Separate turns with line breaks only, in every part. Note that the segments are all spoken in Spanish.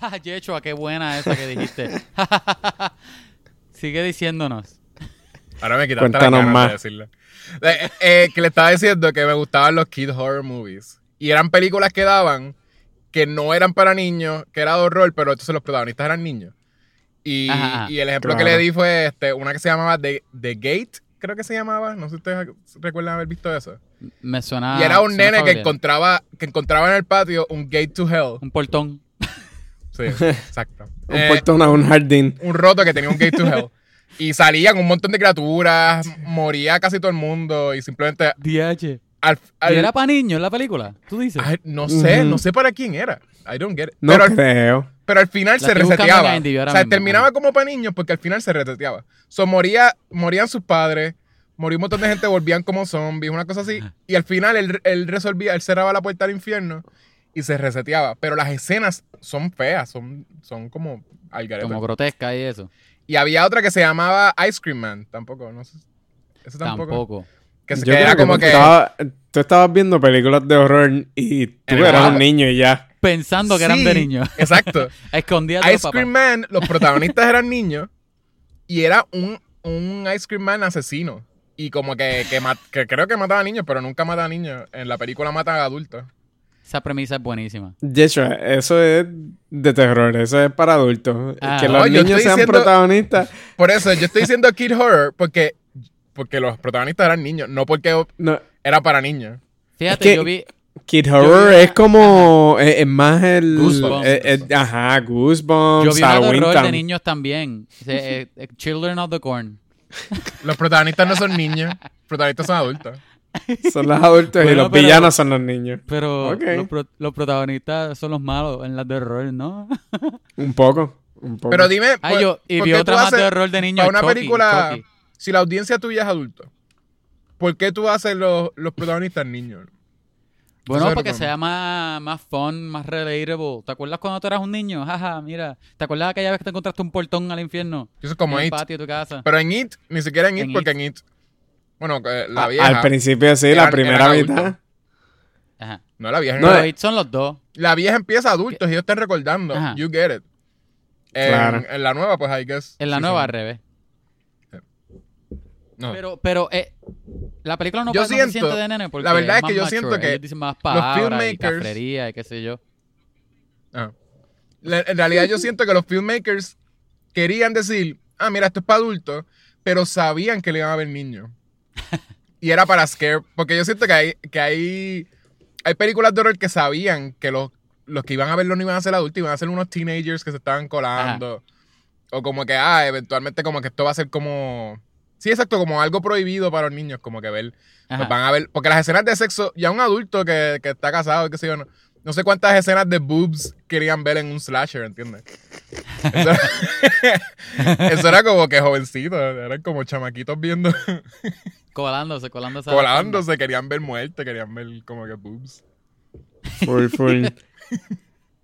Yechua, qué buena esa que dijiste. Sigue diciéndonos.
Ahora me quitaste
Cuéntanos
la ganas
más.
de decirlo. Eh, eh, que le estaba diciendo que me gustaban los kid horror movies. Y eran películas que daban que no eran para niños, que era de horror, pero entonces los protagonistas eran niños. Y,
Ajá, ajá.
y el ejemplo
Claro.
que le di fue este, una que se llamaba The, The Gate, creo que se llamaba. No sé si ustedes recuerdan haber visto eso.
Me suena.
y era un nene que encontraba, que encontraba en el patio un gate to hell.
Un portón.
Sí, exacto.
Un
Eh,
portón a un jardín.
un roto que tenía un gate to hell. Y salían un montón de criaturas, moría casi todo el mundo y simplemente
DH.
al, al-
¿Y era para niños la película? ¿Tú dices?
Ay, no sé, no sé para quién era. I don't get it.
No
pero,
creo.
pero al final
La
se reseteaba. O sea,
mismo.
terminaba como para niños porque al final se reseteaba. So, moría, morían sus padres, moría un montón de gente, volvían como zombies, una cosa así. Y al final él, él resolvía, él cerraba la puerta al infierno y se reseteaba. Pero las escenas son feas, son, son como al garete.
Como grotesca y eso.
Y había otra que se llamaba Ice Cream Man, tampoco, no sé. Eso tampoco.
Tampoco.
Que, se-
Yo
que era
creo
como que.
estaba- tú estabas viendo películas de horror y tú eras un niño y ya.
Pensando que eran
Sí,
de niños.
Exacto.
Los
Ice
papás.
Cream Man, los protagonistas eran niños y era un, un Ice Cream Man asesino. Y como que, que, que creo que mataba a niños, pero nunca mata a niños. En la película mata a adultos.
Esa premisa es buenísima.
Yeshua, eso es de terror, eso es para adultos.
Ah.
que los niños sean
diciendo-
protagonistas.
Por eso yo estoy diciendo Kid Horror porque, porque los protagonistas eran niños, no porque
No,
era para niños.
Fíjate,
que-
yo vi.
Kid Horror
vi
es como. Es, es más el.
Goosebumps.
es- es- ajá, Goosebumps.
Yo vi
Halloween
horror de niños también. Se- eh, eh, Children of the Corn.
Los protagonistas no son niños, los protagonistas son adultos.
Son los adultos y los
pero-
villanos son los niños.
Pero los, pro- los protagonistas son los malos en las de horror, ¿no?
Un poco. Un poco.
Pero dime,
Ay,
¿por-
yo, y vi otra más de horror de niños.
para una
Chucky,
película,
Chucky.
si la audiencia tuya es adulto, ¿por qué tú haces los, los protagonistas niños?
Bueno, para que sea más, más fun, más relatable. ¿Te acuerdas cuando tú eras un niño? Jaja, mira. ¿Te acuerdas aquella vez que te encontraste un portón al infierno?
Eso es como
en el patio de tu casa.
Pero en It, ni siquiera en It,
En
porque
It.
en It, bueno, que la
A-
vieja,
Al principio sí,
eran-
la primera mitad.
Ajá.
no la vieja,
No,
no,
It son los dos.
la vieja empieza adultos y ellos están recordando,
Ajá.
you get it. En,
Claro.
en la nueva, pues I guess.
En la
sí
nueva
son-
al revés.
no.
Pero, pero eh, la película no,
Yo
pa- no se
siento-
siente de nene porque
la verdad es que yo
mature.
siento que
Ellos dicen más palabras y
filmmakers-
cafrería y qué sé yo.
Ah. La- en realidad yo siento que los filmmakers querían decir, ah, mira, esto es para adultos, pero sabían que le iban a ver niños. Y era para scare, porque yo siento que hay, que hay, hay películas de horror que sabían que los, los que iban a verlo no iban a ser adultos, iban a ser unos teenagers que se estaban colando. O como que, ah, eventualmente como que esto va a ser como... Sí, exacto, como algo prohibido para los niños, como que ver pues van a ver, porque las escenas de sexo, ya un adulto que, que está casado, qué sé yo, no, no sé cuántas escenas de boobs querían ver en un slasher, ¿entiendes? Eso, eso era como que jovencito, eran como chamaquitos viendo,
Colándose, colándose.
colándose, querían ver muerte, querían ver como que boobs.
Full, full.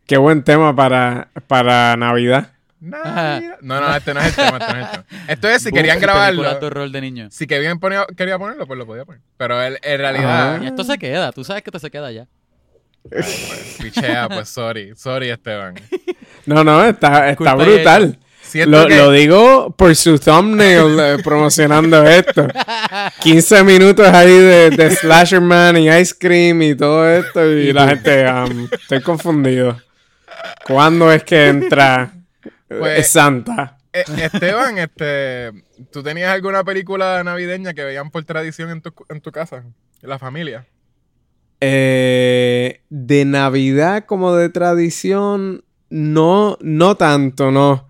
Qué buen tema para, para Navidad.
Navidad. No, no, este no es el tema, este no es el tema. Esto es si
Boom,
querían grabarlo,
de niños.
si querían poner- quería ponerlo, pues lo podía poner. Pero él, en realidad.
Y esto se queda, tú sabes que esto se queda ya.
Pichea, pues sorry, sorry Esteban.
No, no, está, brutal. Lo,
que-
lo digo por su thumbnail eh, promocionando esto. 15 minutos ahí de, de Slasher Man y Ice Cream y todo esto. Y la gente, um, estoy confundido. ¿Cuándo es que entra
Pues-
eh, Santa?
Eh, Esteban, este, ¿tú tenías alguna película navideña que veían por tradición en tu, en tu casa? En la familia.
Eh, de Navidad como de tradición, no, no tanto, no.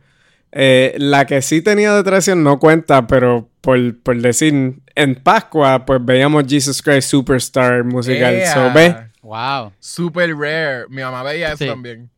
Eh, la que sí tenía de tradición no cuenta, pero por, por decir, en Pascua, pues veíamos Jesus Christ Superstar musical.
¡Ea!
So, ve,
Wow.
Super rare. Mi mamá veía eso
Sí.
también.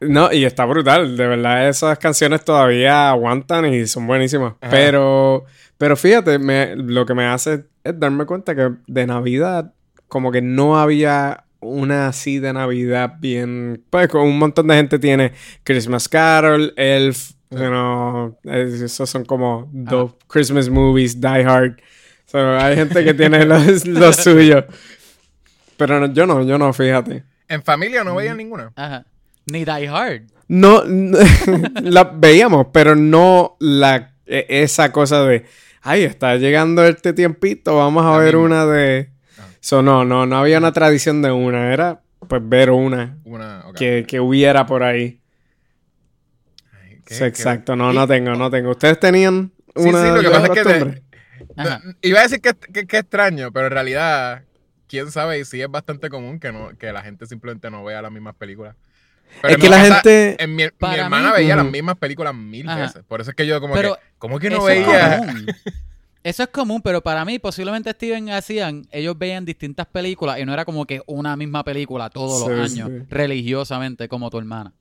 No, y está brutal. De verdad, esas canciones todavía aguantan y son buenísimas.
Ajá.
Pero, pero fíjate, me- lo que me hace es darme cuenta que de Navidad, como que no había una así de Navidad bien. Pues con un montón de gente tiene Christmas Carol, Elf, you know, es- esos son como dos Christmas movies, Die Hard. So, hay gente que tiene los, los suyos. Pero no- yo no, yo no, fíjate.
En familia no
Mm.
veían ninguna.
Ajá. Ni Die Hard.
No, la veíamos, pero no la e- esa cosa de, ay, está llegando este tiempito, vamos a ver una de... So, no, no, no había una tradición de una, era pues ver una que, que hubiera por ahí.
Ay, qué-
Sí,
qué-
exacto, no, no tengo, no tengo. ¿Ustedes tenían
Sí,
una
sí, lo que
de
pasa es que te- iba a decir que, que, que extraño, pero en realidad, quién sabe, y sí es bastante común que no que la gente simplemente no vea las mismas películas. Pero
Es que
mi
la
casa-
gente...
en mi, mi hermana
mí-
veía las mismas películas mil
Ajá.
veces. Por eso es que yo como
Pero
que, ¿cómo que no veía?
Eso es común, pero para mí, posiblemente Steven hacían, ellos veían distintas películas y no era como que una misma película todos los años,
sí.
religiosamente, como tu hermana.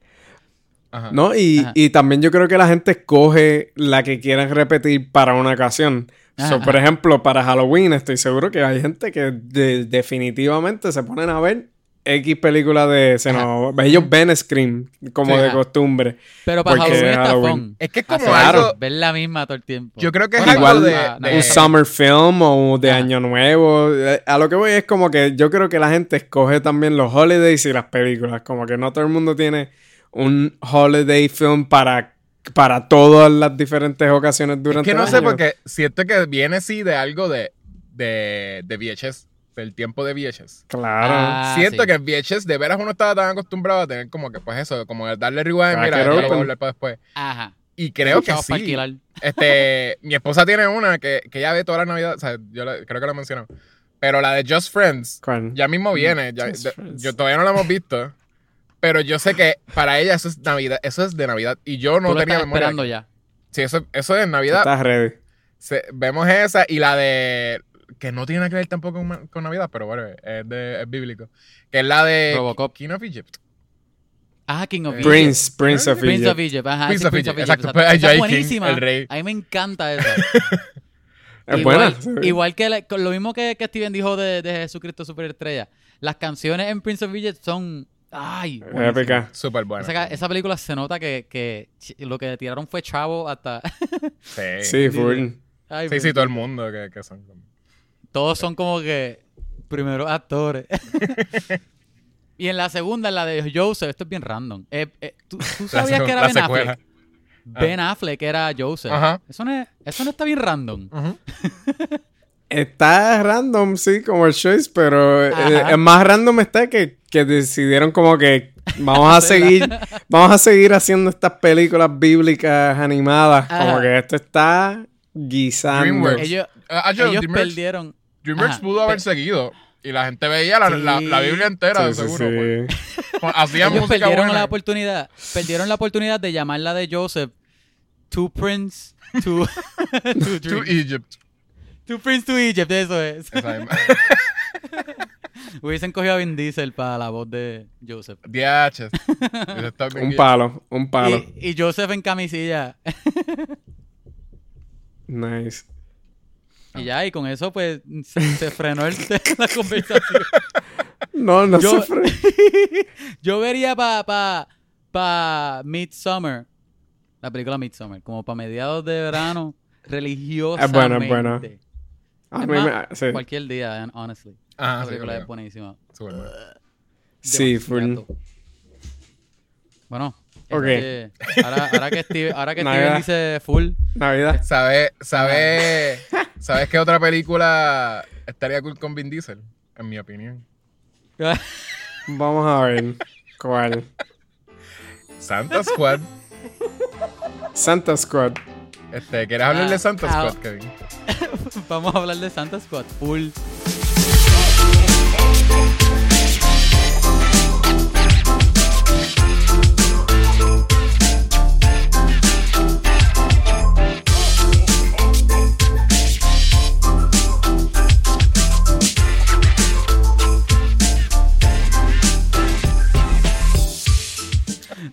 Ajá.
No, y,
Ajá.
y también yo creo que la gente escoge la que quieran repetir para una ocasión. So,
Ajá.
por ejemplo, para Halloween estoy seguro que hay gente que de- definitivamente se ponen a ver X películas de... Se nos- ellos ven Scream como
Sí,
de costumbre.
Pero para Halloween está
Halloween.
Es que es como
Hacer
algo,
Ver la misma todo el tiempo.
yo creo que es algo de,
ah,
de-
Un summer film o de
Ajá.
Año Nuevo. Eh, A lo que voy es como que yo creo que la gente escoge también los holidays y las películas. Como que no todo el mundo tiene un holiday film para, para todas las diferentes ocasiones
es
durante
que no
el
sé
año.
porque siento que viene sí de algo de, de, de VHS, del tiempo de VHS.
Claro.
Ah,
Siento
sí.
que en VHS de veras uno estaba tan acostumbrado a tener como que pues eso, como darle rewind, mira, ya lo volver para después.
Ajá.
Y creo que sí.
alquilar.
Este, mi esposa tiene una que, que ya ve todas las navidades, o sea, yo la- creo que la mencionó. Pero la de Just Friends,
¿Cuál?
ya mismo viene. ya- de-
Friends.
yo todavía no la hemos visto. Pero yo sé que para ella eso es Navidad, eso es de Navidad. Y yo no
Tú lo
tenía
estás
memoria.
esperando ya.
Sí, eso, eso es Navidad.
Estás ready.
Se- vemos esa y la de. Que no tiene nada que ver tampoco con, Navidad, pero bueno, es, de, es bíblico. Que es la de
Robocop.
King of Egypt.
Ah, King of
Eh,
Egypt.
Prince, Prince of
Prince of
Egypt.
Egypt. Ajá,
Prince
sí,
of
Prince
Egypt,
of
exacto.
Egypt.
Pues,
es
King,
buenísima.
el rey.
A mí me encanta esa.
Es
igual,
buena.
igual que la- lo mismo que, que Steven dijo de, de Jesucristo Superestrella. Las canciones en Prince of Egypt son. ¡Ay!
Épica.
Súper buena.
Esa, película se nota que, que lo que tiraron fue chavo hasta.
Sí,
Sí, full.
Ay,
sí, sí, todo el mundo que, que son.
Todos son como que primeros actores. y en la segunda, en la de Joseph, esto es bien random. Eh, eh, ¿tú, sabías que era Ben
secuela.
Affleck? Ben Affleck era Joseph.
Ajá.
Eso, no es, eso no está bien random.
Está random, sí, como el choice, pero eh,
Ajá.
el más random está que, que decidieron como que vamos a seguir, vamos a seguir haciendo estas películas bíblicas animadas. Como que esto está guisando.
Ellos,
Ah, yo,
ellos perdieron.
DreamWorks
Ajá.
pudo haber seguido. Y la gente veía la, la, la. Biblia entera,
Sí, sí,
seguro.
sí.
pues. Hacían
Ellos
música
perdieron
buena.
la oportunidad. Perdieron la oportunidad de llamarla de Joseph To Prince to, to.
Egypt.
To Prince to Egypt, eso es. Hubiesen cogido a Vin Diesel para la voz de Joseph.
DH.
Un palo, un palo.
Y, y Joseph en camisilla.
Nice.
Y ya, y con eso pues se, se frenó el- la conversación.
No, no
Yo-
se fue.
Yo vería para pa, pa Midsummer, la película Midsummer, como para mediados de verano, religiosamente.
Es bueno, es bueno. A
Es
mí
más,
me- sí.
Cualquier día, honestly.
Ah,
la
sí,
película
claro.
es buenísima.
Sí, full.
Bueno,
Ok.
este, ahora, ahora que Steve, ahora que. Steven dice full,
Navidad.
¿Sabes sabe, ¿Sabes qué otra película estaría cool con Vin Diesel? En mi opinión.
Vamos a ver. ¿Cuál?
Santa Squad.
Santa Squad.
Este, ¿Quieres hablar de Santa
Ah,
Squad, Kevin?
vamos a hablar de Santa Squad, full.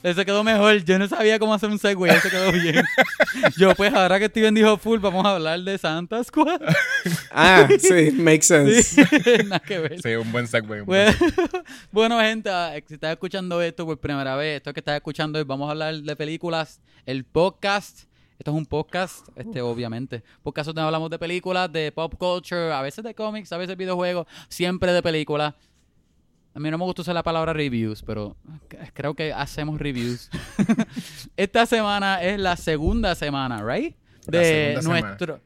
Ese quedó mejor. Yo no sabía cómo hacer un segue. Ese quedó bien. Yo, pues, ahora que Steven dijo full, vamos a hablar de Santa Squad.
Ah, sí, makes sense.
Sí, nada que ver.
Sí, un buen segue. un buen
Bueno, gente, ah, si estás escuchando esto por primera vez, esto que estás escuchando hoy, vamos a hablar de películas, el podcast. Esto es un podcast, este, obviamente. Podcast donde hablamos de películas, de pop culture, a veces de cómics, a veces de videojuegos, siempre de películas. A mí no me gusta usar la palabra reviews, pero creo que hacemos reviews. Esta semana es la segunda semana, ¿right? De
segunda semana.
nuestro...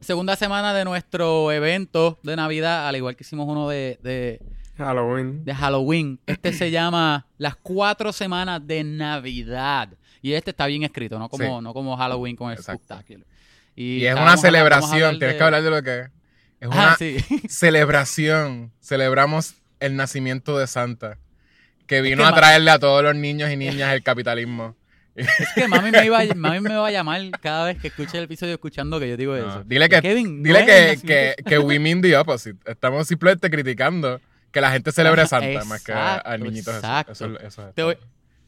Segunda semana de nuestro evento de Navidad, al igual que hicimos uno de, de,
Halloween.
de Halloween. Este se llama Las cuatro semanas de Navidad. Y este está bien escrito, no como,
Sí.
no como Halloween con el
Exacto.
spectacular.
Y es una celebración, tienes
de-
que hablar de lo que es. Es
Ah,
una
sí.
celebración. Celebramos el nacimiento de Santa, que vino
que
a traerle a todos los niños y niñas el capitalismo.
Es que mami me, iba a, mami me va a llamar cada vez que escuche el episodio escuchando que yo digo
No,
eso.
dile que,
Kevin,
dile que, que, que we mean the opposite. Estamos simplemente criticando que la gente celebre a Santa más que a-
Exacto,
al niñito Jesús.
exacto.
Eso, eso es
Te voy.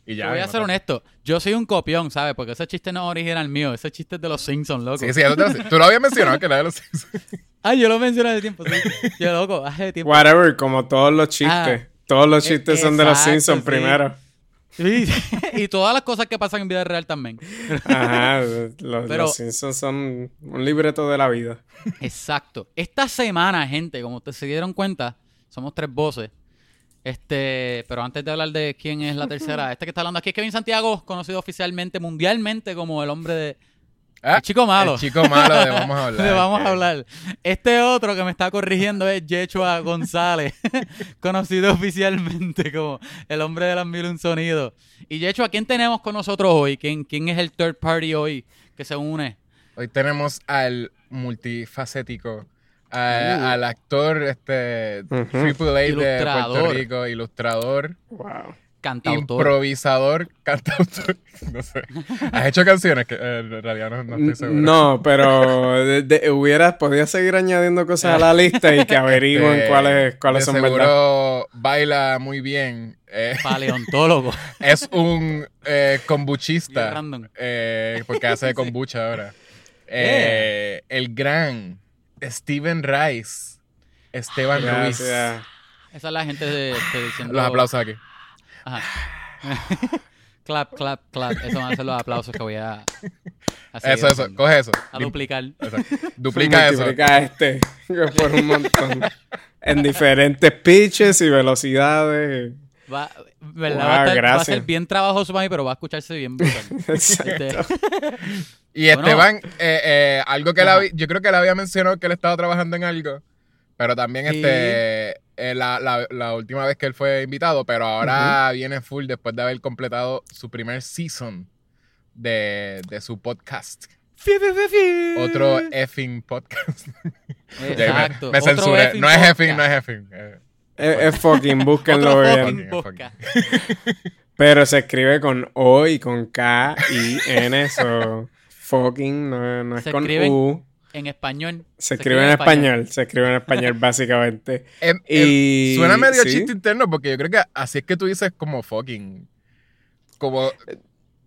Y
te voy a
no
ser
te-
honesto. Yo soy un copión, ¿sabes? Porque ese chiste no es original mío. Ese chiste es de los Simpsons, loco.
Sí, sí, eso te lo- tú lo habías mencionado, que era de los Simpsons.
Ah, yo lo mencioné hace tiempo, sí. Yo, loco, hace tiempo.
Whatever, como todos los chistes.
Ah,
todos los chistes son de los Simpsons
sí.
primero.
Sí, y todas las cosas que pasan en vida real también.
Ajá, los,
Pero-
los Simpsons son un libreto de la vida.
Exacto. Esta semana, gente, como ustedes se dieron cuenta, somos tres voces. Este, pero antes de hablar de quién es la tercera, este que está hablando aquí es Kevin Santiago, conocido oficialmente, mundialmente como el hombre de
Ah,
El chico malo.
El chico malo de Vamos a hablar.
Le vamos a hablar. Este otro que me está corrigiendo es Yechua González, conocido oficialmente como el hombre de las mil un sonidos. Y Yechua, ¿quién tenemos con nosotros hoy? ¿Quién, ¿Quién es el third party hoy que se une?
Hoy tenemos al multifacético, a-
Uh.
al actor este,
Ujú.
Triple A de Puerto
Ilustrador.
Rico, ilustrador,
Wow.
Cantautor.
improvisador, cantautor. No sé. ¿Has hecho canciones? Que eh, en realidad no, no estoy seguro.
No, pero de- de- hubieras, podías seguir añadiendo cosas a la lista y que averigüen
Este,
cuáles, cuáles son
seguro
verdad.
baila muy bien. eh,
Paleontólogo.
es un eh, kombuchista. eh, porque hace kombucha ahora. Eh, El gran Steven Rice. Esteban Ruiz.
Gracias.
Esa es la gente de, de diciendo...
Los aplausos aquí.
Ajá. clap, clap, clap. Eso van a ser los aplausos que voy a... a seguir
Eso, eso.
haciendo.
Coge eso.
A duplicar.
Exacto. Duplica eso.
Multiplica este por un montón. en diferentes pitches y velocidades.
Va, ¿verdad?
Wow,
va, a estar- va a
gracias.
ser bien trabajoso para mí, pero va a escucharse bien brutal. Este,
Y
Bueno.
Esteban, eh, eh, algo que él había- yo creo que él había mencionado que él estaba trabajando en algo, pero también
Sí.
este eh, la, la- la última vez que él fue invitado, pero ahora viene full después de haber completado su primer season de, de su podcast. Otro effing podcast.
Exacto.
me, me
otro
censuré.
effing
No es effing, no es effing. Eh,
Es, es fucking, búsquenlo
Otro
bien.
fucking
bien.
podcast.
Pero se escribe con O y con K y N, so fucking no, no es
Se
con U.
En español.
Se escribe en español, se escribe en español básicamente.
em,
Y-
em, suena medio
sí.
chiste interno porque yo creo que así es que tú dices como fucking. Como.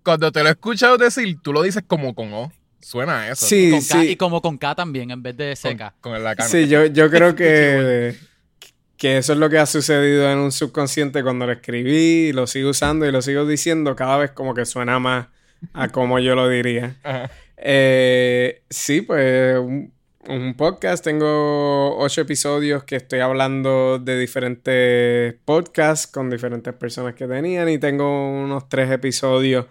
Cuando te lo he escuchado decir, tú lo dices como con O. Suena a eso.
Sí,
Con K,
sí.
y como con K también, en vez de
Con,
seca.
con la cana.
Sí, yo, yo creo que, que eso es lo que ha sucedido en un subconsciente cuando lo escribí y lo sigo usando y lo sigo diciendo cada vez como que suena más a como yo lo diría.
Ajá.
Eh, sí, pues un podcast. Tengo ocho episodios que estoy hablando de diferentes podcasts con diferentes personas que tenían y tengo unos tres episodios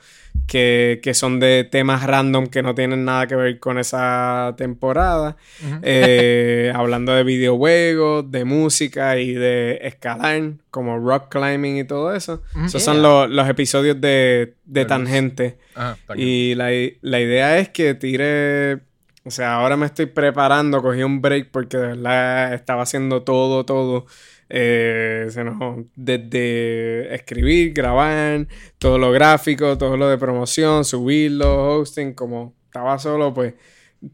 que, que son de temas random que no tienen nada que ver con esa temporada. Eh, hablando de videojuegos, de música y de escalar, como rock climbing y todo eso. Esos son los, los episodios de, de tangente.
Bien.
Y la, la idea es que tire. O sea, ahora me estoy preparando, cogí un break porque de verdad estaba haciendo todo, todo. Eh, se nos- desde escribir, grabar, todo lo gráfico, todo lo de promoción, subirlo, hosting, como estaba solo, pues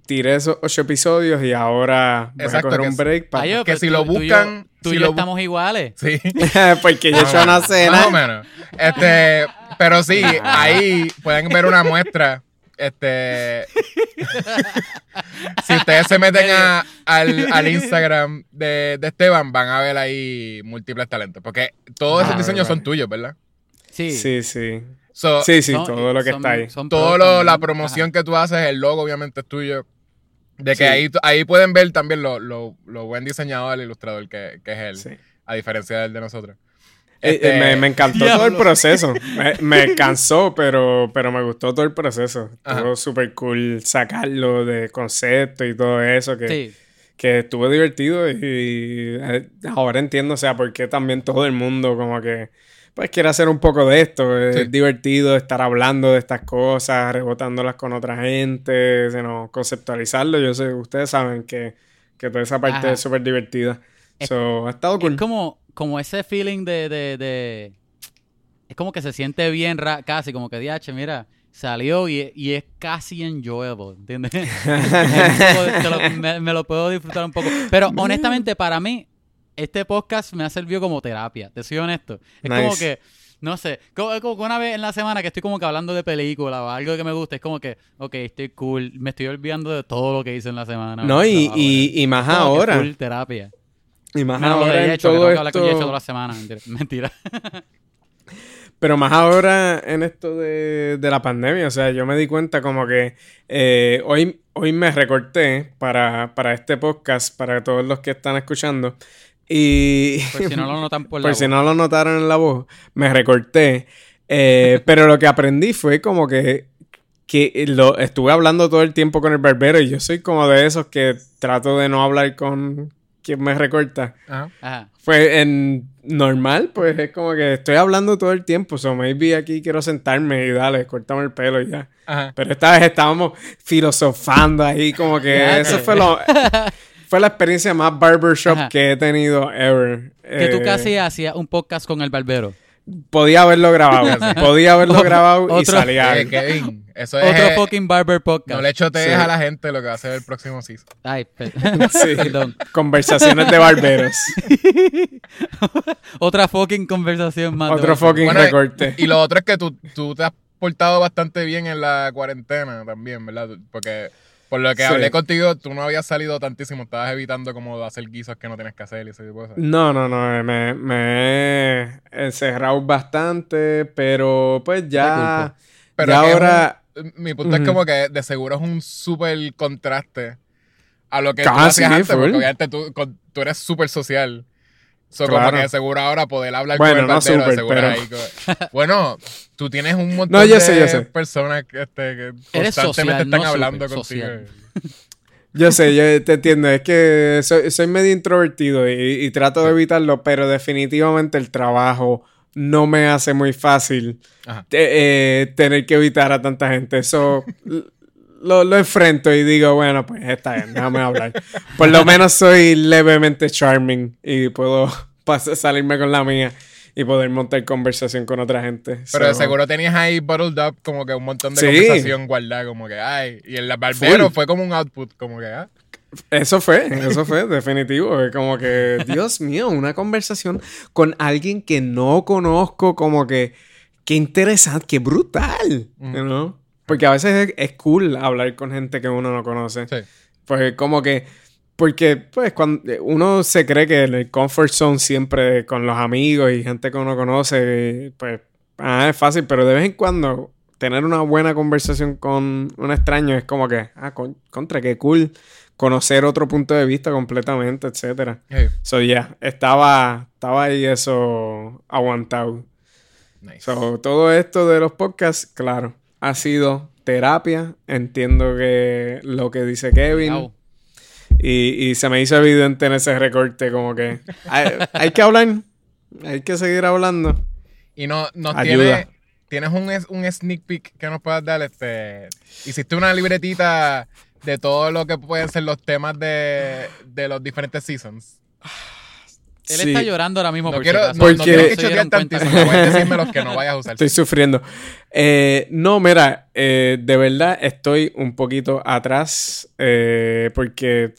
tiré esos ocho episodios y ahora voy
Exacto,
a coger un break para...
Ay, yo,
que si
tú-
lo
tú y
buscan,
yo- Tú
si
y
lo
yo
bu-
estamos iguales.
Sí.
porque yo he hecho una
Más o
cena.
menos. Este, pero sí, ahí pueden ver una muestra. Este. si ustedes se meten a- al, al Instagram de, de Esteban, van a ver ahí múltiples talentos. Porque todos esos
Ah,
diseños son tuyos, ¿verdad?
Sí.
Sí, sí.
So,
Sí, sí,
Son-
todo lo que
son-
está ahí.
son
todo lo- la
Ajá.
promoción que tú haces, el logo obviamente es tuyo. De que
Sí.
ahí, ahí pueden ver también lo, lo, lo buen diseñador, ilustrador que, que es él.
sí.
a diferencia del de nosotros.
Eh,
Este,
eh, me, me encantó todo el proceso. Me, me cansó, pero, pero me gustó todo el proceso. Estuvo súper cool sacarlo de concepto y todo eso. Que,
Sí.
que estuvo divertido y eh, ahora entiendo, o sea, por qué también todo el mundo como que pues quiere hacer un poco de esto. Es
Sí.
divertido estar hablando de estas cosas, rebotándolas con otra gente, sino conceptualizarlo. Yo sé, ustedes saben que, que toda esa parte
Ajá.
es súper divertida.
Es-
So, ha estado cool.
Es como, como ese feeling de, de, de- Es como que se siente bien ra- casi, como que DH, mira, salió y, y es casi enjoyable, ¿entiendes? Lo- me, me lo puedo disfrutar un poco. Pero honestamente, para mí, este podcast me ha servido como terapia, te soy honesto. Es como que, no sé, como, como que una vez en la semana que estoy como que hablando de película o algo que me gusta, es como que, ok, estoy cool, me estoy olvidando de todo lo que hice en la semana.
No, y, y, y más.
Como
ahora.
full terapia.
Y más
Menos lo
ahora
de
en
Yecho, que
todo
tengo que hablar con
esto.
toda la semana. Mentira.
Pero más ahora en esto de, de la pandemia, o sea, yo me di cuenta como que eh, hoy, hoy me recorté para, para este podcast, para todos los que están escuchando. Y
Por si no lo notan por la
por si
voz.
no lo notaron en la voz, me recorté. Eh, pero lo que aprendí fue como que, que lo estuve hablando todo el tiempo con el barbero y yo soy como de esos que trato de no hablar con quien me recorta.
Ajá.
Ajá.
Pues en normal, pues es como que estoy hablando todo el tiempo. So maybe aquí quiero sentarme y dale, cortame el pelo y ya.
Ajá.
Pero esta vez estábamos filosofando ahí, como que eso fue lo. Fue la experiencia más barbershop
Ajá.
que he tenido ever.
Que tú
Eh,
casi hacías un podcast con el barbero.
Podía haberlo grabado. podía haberlo grabado y
Otro-
salía
Eh. Kevin, eso es.
Otro
eh,
fucking barber podcast.
no le chotees
Sí.
a la gente lo que va a ser el próximo season.
Ay, pe-
Sí.
perdón.
Conversaciones de barberos.
Otra fucking conversación más.
Otro fucking
Bueno,
recorte.
Y lo otro es que tú, tú te has portado bastante bien en la cuarentena también, ¿verdad? Porque por lo que
Sí.
hablé contigo, tú no habías salido tantísimo, estabas evitando como hacer guisos que no tienes que hacer y ese tipo de cosas.
No, no, no, me, me he encerrado bastante, pero pues ya,
Pero
ya ahora,
un- mi punto es como que de seguro es un súper contraste a lo que tú
Ah,
hacías antes,
full.
porque obviamente tú, con- tú eres súper social. So, como
Claro.
que de seguro ahora poder hablar
Bueno,
con el
no
de
súper,
seguro
pero-
Bueno, tú tienes un montón
No, yo
de
sé, yo sé.
personas que, este, que
Eres
constantemente
social,
están
no
hablando
súper
contigo.
yo sé, yo te entiendo, es que soy, soy medio introvertido y, y trato de evitarlo, pero definitivamente el trabajo no me hace muy fácil te- eh, tener que evitar a tanta gente. Eso lo, lo enfrento y digo, bueno, pues está bien, déjame hablar. Por lo menos soy levemente charming y puedo pas- salirme con la mía y poder montar conversación con otra gente.
Pero de
So,
seguro tenías ahí bottled up como que un montón de
Sí.
conversación guardada, como que, ay, y el barbero
Full.
fue como un output, como que, ah.
Eso fue, eso fue, definitivo. Como que, Dios mío, una conversación con alguien que no conozco, como que, qué interesante, qué brutal,
Mm.
you know? Porque a veces es, es cool hablar con gente que uno no conoce.
Sí.
Pues como que, porque pues cuando uno se cree que en el comfort zone siempre con los amigos y gente que uno conoce, pues ah, es fácil, pero de vez en cuando tener una buena conversación con un extraño es como que, ah, con- contra, qué cool conocer otro punto de vista completamente, etcétera.
Hey,
So, yeah, estaba, estaba ahí eso aguantado.
nice.
So, todo esto de los podcasts, claro, ha sido terapia. Entiendo que lo que dice Kevin. Y, y se me hizo evidente en ese recorte como que hay, hay que hablar, hay que seguir hablando.
Y no, nos
Ayuda.
tiene, tienes un, un sneak peek que nos puedas dar. Este, hiciste una libretita de todo lo que pueden ser los temas de, de los diferentes seasons.
Él
Sí,
está llorando ahora mismo
No
por
quiero,
si
no,
acaso.
no
Porque-
cuenta.
tantísimo. Puedes decirme los que no vayas a usar.
Estoy sufriendo. Eh, no, mira, eh, de verdad estoy un poquito atrás eh, porque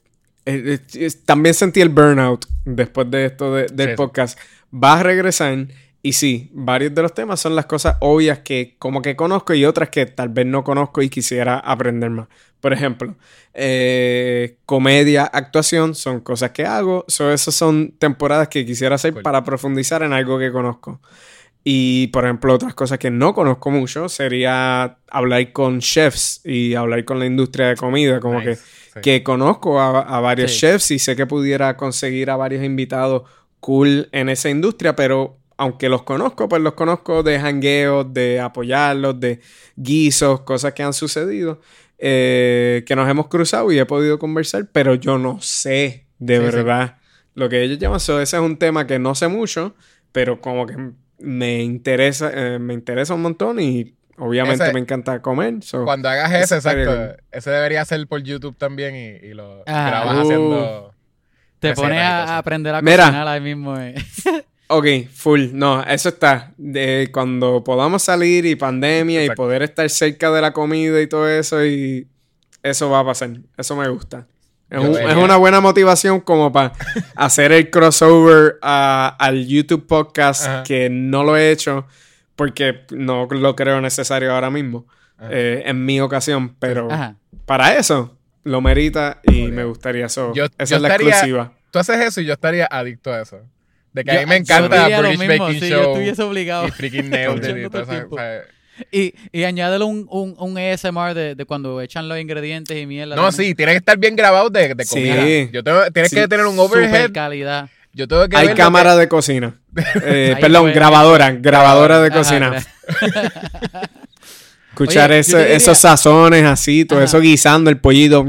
eh, eh, también sentí el burnout después de esto de- del
sí.
podcast. Va a regresar y sí, varios de los temas son las cosas obvias que como que conozco y otras que tal vez no conozco y quisiera aprender más. Por ejemplo, eh, comedia, actuación son cosas que hago. So, esas son temporadas que quisiera hacer
Cool.
para profundizar en algo que conozco. Y, por ejemplo, otras cosas que no conozco mucho sería hablar con chefs y hablar con la industria de comida. Como
Nice,
que,
sí.
que conozco a, a varios
Sí.
chefs y sé que pudiera conseguir a varios invitados cool en esa industria, pero aunque los conozco, pues los conozco de jangueos, de apoyarlos, de guisos, cosas que han sucedido, eh, que nos hemos cruzado y he podido conversar, pero yo no sé de
Sí, sí.
verdad lo que ellos llaman. So, ese es un tema que no sé mucho, pero como que me interesa, eh, me interesa un montón y obviamente
Ese-
me encanta comer. so,
Cuando hagas ese, exacto. Ese debería ser por YouTube también y, y lo
Ah.
grabas
Uh.
haciendo.
Te pones a, aprender a
Mira.
cocinar ahí mismo. eh.
Ok, full. No, eso está. De cuando podamos salir y pandemia
Exacto.
y poder estar cerca de la comida y todo eso, y eso va a pasar. Eso me gusta. Es, un- una buena motivación como para hacer el crossover a- al YouTube podcast,
Ajá.
que no lo he hecho porque no lo creo necesario ahora mismo, eh, en mi ocasión, pero
Ajá.
para eso lo merita y
Joder.
me gustaría eso.
Yo-
esa
yo
es la
estaría-
exclusiva.
Tú haces eso y yo estaría adicto a eso. De que a
Yo-
mí me
yo
encanta British
mismo,
Baking
sí, Yo
Show
estuviese obligado.
y freaking Nailed It y todo eso.
Y, y añádele un, un, un ASMR de, de cuando echan los ingredientes y mierda.
No,
también.
sí, tiene que estar bien grabado de, de
Sí.
comida. Yo tengo, tienes
Sí.
que tener un
Super
overhead.
calidad.
Yo tengo que
Hay cámara de cocina. Eh, perdón,
fue.
grabadora. Grabadora de
Ajá,
cocina. Escuchar
Oye, diría-
esos sazones así, todo
Ajá.
eso guisando, el pollito.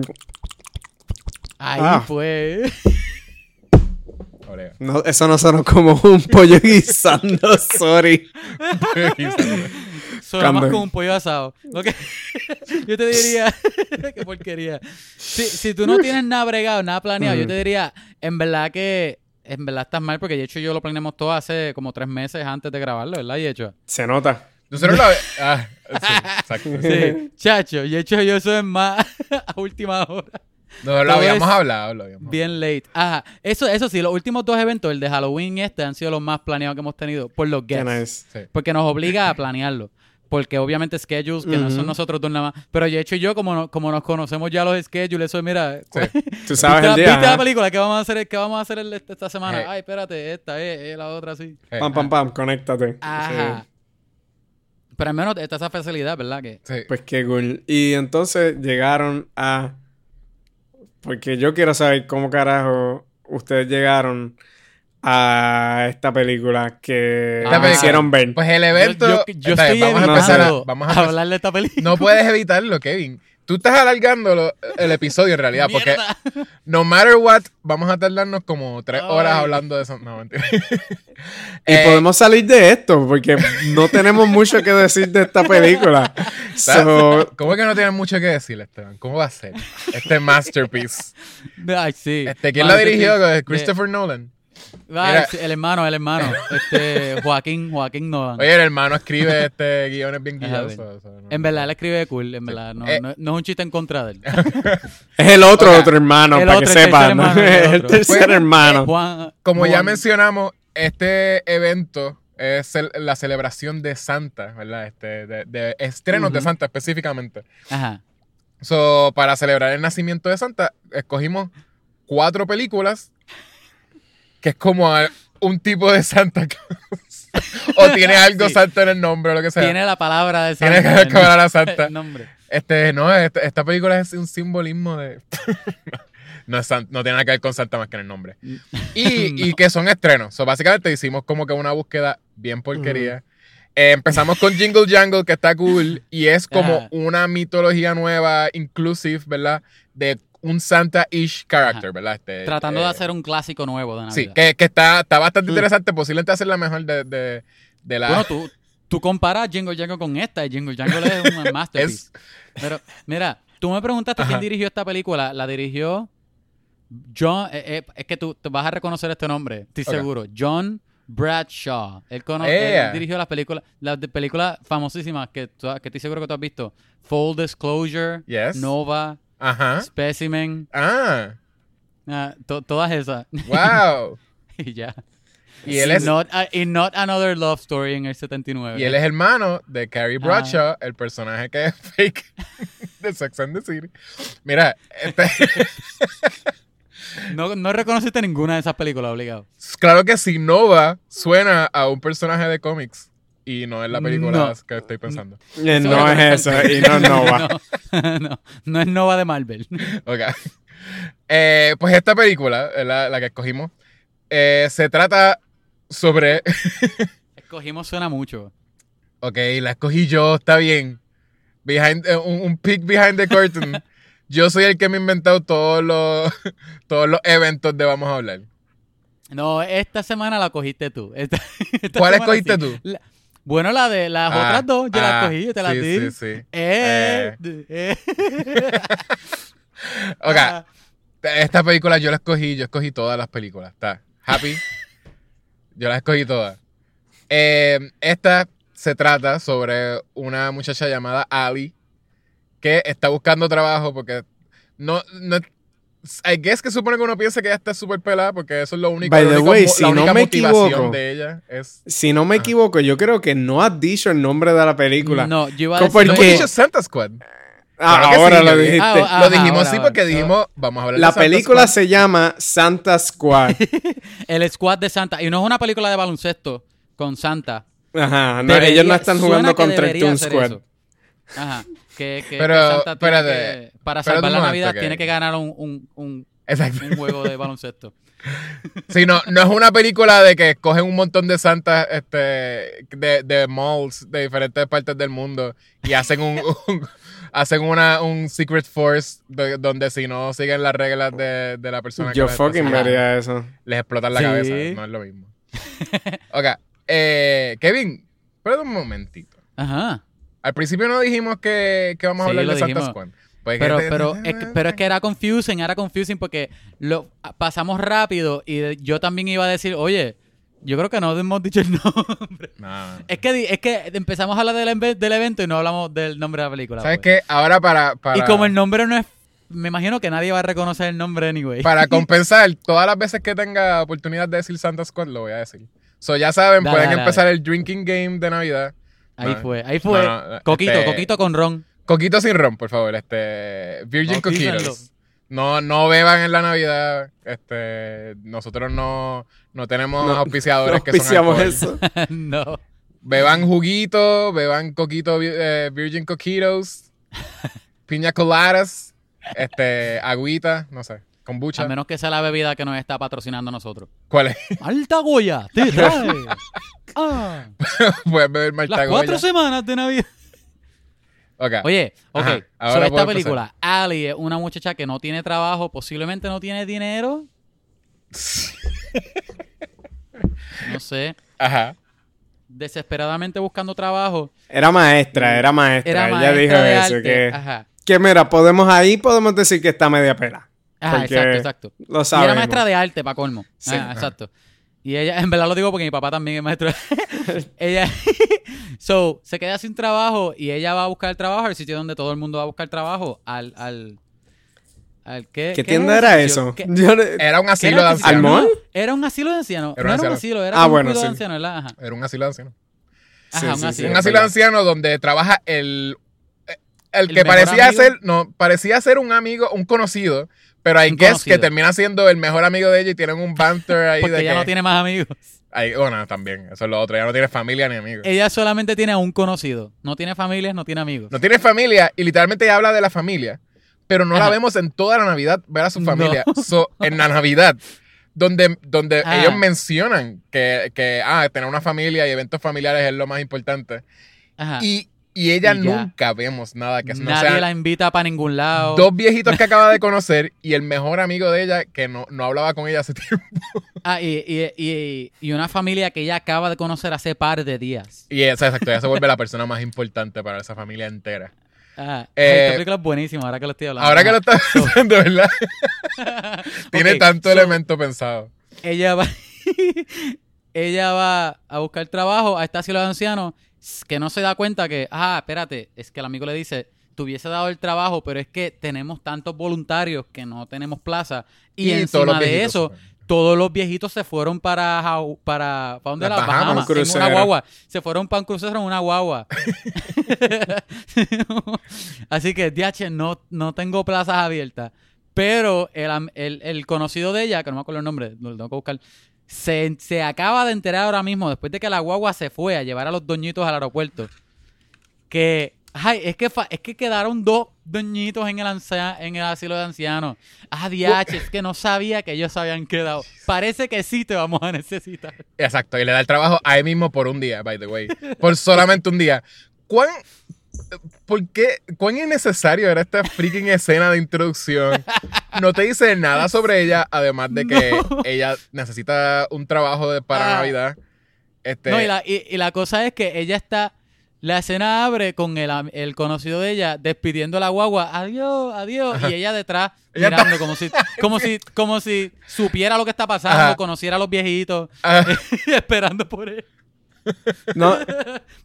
Ahí
Ah.
fue.
Que- Oreo.
No, eso no sonó como un pollo guisando, sorry.
Suena más
Cuando-
como un pollo asado. Lo que- yo te diría, qué porquería. Si, si tú no tienes nada bregado, nada planeado, yo te diría, en verdad que, en verdad estás mal, porque de hecho yo lo planeamos todo hace como tres meses antes de grabarlo, ¿verdad? Y hecho.
Se nota.
Nosotros lo... Ah, sí, exacto.
Sí, chacho, y hecho yo eso es más a última hora.
No, lo habíamos hablado, lo habíamos
Bien late. Ajá. Eso, eso sí, los últimos dos eventos, el de Halloween y este, han sido los más planeados que hemos tenido por los guests.
nice.
Sí.
Porque nos obliga a planearlo. Porque obviamente schedules, que no son nosotros dos nada más. Pero Yecho y yo, como, no- como nos conocemos ya los schedules, eso es, mira, ¿cuál-
Tú sabes
¿viste,
el día.
¿viste la película? ¿Qué vamos a hacer, qué vamos a hacer el- esta, semana?
Eh.
Ay, espérate, esta, eh, eh, la otra, sí.
Eh,
Pam, pam, pam, conéctate.
Ajá.
Sí.
Pero al menos está esa facilidad, ¿verdad? Que
Sí.
Pues qué cool. Y entonces llegaron a. Porque yo quiero saber cómo carajo ustedes llegaron a esta película que
Esta
me hicieron ver.
Pues el evento...
yo, yo,
bien, vamos a empezar a... Vamos a empezar-
hablar de esta película.
No puedes evitarlo, Kevin. Tú estás alargando lo- el episodio en realidad, porque no matter what, vamos a tardarnos como tres
Ay.
horas hablando de eso. No, mentira.
Y
Eh,
podemos salir de esto porque no tenemos mucho que decir de esta película. So,
¿Cómo que no tienes mucho que decir, Esteban? ¿Cómo va a ser? Este masterpiece.
Ay, sí.
Este, ¿Quién la dirigió?
de-
Christopher Nolan. Mira.
el hermano, el hermano. Este, Joaquín, Joaquín Nolan.
Oye, el hermano escribe este guiones bien guiosos. o sea, no-
En verdad, él escribe cool, en verdad. No,
Eh.
no, no es un chiste en contra de él.
es el otro otro hermano,
el
para
otro,
que sepan.
el
Es el
otro.
tercer
Pues,
hermano.
Juan,
Como ya mencionamos, este evento es el- la celebración de Santa, ¿verdad? Este, de, de estrenos de. Santa específicamente.
Ajá.
So, para celebrar el nacimiento de Santa, escogimos cuatro películas que es como un tipo de Santa Claus. o tiene algo
Sí.
Santa en el nombre o lo que sea.
Tiene la palabra de
Tiene
Santa
que
en el-
acabar a la Santa.
el nombre.
Este, no, este- esta película es un simbolismo de. no, es no tiene nada que ver con Santa más que en el nombre. Y, y que son estrenos. So, básicamente hicimos como que una búsqueda bien porquería. Eh, empezamos con Jingle Jangle, que está cool. Y es como una mitología nueva, inclusive, ¿verdad? De un Santa-ish character,
Ajá.
¿verdad? Este,
Tratando
eh,
de hacer un clásico nuevo de Navidad.
Sí, que, que está, está bastante
Mm.
interesante. Posiblemente hacer la mejor de, de, de la.
Bueno, tú, tú comparas Jingle Jangle con esta y Jingle Jangle es un masterpiece. Pero, mira, tú me preguntaste
Ajá.
quién dirigió esta película. La dirigió John... eh, eh, es que tú te vas a reconocer este nombre, estoy seguro. John Bradshaw. Él, cono-
Yeah.
él dirigió las películas, las de películas famosísimas que, que estoy seguro que tú has visto. Full Disclosure,
Yes.
Nova,
Ajá.
Specimen,
Ah,
ah, to- todas esas.
wow.
y ya.
y él es.
Not, a- y Not Another Love Story en el 79.
Y él es hermano de Carrie
Ah.
Bradshaw, el personaje que es fake de Sex and the City. Mira, este-
No, no reconociste ninguna de esas películas, obligado.
claro que si Nova suena a un personaje de cómics y no es la película
No.
que estoy pensando.
Eh, no es eso, y no es Nova.
no, no, no es Nova de Marvel.
Ok. Eh, pues esta película, la, la que escogimos, Eh, se trata sobre.
Escogimos suena mucho.
ok, la escogí yo, está bien. Behind, eh, un, un peek behind the curtain. yo soy el que me ha inventado todos los, todos los eventos de Vamos a hablar.
No, esta semana la cogiste tú. Esta- esta
¿Cuál escogiste
sí.
tú?
La- bueno, la de las
Ah,
otras dos, yo las
ah,
cogí, yo te las
sí,
di.
Sí, sí.
Eh, eh.
Ok,
Ah,
esta película yo la escogí, yo escogí todas las películas. Está happy. yo las escogí todas. Eh, esta se trata sobre una muchacha llamada Ali que está buscando trabajo porque no, no I guess que supone que uno piensa que ella está súper pelada porque eso es lo único,
By the
única
way, si
la
no
única
me equivoco.
de ella es
Si no me
Ah.
equivoco, yo creo que no has dicho el nombre de la película.
No, yo iba a
¿Cómo
decir.
por
¿No dicho Santa Squad?
Ah,
Claro
ahora
sí,
lo dijiste.
Ah,
lo
Ajá,
dijimos
ahora,
así
ahora.
porque dijimos, vamos a hablar de
la
Santa
película
Squad.
se llama Santa Squad.
El Squad de Santa. Y no es una película de baloncesto con Santa.
Ajá, no,
Debería-
ellos no están jugando contra el Toon Squad.
eso. Ajá. Que, que-
Pero,
que Santa tiene
espérate,
que- para salvar la Navidad
que-
tiene que ganar un, un, un,
Exacto.
un juego de baloncesto.
Sí, no, no es una película de que cogen un montón de santas este, de, de malls de diferentes partes del mundo y hacen un, un- hacen una, un secret force de- donde si no siguen las reglas de, de la persona que
Yo fucking vería eso.
les explotan la
Sí.
cabeza. No es lo mismo. Ok, eh, Kevin, espera un momentito.
Ajá.
Al principio no dijimos que, que vamos a
Sí,
hablar de Santa. Squad. Pues
Pero,
que-
pero, es que, pero es que era confusing, era confusing porque lo pasamos rápido y yo también iba a decir, oye, yo creo que no hemos dicho el nombre.
No.
Es que, es que empezamos a hablar del, del evento y no hablamos del nombre de la película.
¿Sabes
pues.
qué? Ahora para, para,
Y como el nombre no es... Me imagino que nadie va a reconocer el nombre anyway.
para compensar, todas las veces que tenga oportunidad de decir Santa Squad, lo voy a decir. So, ya saben,
Dale,
pueden
dale,
empezar el drinking game de Navidad.
Ahí fue, ahí fue.
no, no,
coquito,
este-
coquito con ron.
Coquito sin ron, por favor. Este, Virgin. Coquitos. No, no beban en la Navidad. Este, nosotros no, no tenemos
No,
auspiciadores
No
que son
eso.
no.
Beban juguito, beban coquito eh, Virgin Coquitos, piña coladas, este, agüita, no sé, kombucha.
A menos que sea la bebida que nos está patrocinando a nosotros.
¿Cuál es?
Alta Goya, te trae. Ah,
Puedes beber
las
Malta
cuatro
Goya.
semanas de Navidad. Oye, ok.
Ajá,
sobre esta película, Ali es una muchacha que no tiene trabajo, posiblemente no tiene dinero. No sé.
Ajá.
Desesperadamente buscando trabajo.
Era maestra, era maestra.
Era
Ella dijo
de
eso.
arte.
Que,
Ajá.
que mira, podemos ahí podemos decir que está media pela.
Ajá,
Porque
exacto, exacto.
Lo
Y
sabemos.
era maestra de arte, para colmo.
Sí.
Ajá, exacto. Y ella, en verdad lo digo porque mi papá también es maestro. ella, so, se queda sin trabajo y ella va a buscar trabajo al sitio donde todo el mundo va a buscar trabajo. Al, al, al ¿qué,
¿Qué
qué
tienda
es
era
eso?
Era un asilo
era
de
el que-
¿Al
ancianos.
mall?
Era un asilo de ancianos.
Era un
no era un asilo, era
Ah,
un
bueno,
cuido de
sí.
ancianos, ¿verdad? Ajá.
Era un asilo de ancianos.
Ajá,
Sí,
un
sí, sí,
asilo.
un asilo de ancianos donde trabaja el el,
El
que parecía
amigo.
ser no parecía ser un amigo un conocido pero I guess que termina siendo el mejor amigo de ella y tienen un banter ahí
Porque
de
ella
que
no tiene más amigos.
ahí, bueno también eso es lo otro ella no tiene familia ni amigos
Ella solamente tiene a un conocido. No tiene familias, no tiene amigos.
no tiene familia y literalmente ella habla de la familia pero no la
Ajá.
vemos en toda la Navidad ver a su
No.
familia So, en la Navidad donde, donde
Ah.
ellos mencionan que, que ah, tener una familia y eventos familiares es lo más importante
Ajá.
y, y ella
Y
nunca vemos nada que
Nadie
sea
la invita para ningún lado.
dos viejitos que acaba de conocer y el mejor amigo de ella que no, no hablaba con ella hace tiempo.
Ah, y, y, y, y una familia que ella acaba de conocer hace par de días.
Y esa, exacto, ella se vuelve la persona más importante para esa familia entera.
Ajá.
Eh,
Esta película es buenísima, ahora que lo estoy hablando.
Ahora que lo estás pensando, ¿verdad? Tiene tanto
so,
elemento pensado.
Ella va, ella va a buscar trabajo a este asilo de ancianos que no se da cuenta que, ah, espérate, es que el amigo le dice, te hubiese dado el trabajo, pero es que tenemos tantos voluntarios que no tenemos plaza. Y, encima de eso, todos los viejitos se fueron para para ¿para dónde
las Bahamas.
Bahamas,
Un
en una guagua. Se fueron para un crucero en una guagua. Así que DH no no tengo plazas abiertas, pero el, el- el conocido de ella, que no me acuerdo el nombre, lo tengo que buscar. Se, se acaba de enterar ahora mismo, después de que la guagua se fue a llevar a los doñitos al aeropuerto, que Ay, es que, es que quedaron dos doñitos en el, en el asilo de ancianos. Ah, diache, es que no sabía que ellos habían quedado. Parece que sí te vamos a necesitar.
Exacto, y le da el trabajo a él mismo por un día, by the way. Por solamente un día. ¿Cuán, ¿Por qué? ¿Cuán innecesario era esta freaking escena de introducción? No te dice nada sobre ella, además de que ella necesita un trabajo de, para
Ah.
Navidad. Este,
No, y la, y, y la cosa es que ella está. La escena abre con el, el conocido de ella despidiendo a la guagua. Adiós, adiós. Y ella detrás
Ella
mirando como si, como si, como si supiera lo que está pasando,
Ajá.
conociera a los viejitos, esperando por él.
No,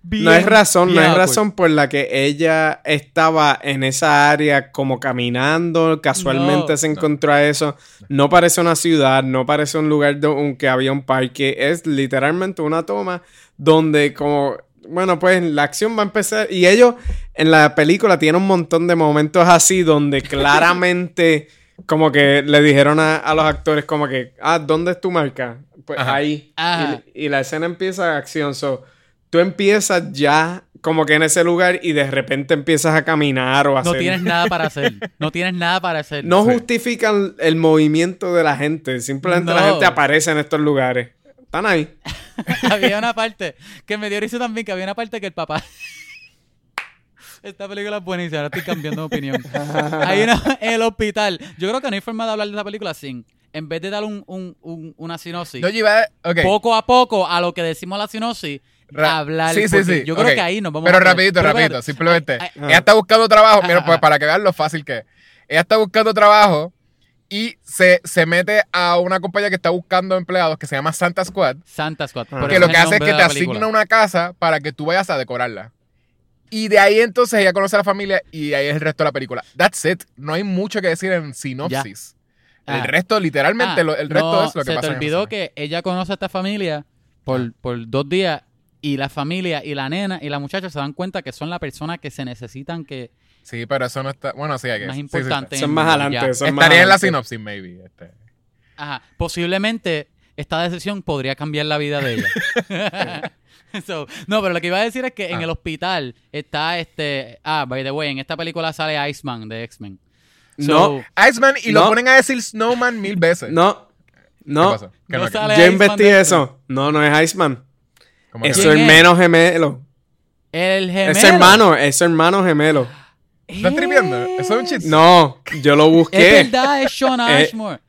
Bien,
no es razón, no es razón por la que ella estaba en esa área como caminando, casualmente
No.
se encontró a eso. No parece una ciudad, no parece un lugar donde había un parque, es literalmente una toma donde como, bueno, pues la acción va a empezar y ellos en la película tienen un montón de momentos así donde claramente como que le dijeron a, a los actores como que, ah, ¿dónde es tu marca? Pues
Ajá.
ahí.
Ajá.
Y, y la escena empieza a acción. So, tú empiezas ya como que en ese lugar y de repente empiezas a caminar o a
No
hacer...
tienes nada para hacer. No tienes nada para hacer.
No
Sí.
justifican el movimiento de la gente. Simplemente la
No.
gente aparece en estos lugares. Están ahí.
había una parte que me dio risa también, que había una parte que el papá... Esta película es buenísima, ahora estoy cambiando de opinión. Hay una en el hospital. Yo creo que no hay forma de hablar de esta película sin, en vez de dar un, un- un- una sinopsis,
no, yo iba a- ok.
poco a poco a lo que decimos la sinopsis,
Ra-
hablar.
Sí, sí, sí.
Yo creo que ahí nos vamos
Pero
a
rapidito,
Pero
rapidito. Simplemente.
Ay, ay,
ella está buscando trabajo. Mira, pues
ajá.
para que vean lo fácil que es. Ella está buscando trabajo y se, se mete a una compañía que está buscando empleados que se llama Santa Squad.
Santa Squad.
Ah.
Que lo que hace es que te
película.
asigna una casa para que tú vayas a decorarla. Y de ahí entonces ella conoce a la familia y ahí es el resto de la película. That's it. No hay mucho que decir en sinopsis.
Ah.
El resto, literalmente,
Ah,
lo- el resto
no,
es lo que
se
pasa.
te
en
olvidó que ella conoce a esta familia
Ah.
por, por dos días y la familia y la nena y la muchacha se dan cuenta que son la persona que se necesitan que.
Sí, pero eso no está. Bueno, sí, hay que.
más
sí, sí,
importante.
Son más adelante. Son más
Estaría en la sinopsis, maybe. Este.
Ajá. Posiblemente esta decisión podría cambiar la vida de ella. So, no, pero lo que iba a decir es que en
Ah.
el hospital está este. Ah, by the way, en esta película sale Iceman de X-Men.
No,
Iceman y lo ponen a decir Snowman mil veces.
no,
¿Qué
no.
pasó? ¿Qué
No
no-
sale
Yo
Iceman
investigué eso. No, no es Iceman.
¿Cómo que
Es hermano gemelo.
El gemelo.
Es hermano, es hermano gemelo.
¿Estás tripeando? ¿Eso es un chiste?
No, yo lo busqué.
Es verdad, es Sean
Eh,
Ashmore.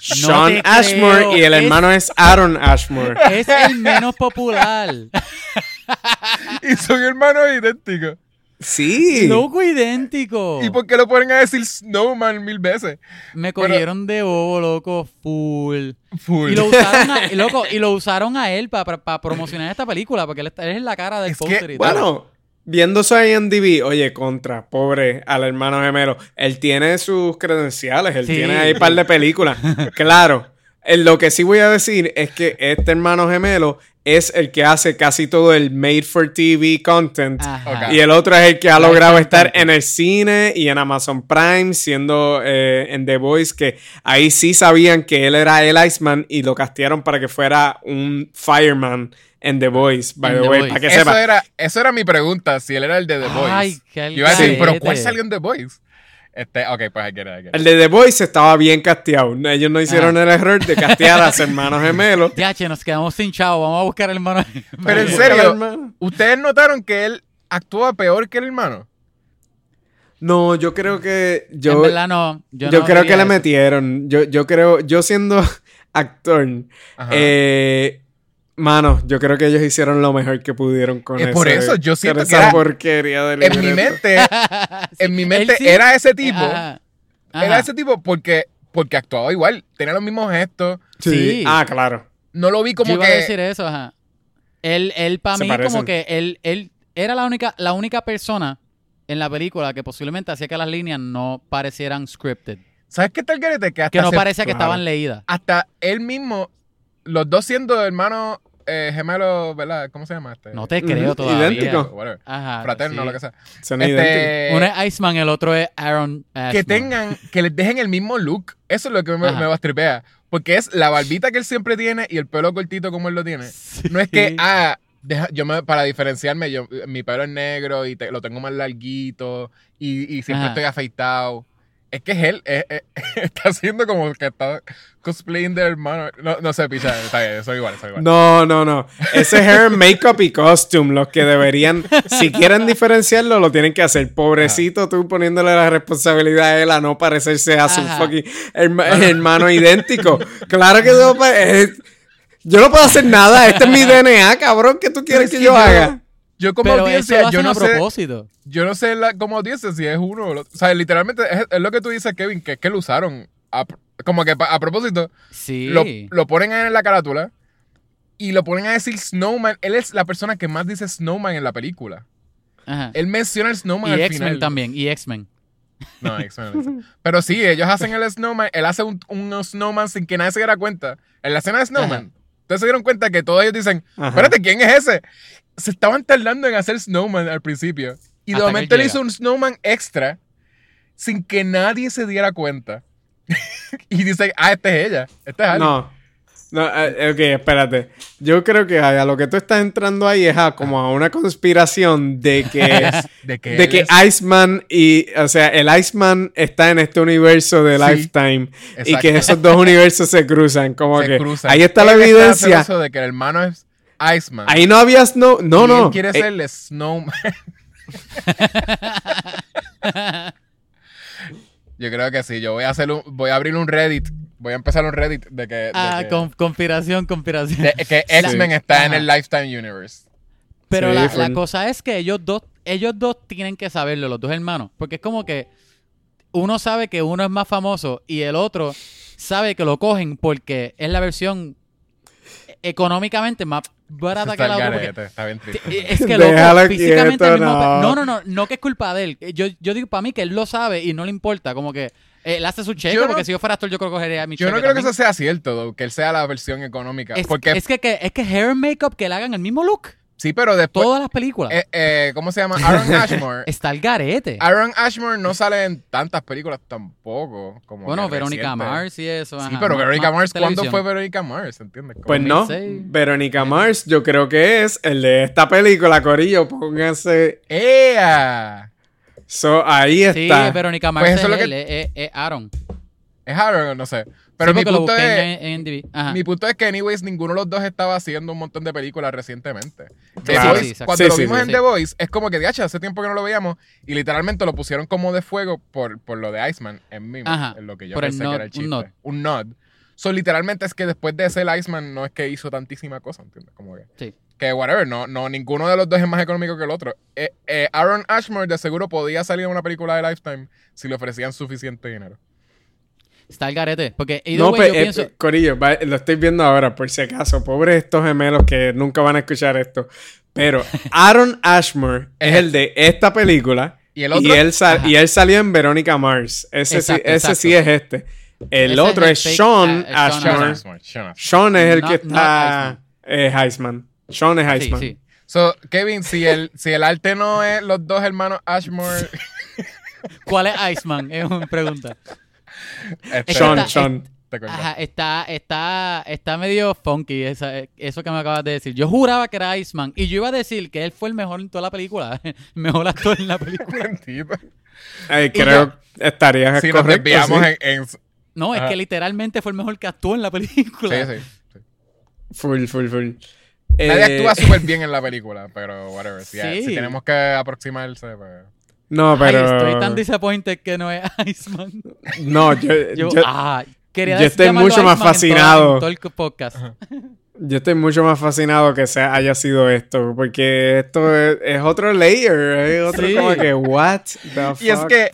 Sean Ashmore
creo.
y el hermano es Aaron Ashmore.
Es el menos popular.
Y son hermanos idénticos.
Sí.
Loco idéntico.
¿Y por qué lo ponen a decir Snowman mil veces?
Me cogieron de bobo, loco, full.
Full.
Y lo usaron a, loco, y lo usaron a él para promocionar esta película, porque él, es la cara del póster y todo.
Bueno, viendo su IMDb, oye, contra, pobre al hermano gemelo. Él tiene sus credenciales, él
Sí.
tiene ahí un par de películas. claro. Eh, Lo que sí voy a decir es que este hermano gemelo es el que hace casi todo el made for TV content. Y el otro es el que ha logrado estar en el cine y en Amazon Prime, siendo eh, en The Voice, que ahí sí sabían que él era el Iceman y lo castearon para que fuera un fireman en The Voice, by
En
the
The
way, para que
Eso
sepa.
era, eso era mi pregunta, si él era el de The Voice.
Ay, qué
Yo iba a decir, pero ¿cuál salió en The Voice? Este, ok, pues get it.
El de The Voice estaba bien casteado. Ellos no hicieron
Ah.
el error de castear a sus hermanos gemelos.
Ya, che, nos quedamos sin chavo. Vamos a buscar el hermano.
Pero en serio,
al hermano.
¿ustedes notaron que él actúa peor que el hermano?
No, yo creo que
en
yo,
verdad no. Yo,
yo
no
creo que le metieron. Yo, yo creo, yo siendo actor,
Ajá.
eh, mano, yo creo que ellos hicieron lo mejor que pudieron con
Es
ese-
por eso, yo siento que
esa
era-
porquería de
en mi mente, en mi mente
sí-
era ese tipo.
Ajá. Ajá.
Era ese tipo porque, porque actuaba igual, tenía los mismos gestos.
Sí.
Sí.
Ah, claro.
No lo vi
Yo
como
iba
que.
a decir eso, ajá. Él, él para mí,
parecen.
como que él, él era la única, la única persona en la película que posiblemente hacía que las líneas no parecieran scripted.
¿Sabes qué tal garete? Que hasta,
Que no
se-
parecía que
claro.
estaban leídas.
hasta él mismo, los dos siendo hermanos eh, gemelos, ¿verdad? ¿Cómo se llama este?
No te creo todavía.
idéntico.
Whatever.
Ajá.
Fraterno,
sí.
lo que sea.
Son idénticos.
Este,
Uno es Iceman, el otro es Aaron Ashmore.
que tengan, que les dejen el mismo look. Eso es lo que me,
Ajá.
me bastripea. Porque es la barbita que él siempre tiene y el pelo cortito como él lo tiene.
Sí.
No es que, ah, deja- yo me, para diferenciarme, yo, mi pelo es negro y te- lo tengo más larguito y, y siempre
Ajá.
estoy afeitado. Es que es él, es- es- está haciendo como que está cosplaying de hermano. No, no sé, picha, está bien, soy igual, soy igual.
No, no, no. Ese hair, makeup y costume, los que deberían, si quieren diferenciarlo, lo tienen que hacer. Pobrecito tú poniéndole la responsabilidad a él a no parecerse a su
Ajá.
fucking herma- hermano idéntico. Claro que no, pa- eh, yo no puedo hacer nada. Este es mi DNA, cabrón. ¿Qué tú quieres
Es
que
que
yo
yo-
haga?
Yo como
Pero eso
audiencia,
lo
yo no
a
sé,
propósito.
yo no sé la- como audiencia si es uno o lo- O sea, literalmente es, es lo que tú dices, Kevin, que es que lo usaron a- como que a propósito.
Sí.
Lo, lo ponen en la carátula y lo ponen a decir Snowman. Él es la persona que más dice Snowman en la película.
Ajá.
Él menciona el Snowman
Y
al
X-Men
final.
también. Y X-Men.
No, X-Men. Pero sí, ellos hacen el Snowman. Él hace un, un Snowman sin que nadie se diera cuenta. En la escena de Snowman. Ustedes se dieron cuenta que todos ellos dicen,
Ajá.
espérate, ¿quién es ese? Se estaban tardando en hacer Snowman al principio. Y de momento
él
hizo un Snowman extra sin que nadie se diera cuenta. y dice, ah, este es ella. Este es Ali.
No. No, eh, ok, espérate. Yo creo que a lo que tú estás entrando ahí es a como a una conspiración de que
De que,
de que
es-
Iceman y, o sea, el Iceman está en este universo de
Sí,
Lifetime y que esos dos universos se cruzan, como
se
que
cruzan.
ahí está la evidencia.
de que el hermano es Iceman.
Ahí no había Snow, no,
y
no.
Él quiere
Eh,
ser el Snowman. Yo creo que sí. Yo voy a hacer un, voy a abrir un Reddit. Voy a empezar un Reddit de que, de
Ah,
que-
con- conspiración, conspiración.
de que X-Men está en el Lifetime Universe.
Pero
Sí,
la, la cosa es que ellos dos, ellos dos tienen que saberlo, los dos hermanos. Porque es como que uno sabe que uno es más famoso y el otro sabe que lo cogen porque es la versión económicamente más barata
Está
que la otra. porque-
garete, está bien triste.
Eh, Es que loco,
Déjalo
físicamente
quieto,
el mismo
no.
no, no, no, no que es culpa de él. Yo, yo digo para mí que él lo sabe y no le importa, como que eh, él hace su cheque,
Yo no-
porque si yo fuera actor yo creo que cogería mi
Yo
cheque
no creo que eso sea cierto, though, que él sea la versión económica.
es,
porque
es que, que- es que hair and makeup que le hagan el mismo look,
sí, pero después.
todas las películas.
eh, eh, ¿Cómo se llama? Aaron Ashmore.
Está el garete.
Aaron Ashmore no sale en tantas películas tampoco. Como
Bueno,
que
Verónica. Mars y eso.
Sí,
ajá,
pero
más-
Verónica Mars, ¿cuándo
televisión.
fue Verónica Mars? ¿Entiendes? Como-
Pues no,
2006.
Verónica Mars, yo creo que es el de esta película, Corillo. Pónganse.
¡Ea!
So, ahí
Sí,
está.
Verónica Mars
Pues eso
es,
es lo
él, es, es- es Aaron.
Es Aaron, no sé. Pero
Sí,
mi
lo
punto es.
en, en IMDb. Ajá.
Mi punto es que, anyways, ninguno de los dos estaba haciendo un montón de películas recientemente. The
Claro.
Voice,
Sí, exacto.
cuando
Sí,
lo vimos en. The Voice, es como que, de hace tiempo que no lo veíamos y literalmente lo pusieron como de fuego por, por lo de Iceman en mí, en lo que yo
Por
pensé
nod,
que era el
un
chiste.
nod.
Un nod. So, literalmente es que después de ese el Iceman no es que hizo tantísima cosa, ¿entiendes? Como que,
Sí.
que whatever, no, no, ninguno de los dos es más económico que el otro. Eh, eh, Aaron Ashmore de seguro podía salir en una película de Lifetime si le ofrecían suficiente dinero.
Está el garete. Porque
No,
way,
pues,
yo
eh,
pienso...
eh, Corillo, va- lo estoy viendo ahora, por si acaso. Pobres estos gemelos que nunca van a escuchar esto. Pero Aaron Ashmore es el de esta película.
¿Y el otro?
Y él, sal-
Ajá.
y él salió en Verónica Mars. Ese, sí,
Exacto,
ese sí es este. El
Ese
otro
es el
es,
fake,
Sean Ashmore.
Sean Ashmore.
Sean es el que está. Es Heisman. Sean es
Sí,
Heisman.
sí.
So, Kevin, si el, si el arte no es los dos hermanos Ashmore,
¿Cuál es Iceman? Es una pregunta.
Este,
Sean,
Está-
Sean.
te.
Ajá, está, está, está medio funky esa- eso que me acabas de decir. Yo juraba que era Iceman y yo iba a decir que él fue el mejor en toda la película. El mejor actor en la película.
Bendito.
Eh,
Y
creo que estarías
Si nos
correcto.
desviamos
sí.
en,
No, es que literalmente fue el mejor que actuó en la película.
sí. sí.
Full, full, full.
Nadie
Eh,
actúa súper bien en la película, pero whatever. Si,
Sí.
si tenemos que aproximarse, pues.
No, pero.
Ay, estoy tan disappointed que no es Iceman.
No, yo,
Yo,
yo-
ah, quería
yo estoy mucho más
en
fascinado.
en todo el podcast.
Yo estoy mucho más fascinado que sea, haya sido esto, porque esto es, es otro layer, es otro
Sí.
como que, what the
Y es
fuck?
que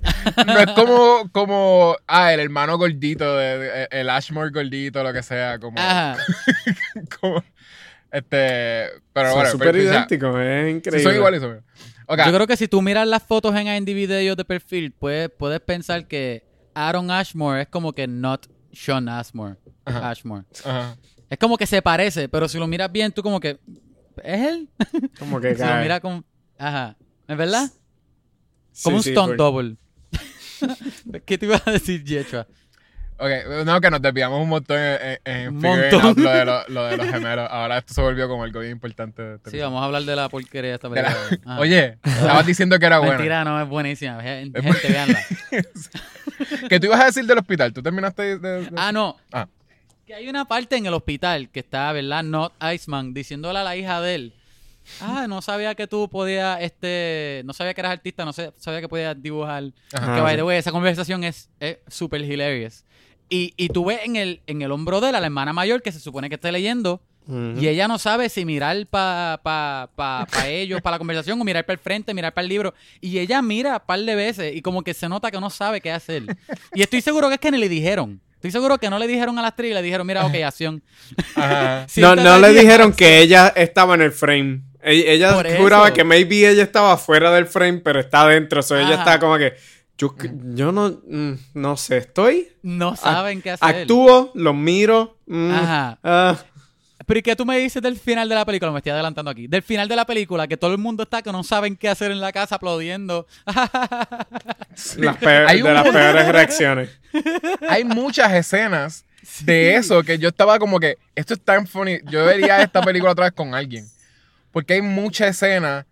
no es como, como, ah, el hermano gordito, de, de- el Ashmore gordito, lo que sea, como,
Ajá.
como este, pero
Son
bueno,
súper
sea,
idénticos, es increíble.
son iguales, son iguales.
Yo creo que si tú miras las fotos en IMDb de ellos de perfil, puedes, puedes pensar que Aaron Ashmore es como que not Sean Ashmore.
Ajá.
Ashmore.
Ajá.
Es como que se parece, pero si lo miras bien, tú como que. ¿Es él?
Como que
Si lo miras como. Ajá. ¿Es verdad?
Sí,
Como un
sí,
stunt
full.
double. ¿Qué te iba a decir, Yechua?
Ok, no, que nos desviamos un montón en, en, en
Un
figuring
montón.
out lo de, lo, lo de los gemelos. Ahora esto se volvió como algo bien importante. de este
Sí, vamos a hablar de la porquería de esta
la-
película. Ajá.
Oye, estabas diciendo que era buena.
Mentira, no, es buenísima. Gente, véanla.
¿Qué tú ibas a decir del hospital? ¿Tú terminaste de...?
Ah, no.
Ah.
Que hay una parte en el hospital que está, ¿verdad? Not Iceman diciéndole a la hija de él. Ah, no sabía que tú podías, este, no sabía que eras artista, no sé- sabía que podías dibujar.
Ajá.
que, by the way, esa conversación es es súper hilarious. Y, y tú ves en el, en el hombro de él a la hermana mayor que se supone que esté leyendo y ella no sabe si mirar para pa, pa, pa ellos, para la conversación, o mirar para el frente, mirar para el libro. Y ella mira un par de veces y como que se nota que no sabe qué hacer. Y estoy seguro que es que ni le dijeron. Estoy seguro que no le dijeron a la actriz y le dijeron, mira, ok, acción.
No, no le dijeron que ella estaba en el frame. E- Ella juraba
eso.
que maybe ella estaba fuera del frame, pero está adentro. O sea, ella estaba como que. Yo, yo no, mm, no sé, estoy.
No saben qué hacer.
Actúo, los miro. mm,
Ajá.
ah,
Pero ¿y qué tú me dices del final de la película? Me estoy adelantando aquí. Del final de la película, que todo el mundo está que no saben qué hacer en la casa aplaudiendo.
las peor-
Hay
de
un-
las peores reacciones.
Hay muchas escenas de eso que yo estaba como que, esto es tan funny. Yo vería esta película otra vez con alguien. Porque hay muchas escenas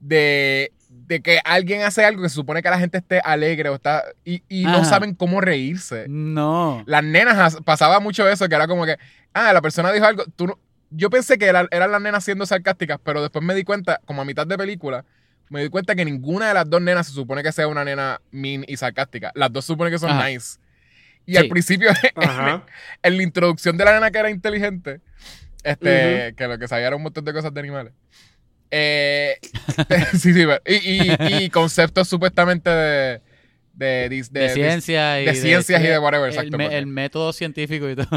de, de que alguien hace algo que se supone que la gente esté alegre o está y, y no saben cómo reírse.
no.
Las nenas as- pasaba mucho eso, que era como que, ah, la persona dijo algo, tú no- yo pensé que era- eran las nenas siendo sarcásticas, pero después me di cuenta, como a mitad de película, me di cuenta que ninguna de las dos nenas se supone que sea una nena mean y sarcástica. Las dos supone que son
Ajá.
nice. Y
Sí.
al principio,
Ajá.
en la introducción de la nena que era inteligente, este, que lo que sabía era un montón de cosas de animales. Eh, sí, sí, pero- y, y- y conceptos supuestamente de, de, dis-
De,
de- de-
ciencia y
de ciencias y de whatever,
el,
exacto,
me-
porque-
el método científico y todo.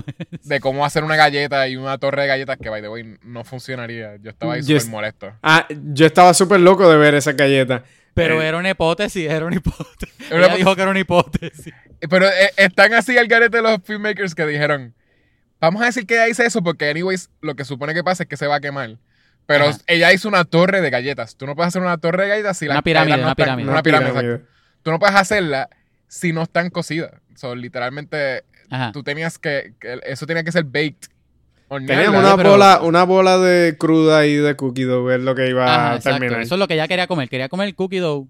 de cómo hacer una galleta y una torre de galletas que, by the way, no funcionaría. Yo estaba ahí súper molesto.
Ah, yo estaba súper loco de ver esa galleta.
Pero
Eh,
era una hipótesis, era una hipótesis.
Era una
Ella
hipo-
dijo que era una hipótesis.
Pero eh, están así al garete los filmmakers que dijeron, vamos a decir que ella hizo eso porque, anyways, lo que supone que pasa es que se va a quemar. Pero
Ajá.
ella hizo una torre de galletas. Tú no puedes hacer una torre de galletas si
Una
las
pirámide,
no
una
están-
pirámide.
Una pirámide,
pirámide.
exacto. Tú no puedes hacerla si no están cocidas. So, literalmente,
Ajá.
tú tenías que, que- Eso tenía que ser baked.
Tenías una
pero-
bola, una bola de cruda y de cookie dough, es lo que iba
Ajá,
a
exacto.
terminar.
Eso es lo que ella quería comer. Quería comer cookie dough.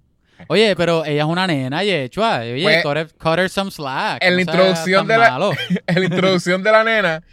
Oye, pero ella es una nena, Yechua. Oye,
Pues,
cut, her, cut her some slack.
en la
no
introducción de la- en la introducción de la nena,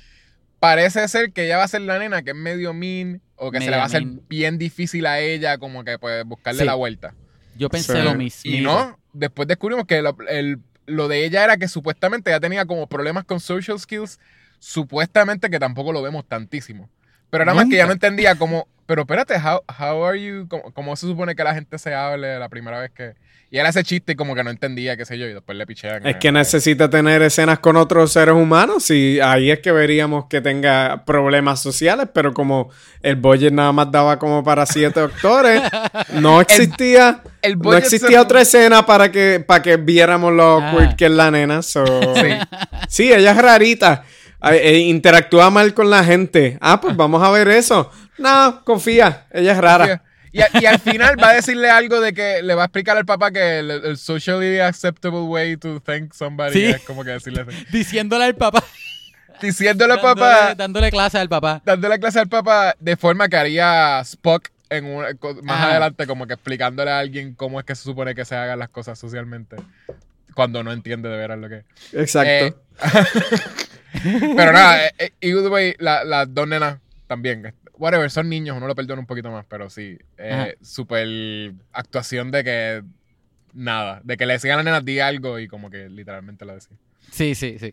parece ser que ella va a ser la nena que es medio mean o que se le va a hacer bien difícil a ella, como que pues buscarle
Sí.
la vuelta.
Yo pensé
Sí.
lo mismo.
Y no, después descubrimos que lo, el- lo de ella era que supuestamente ella tenía como problemas con social skills, supuestamente que tampoco lo vemos tantísimo. Pero era más que
Nunca.
no entendía cómo, pero espérate, how, how are you, cómo, cómo se supone que la gente se hable la primera vez que... Y era ese chiste y como que no entendía, qué sé yo, y después le pichean.
Es que necesita tener escenas con otros seres humanos y ahí es que veríamos que tenga problemas sociales, pero como el budget nada más daba como para siete actores, no existía,
el
no existía
se-
otra escena para que, para que viéramos lo
Ah.
que es la nena. so-
Sí.
Sí, ella es rarita. Eh, interactúa mal con la gente. Ah, pues vamos a ver eso. No, confía, ella es rara.
Y, a- y al final va a decirle algo de que le va a explicar al papá que el, el socially acceptable way to thank somebody
Sí.
es como que decirle así.
Diciéndole al papá.
Diciéndole al papá,
dándole clase al papá.
dándole clase al papá de forma que haría Spock en una- co- más
Ajá.
adelante, como que explicándole a alguien cómo es que se supone que se hagan las cosas socialmente. Cuando no entiende de veras lo que es.
Exacto.
Eh, Pero nada, eh, eh, either way, la- las dos nenas también. Whatever, son niños, uno lo perdona un poquito más, pero sí. Eh, super actuación de que nada, de que le decían a la nena di algo y como que literalmente lo decía.
Sí, sí, sí.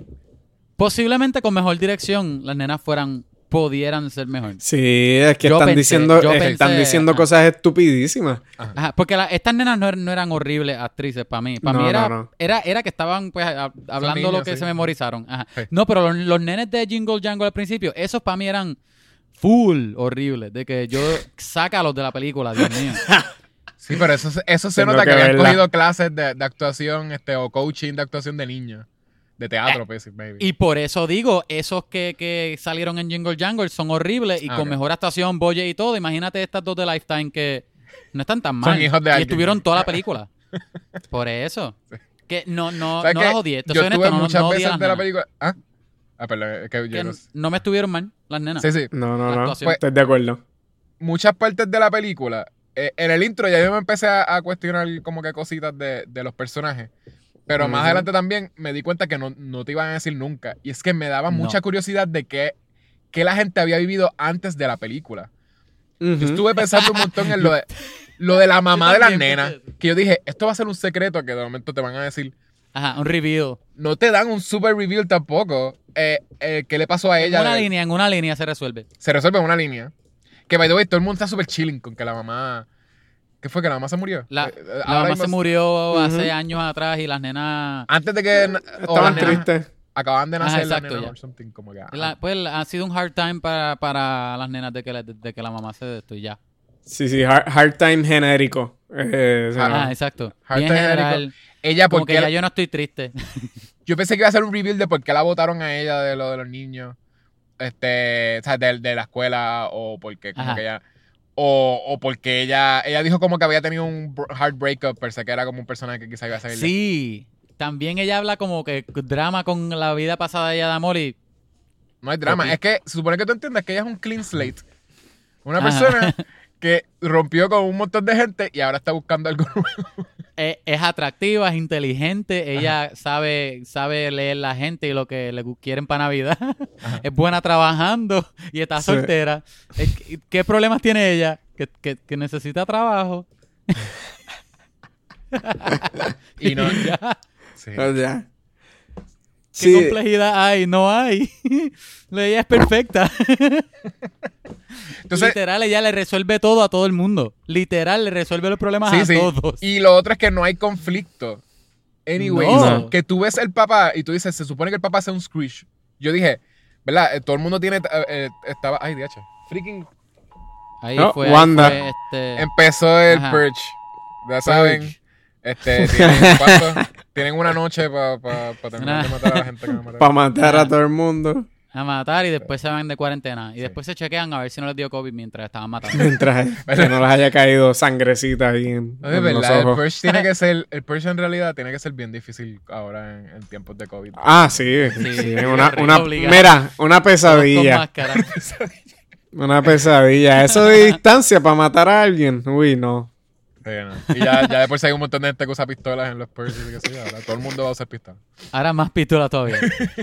Posiblemente con mejor dirección las nenas fueran, pudieran ser mejor.
Sí, es que
Yo
están
pensé-
diciendo,
yo
están diciendo
ajá.
cosas estupidísimas.
Ajá, porque la- estas nenas no, er- no eran horribles actrices para mí. Para
No,
mí era,
no, no.
Era, era que estaban pues a- hablando
niños,
lo que
sí.
se memorizaron. Ajá.
Sí.
No, pero los, los nenes de Jingle Jangle al principio, esos para mí eran full horribles. De que yo sácalos de la película, Dios mío.
Sí, pero eso, se- eso se
Tengo
nota que,
que
habían
verla.
cogido clases de, de actuación este, o coaching de actuación de niños. De teatro, pues, maybe.
Y por eso digo, esos que, que salieron en Jingle Jangle son horribles y
Ah,
con mejor actuación, Boye y todo. Imagínate estas dos de Lifetime que no están tan
Son
mal.
hijos de
y
alguien.
estuvieron toda la película. Por eso. Que no, no,
¿Sabes
no
qué?
las odié. Te
Yo
honesto,
estuve
no,
muchas
no
veces de la película. Ah, ah perdón, es que yo
Que
no-
no me estuvieron mal las nenas.
Sí, sí.
No, no, no.
actuación.
Estoy de acuerdo.
Muchas partes de la película, eh, en el intro ya yo me empecé a, a cuestionar como que cositas de, de los personajes. Pero más adelante también me di cuenta que no, no te iban a decir nunca. Y es que me daba
No.
mucha curiosidad de qué, qué la gente había vivido antes de la película. Yo estuve pensando un montón en lo de, lo de la mamá de las nenas. Que yo dije, esto va a ser un secreto que de momento te van a decir.
Ajá, un review.
No te dan un super reveal tampoco. Eh, eh, ¿Qué le pasó a
En
ella?
una
De-
línea, en una línea se resuelve.
Se resuelve en una línea. Que, by the way, todo el mundo está súper chilling con que la mamá... ¿Qué fue? ¿Que la mamá se murió?
La,
Eh,
la mamá se murió hace años atrás y las nenas...
Antes de que...
Estaban tristes.
Acaban de
Ajá,
nacer las
exacto,
nenas
ya.
or something, como que, ah.
la- pues ha sido un hard time para, para las nenas de que, la- de que la mamá se esto ya.
Sí, sí, hard, hard time genérico. Eh,
Ajá.
Ah, exacto.
Hard
Bien
time
general.
Ella,
Como
porque
que ya yo no estoy triste.
Yo pensé que iba a ser un reveal de por qué la votaron a ella de lo de los niños. Este, o sea, de, de la escuela o porque como que ella o, o porque ella ella dijo como que había tenido un hard breakup, pensé que era como un personaje que quizá iba a salir.
Sí. También ella habla como que drama con la vida pasada de ella de amor y...
No hay drama, es que se supone que tú entiendas que ella es un clean slate. Una
Ajá.
persona que rompió con un montón de gente y ahora está buscando algo nuevo.
Es, es atractiva, es inteligente, ella sabe, sabe leer la gente y lo que le quieren para Navidad. Es buena trabajando y está
Sí.
soltera. ¿Qué problemas tiene ella? Que, que- que necesita trabajo.
Y no-
ya.
Sí.
o sea.
¿Qué
Sí,
complejidad hay? No hay. ella es perfecta.
Entonces,
Literal, ella le resuelve todo a todo el mundo. Literal, le resuelve los problemas
sí,
a
sí.
todos.
Y lo otro es que no hay conflicto. Anyways,
No.
que tú ves el papá y tú dices, se supone que el papá hace un Scrooge. Yo dije, ¿verdad? Eh, todo el mundo tiene. eh, eh, estaba. Ay, DH. Freaking.
Ahí
No,
fue, ahí
Wanda.
fue, este,
Empezó el
Ajá.
Purge. Ya saben.
Purge.
Este, tienen, ¿cuánto? tienen una noche para terminar
Una-
de matar a la gente que matar.
para matar a todo el mundo.
a matar y después se van de cuarentena. Y después se chequean a ver si no les dio COVID mientras estaban matando.
Mientras que no les haya caído sangrecita ahí en,
No, es
en los
verdad, el
ojos.
Purge tiene que ser, el Purge en realidad tiene que ser bien difícil ahora en, en tiempos de COVID.
Ah, sí.
Sí,
sí,
sí,
una, una- mira, una pesadilla. Una pesadilla. Eso de distancia para matar a alguien. Uy, no.
Sí, no. Y ya, ya después hay un montón de gente que usa pistolas en los Purge y yo, ahora todo el mundo va a usar pistolas.
Ahora más pistola todavía.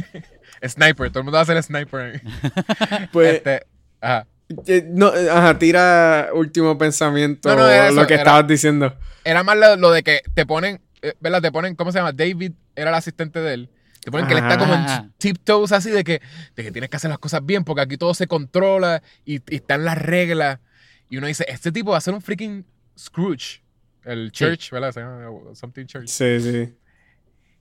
Sniper, todo el mundo va a hacer sniper.
Pues,
Este, ajá.
eh, no, eh, ajá, tira último pensamiento
No, no, era
lo que
era-
estabas diciendo.
Era más lo, lo de que te ponen, eh, ¿verdad? Te ponen, ¿cómo se llama? David era el asistente de él. Te ponen que él está como en tiptoes así de que, de que tienes que hacer las cosas bien porque aquí todo se controla y, y están las reglas. Y uno dice, este tipo va a ser un freaking Scrooge. El
Sí.
Church, ¿verdad? Se llama Something Church.
Sí, sí.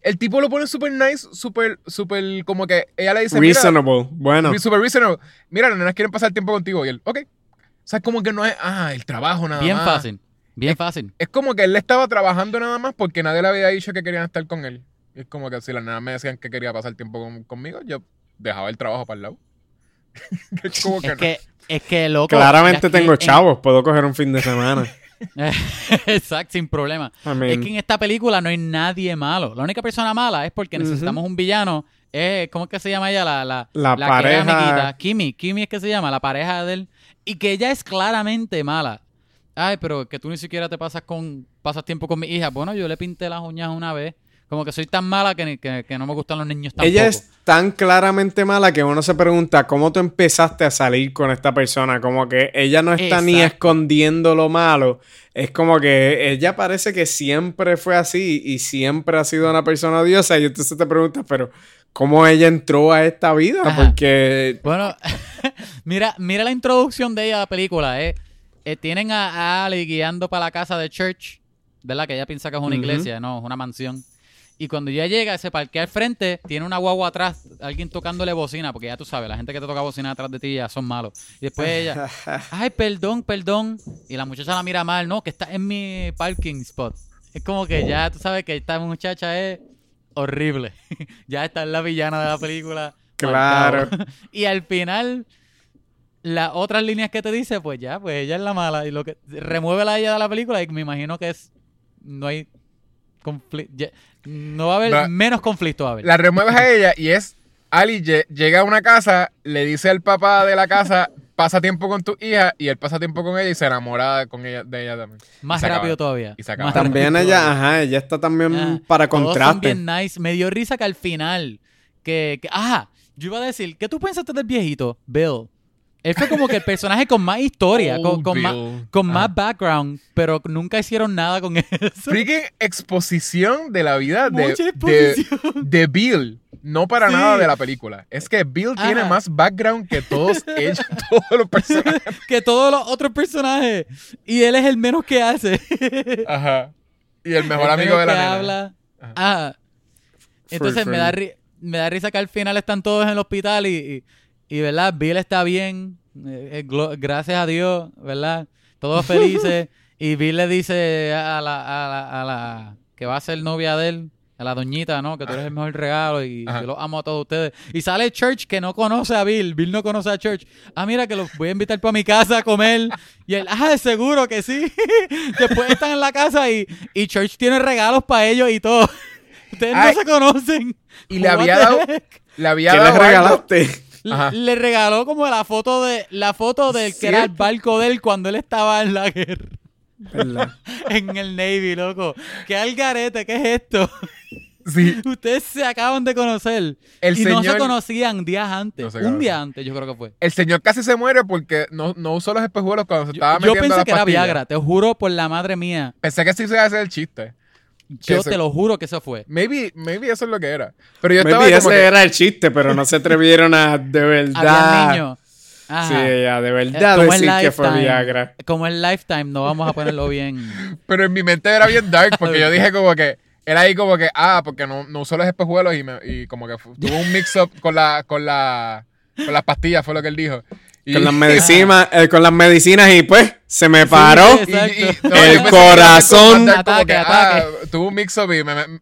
El tipo lo pone súper nice, súper, súper, como que ella le dice, mira,
Reasonable. Bueno.
super reasonable. Mira, las nenas quieren pasar tiempo contigo. Y él, ok. O sea, como que no es, ah, el trabajo nada
Bien
más.
fácil. Bien fácil.
Es como que él estaba trabajando nada más porque nadie le había dicho que querían estar con él. Y es como que si las nenas me decían que quería pasar tiempo con- conmigo, yo dejaba el trabajo para el lado. es como que,
Es
no.
que, es que loco.
Claramente
que
tengo
en-
chavos. Puedo coger un fin de semana.
Exacto, sin problema.
I mean,
Es que en esta película no hay nadie malo. La única persona mala es porque necesitamos un villano. Es, ¿Cómo es que se llama ella? La, la,
La pareja-
amiguita. Kimi. Kimi es que se llama, la pareja de él. Y que ella es claramente mala. Ay, pero que tú ni siquiera te pasas con pasas tiempo con mi hija. Bueno, yo le pinté las uñas una vez. Como que soy tan mala que, ni- que, que no me gustan los niños tampoco.
Ella es tan claramente mala que uno se pregunta cómo tú empezaste a salir con esta persona. Como que ella no está ni escondiendo lo malo. Es como que ella parece que siempre fue así y siempre ha sido una persona odiosa. Y entonces te preguntas, pero ¿cómo ella entró a esta vida?
Ajá.
Porque
Bueno, mira, mira la introducción de ella a la película. Eh. Eh, tienen a, a Ali guiando para la casa de Church, ¿verdad? Que ella piensa que es una iglesia, no, es una mansión. Y cuando ella llega, se parquea al frente, tiene una guagua atrás, alguien tocándole bocina, porque ya tú sabes, la gente que te toca bocina atrás de ti ya son malos. Y después ella, ay, perdón, perdón. Y la muchacha la mira mal, no, que está en mi parking spot. Es como que ya tú sabes que esta muchacha es horrible. ya está en la villana de la película.
Claro.
y al final, las otras líneas que te dice, pues ya, pues ella es la mala. Y lo que remueve a ella de la película, y me imagino que es. No hay confli- ya- no va a haber
Va-
menos conflicto va a haber.
La remueves a ella y es Ali lle- llega a una casa, le dice al papá de la casa, pasa tiempo con tu hija y él pasa tiempo con ella y se enamora con ella, de ella también.
Más rápido
acaba.
todavía.
Y se acaba.
Más
También
rápido
ella,
todavía.
ajá, ella está también
Ah,
para
todos son
contraste.
bien nice. Me dio risa que al final, que, que- ajá, yo iba a decir, ¿qué tú pensaste del viejito? Bill. Él fue como que el personaje con más historia, con, con más, background, pero nunca hicieron nada con eso.
Freaking exposición de la vida de, Bill. No para
Sí.
nada de la película. Es que Bill tiene más background que todos ellos, todos los personajes.
que todos los otros personajes. Y él es el menos que hace.
Ajá. Y el mejor
El
amigo de la
que
nena.
habla.
Ajá.
Ah. Entonces
Free
me da, me risa que al final están todos en el hospital y, y, y, ¿verdad? Bill está bien. eh, eh, gracias a Dios, ¿verdad? Todos felices. y Bill le dice a la, a, la, a la que va a ser novia de él, a la doñita, ¿no? Que tú eres el mejor regalo y
Ajá.
yo los amo a todos ustedes. Y sale Church que no conoce a Bill. Bill no conoce a Church. Ah, mira que los voy a invitar para mi casa a comer. Y él, ah, seguro que sí. Después están en la casa y, y Church tiene regalos para ellos y todo. Ustedes
Ay.
no se conocen.
Y le había dado, le había
¿Qué le
dado
regalaste?
Le-
Ajá.
Le regaló como la foto de la foto del que era el barco de él cuando él estaba en la guerra.
¿Verdad?
En el Navy, loco. ¿Qué algarete? ¿Qué es esto?
Sí.
Ustedes se acaban de conocer.
El
y no se
señor-
conocían días antes.
No
Un día antes, yo creo que fue.
El señor casi se muere porque no, no usó los espejuelos cuando se
Yo,
estaba
yo
metiendo
pensé
las
que era. Viagra, te juro por la madre mía.
Pensé que sí se iba a hacer el chiste.
Yo te lo juro que eso fue.
Maybe, maybe eso es lo que era. Pero yo estaba
Maybe
como
ese
que,
era el chiste, pero no se atrevieron a de verdad.
Había niños. Ajá.
Sí, ya, de
Eh,
verdad
como en
decir que fue. Viagra.
Como en Lifetime, no vamos a ponerlo bien.
Pero en mi mente era bien dark porque yo dije como que era ahí como que, ah, porque no, no usó los espejuelos y, me, y como que tuvo un mix-up con, la, con, la, con las pastillas, fue lo que él dijo.
Con las medicinas, eh, con las medicinas y pues se me paró.
sí, Exacto.
no,
El corazón.
Ataque,
que,
ataque.
ah, tuvo un mix-up y me, me,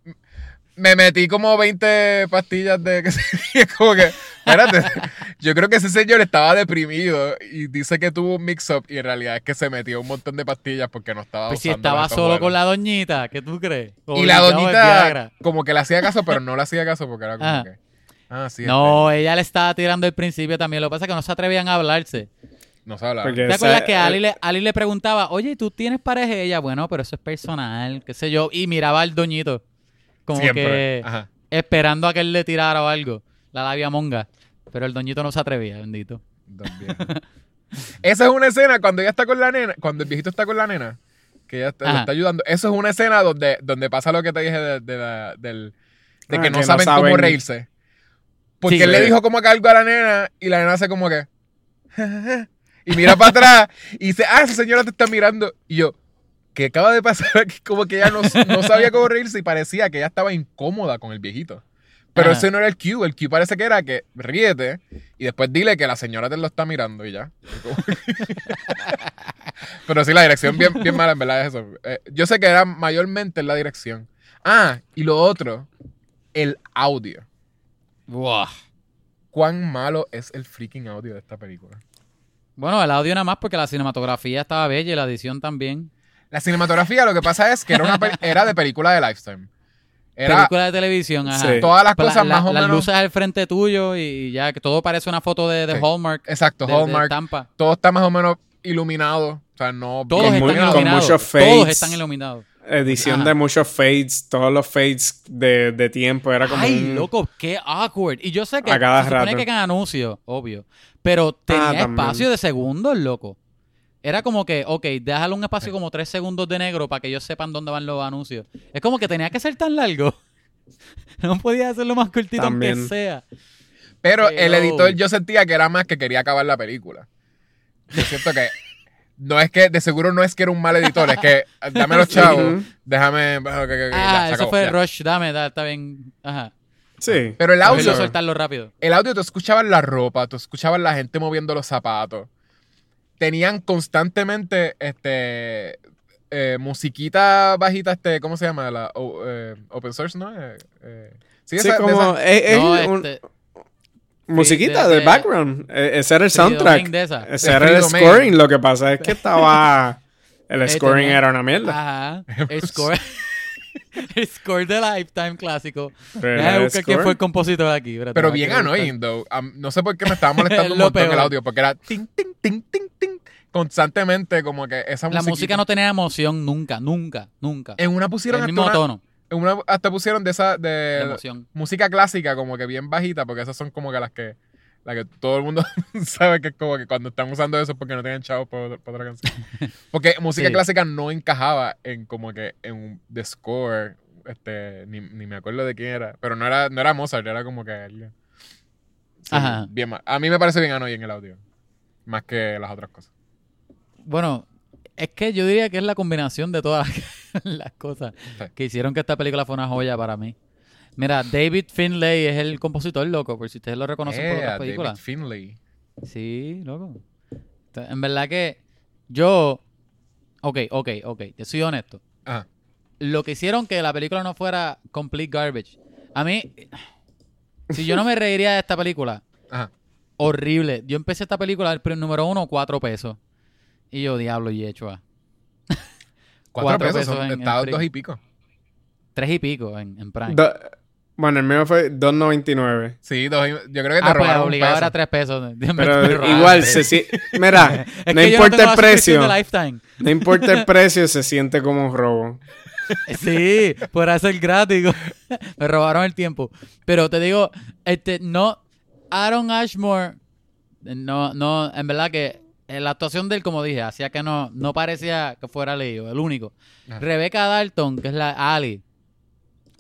me metí como 20 pastillas de que como que, espérate, yo creo que ese señor estaba deprimido y dice que tuvo un mix-up y en realidad es que se metió un montón de pastillas porque no estaba
Pues si
usando
estaba
los
solo con la doñita, ¿qué tú crees?
Y la doñita como que le hacía caso, pero no le hacía caso porque era como
Ajá.
que, ah, sí,
No, ella le estaba tirando al principio también. Lo que pasa es que no se atrevían a hablarse.
no se hablaba.
Porque
¿Te acuerdas
esa-
que Ali le, Ali le preguntaba, oye, ¿tú tienes pareja? Y ella, bueno, pero eso es personal, qué sé yo. Y miraba al doñito. Como
Siempre.
que
Ajá.
esperando a que él le tirara o algo. La labia monga. Pero el doñito no se atrevía, bendito.
Esa es una escena cuando ella está con la nena, cuando el viejito está con la nena, que ella está, está ayudando. Eso es una escena donde, donde pasa lo que te dije de, de la- del, de
Ah,
que no
que no
saben cómo reírse. Porque
Sí.
él le dijo como que algo a la nena y la nena hace como que... y mira para atrás y dice, ah, esa señora te está mirando. Y yo, ¿qué acaba de pasar? Como que ella no, no sabía cómo reírse y parecía que ella estaba incómoda con el viejito. Pero
Ajá.
ese no era el cue. El cue parece que era que ríete y después dile que la señora te lo está mirando y ya. Pero sí, la dirección bien, bien mala, en verdad, es eso. Eh, yo sé que era mayormente en la dirección. Ah, y lo otro, el audio.
Buah.
¿Cuán malo es el freaking audio de esta película?
Bueno, el audio nada más porque la cinematografía estaba bella y la edición también.
La cinematografía, lo que pasa es que era, una era de película de Lifetime. Era
Película de televisión, ajá.
Sí.
todas las cosas
la-
más o
Las
menos.
luces al frente tuyo y ya, que todo parece una foto de, de
Sí.
Hallmark.
Exacto,
de- de
Hallmark.
Tampa.
todo está más o menos iluminado. O sea, no.
Todos
bien
están
con
iluminados. Todos están iluminados.
Edición
Ajá.
de muchos fades, todos los fades de, de tiempo. Era como
Ay,
un-
loco, qué awkward. Y yo sé que
A cada
se supone
rato.
que en anuncio, obvio. Pero tenía
también.
espacio de segundos, loco. Era como que, ok, déjale un espacio como tres segundos de negro para que ellos sepan dónde van los anuncios. Es como que tenía que ser tan largo. No podía hacerlo más cortito aunque
También.
sea.
Pero
Pero-
el editor yo sentía que era más que quería acabar la película. Yo siento que no es que, de seguro no es que era un mal editor, es que dame los
Sí.
chavos, déjame. ok, ok, ok, ya,
Ah,
se
eso
acabó,
fue
ya.
Rush, dame, da, está bien. Ajá.
Sí.
Pero el audio,
soltarlo rápido.
el audio, tú escuchabas la ropa, tú escuchabas la gente moviendo los zapatos. Tenían constantemente este eh, musiquita bajita, este, ¿cómo se llama? La eh, open source, ¿no? Eh, eh, sí,
Sí,
esa-
como.
esa-
es- es
no,
un-
este,
musiquita
de-
background. E- Ese era el soundtrack.
de esa.
Ese era el scoring. Lo que pasa es que estaba. El scoring era una mierda.
Ajá. El score. el score de Lifetime clásico.
El
buscar quién fue el compositor aquí.
Pero bien annoying, though. No sé por qué me estaba molestando un montón el
peor.
audio, porque era ting, ting, ting, ting, ting, constantemente como que esa
La
musiquita.
música no tenía emoción nunca, nunca, nunca.
En una pusieron
el
hasta
mismo
una,
tono
una hasta pusieron de esa
de
música clásica como que bien bajita, porque esas son como que las que la que todo el mundo sabe que es como que cuando están usando eso es porque no tienen chavos para, para otra canción. Porque música
Sí.
clásica no encajaba en como que en un the score, este, ni, ni me acuerdo de quién era, pero no era, no era Mozart, era como que alguien. Sí,
Ajá.
bien ma- A mí me parece bien annoying el audio. Más que las otras cosas.
Bueno, es que yo diría que es la combinación de todas las, las cosas
Sí.
que hicieron que esta película fuera una joya para mí. Mira, David Finlay es el compositor, loco, por si ustedes lo reconocen por
Eh,
otras
David
películas.
Finlay.
Sí, loco. En verdad que yo... Ok, ok, ok, te soy honesto.
Ajá.
Lo que hicieron que la película no fuera complete garbage. A mí, si yo no me reiría de esta película,
Ajá.
horrible. Yo empecé esta película, el número uno, cuatro pesos. Y yo, diablo, y hecho a
Cuatro,
Cuatro
pesos,
pesos
son,
Free.
dos y pico.
tres y pico en, en Prime.
Do- bueno, el mío fue 2.99.
Sí, dos y- yo creo que te
ah, pues
robaron un
obligado
peso.
era tres pesos.
Pero igual, se si- mira, no importa el precio. No importa el precio, se siente como un robo.
Sí, por hacer gratis. Me robaron el tiempo. Pero te digo, este, no, Aaron Ashmore, no, no, en verdad que la actuación de él, como dije, hacía que no, no parecía que fuera leído, el único.
Ajá.
Rebecca Dalton, que es la Ali.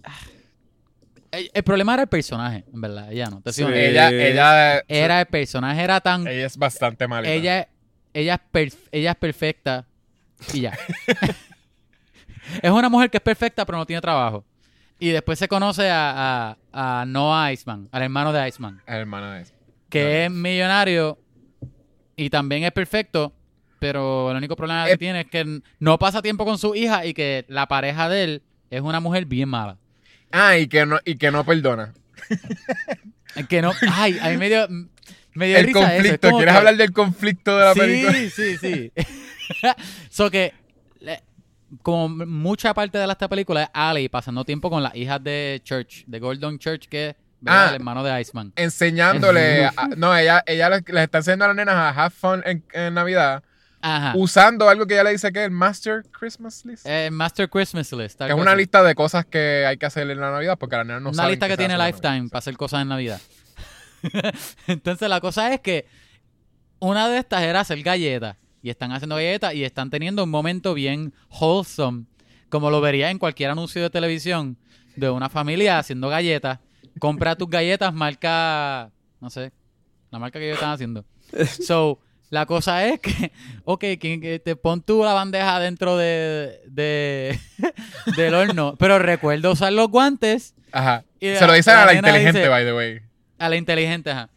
ah, El, el problema era el personaje, en verdad, ella no. te
Sí.
Ella, ella,
Era el personaje, era tan
ella es bastante malita.
ella, ella, es perf- ella es perfecta y ya. es una mujer que es perfecta pero no tiene trabajo. Y después se conoce a, a, a Noah Iceman, al hermano de Iceman,
Es hermana de eso.
que es millonario y también es perfecto, pero el único problema
Eh,
que tiene es que no pasa tiempo con su hija y que la pareja de él es una mujer bien mala.
Ah, y que no, y que no perdona.
Que no, ay, a mí me dio, me dio
El
risa
conflicto. ¿Quieres
que-
hablar del conflicto de la
sí,
película?
Sí, sí, so que, como mucha parte de esta película es Ali pasando tiempo con las hijas de Church, de Gordon Church, que.
Ah.
el hermano de Iceman.
Enseñándole. a- no, ella, ella les, les está enseñando a las nenas a have fun en, en Navidad.
Ajá.
Usando algo que ella le dice que es el Master Christmas List.
Eh, Master Christmas List.
que es una
así.
lista de cosas que hay que hacer en la Navidad porque las nenas no
una
saben
lista que
se
tiene Lifetime para hacer cosas en Navidad. Entonces la cosa es que una de estas era hacer galletas. Y están haciendo galletas y están teniendo un momento bien wholesome. Como lo vería en cualquier anuncio de televisión de una familia haciendo galletas. Compra tus galletas marca... No sé. La marca que ellos están haciendo. So, la cosa es que... Ok, que, que te pon tú la bandeja dentro de, de del horno. Pero recuerda usar los guantes
Ajá.
Y
Se lo dicen
la
a la inteligente,
dice-
by the way.
a la inteligente. ajá.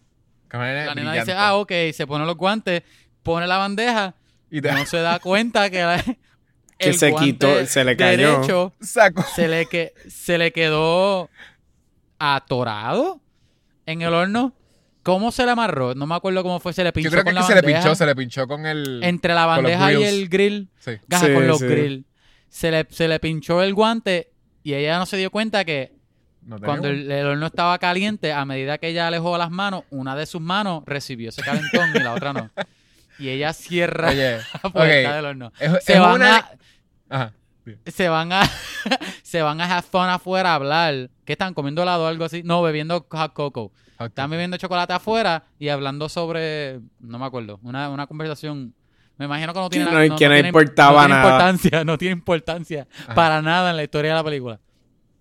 La nena
brillante.
dice, ah, ok, se pone los guantes, pone la bandeja,
Y te
no se da cuenta que, la-
Que
el
se
guante
quitó, se le cayó.
derecho
saco.
se le, que, se le quedó atorado en el horno. ¿Cómo se le amarró? No me acuerdo cómo fue. Se le pinchó
Yo creo que,
con
es que
la
se le pinchó, se le pinchó con el.
Entre la bandeja y el grill.
Sí.
Con los
sí.
grill. Se le, se le pinchó el guante y ella no se dio cuenta que
No
cuando el, el horno estaba caliente, a medida que ella alejó las manos, una de sus manos recibió ese calentón y la otra no. Y ella cierra
Oye,
la puerta del horno.
Es-
Se
es
van,
una-
a,
Ajá.
Se van a se van a have fun afuera a hablar. ¿Qué están comiendo helado o algo así? No, bebiendo hot cocoa. Están bebiendo chocolate afuera y hablando sobre, no me acuerdo, una, una conversación. Me imagino que no tiene na-
no- que no
tiene-
importaba
tiene
nada.
importancia, no tiene importancia
Ajá.
para nada en la historia de la película.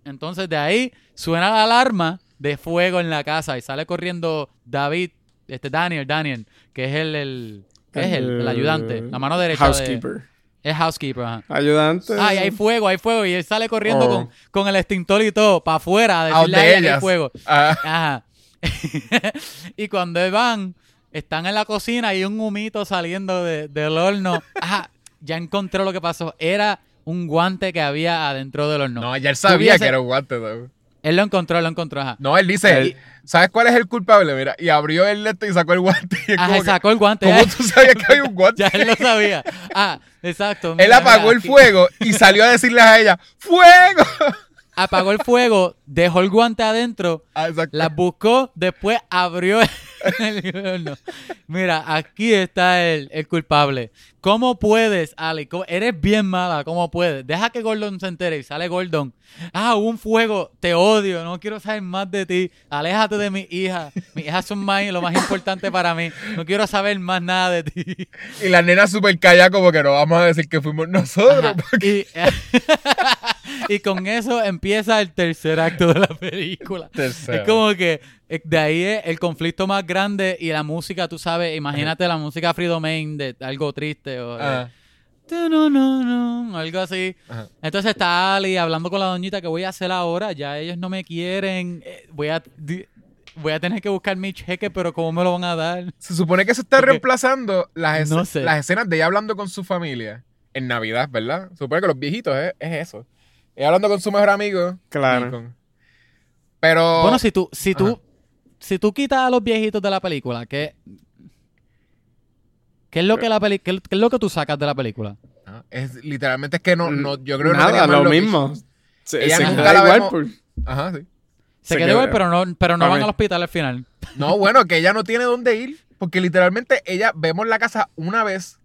Entonces de ahí suena la alarma de fuego en la casa y sale corriendo David, este Daniel, Daniel, que es el, el ¿qué es el, el ayudante, la mano derecha de
Housekeeper.
Es housekeeper, ajá.
Ayudante.
Ah, y hay fuego, hay fuego y él sale corriendo
Oh.
con, con el extintor y todo para afuera a
A
decirle
donde
a ella hay
ellas.
fuego.
Ah,
Ajá. y cuando van, están en la cocina y un humito saliendo de- del horno. Ajá, ya encontré lo que pasó. Era un guante que había adentro del horno.
no, ya él sabía que era un guante. though.
Él lo encontró, lo encontró, ajá.
No, él dice,
Él-
¿sabes cuál es el culpable? Mira, y abrió el leto y sacó el guante. Y
Ajá,
que,
sacó el guante.
¿Cómo
ya-
tú sabías que había un guante?
Ya él lo sabía. Ah, exacto.
Él apagó
mira,
el fuego y salió a decirle a ella, ¡Fuego!
apagó el fuego, dejó el guante adentro,
Ah,
las buscó, después abrió el. Mira, aquí está el, el culpable. ¿Cómo puedes, Ali? ¿Cómo- Eres bien mala, ¿cómo puedes? Deja que Gordon se entere y sale Gordon. Ah, hubo un fuego, te odio, no quiero saber más de ti. Aléjate de mi hija. Mis hijas son más, lo más importante para mí. No quiero saber más nada de ti.
Y la nena súper callada, como que no vamos a decir que fuimos nosotros.
Ajá. Y, y con eso empieza el tercer acto de la película.
Tercero.
Es como que eh, de ahí es el conflicto más grande y la música, tú sabes, imagínate la música Free Domain de algo triste o Tu, no, no, no, algo así. Entonces está Ali hablando con la doñita que voy a hacer ahora, ya ellos no me quieren, eh, voy a voy a tener que buscar mi cheque, pero ¿cómo me lo van a dar?
Se supone que se está
Porque-
reemplazando las, es-
No sé.
las escenas de ella hablando con su familia en Navidad, ¿verdad? Se supone que los viejitos es, es eso. Ella hablando con su mejor amigo.
Claro.
y con- Pero.
Bueno, si tú, si
Ajá.
tú, si tú quitas a los viejitos de la película, ¿qué, qué es lo que la peli qué, qué es lo que tú sacas de la película?
Ah, es, literalmente es que no, no yo creo que no
Nada,
tenía más
lo mismo. Se,
Ella
se
nunca
queda
la
igual
vemos-
por-
Ajá, sí.
Se,
Se
quedó
queda-
igual, pero no, pero no van al hospital al final.
No, bueno, que ella no tiene dónde ir. Porque literalmente ella vemos la casa una vez.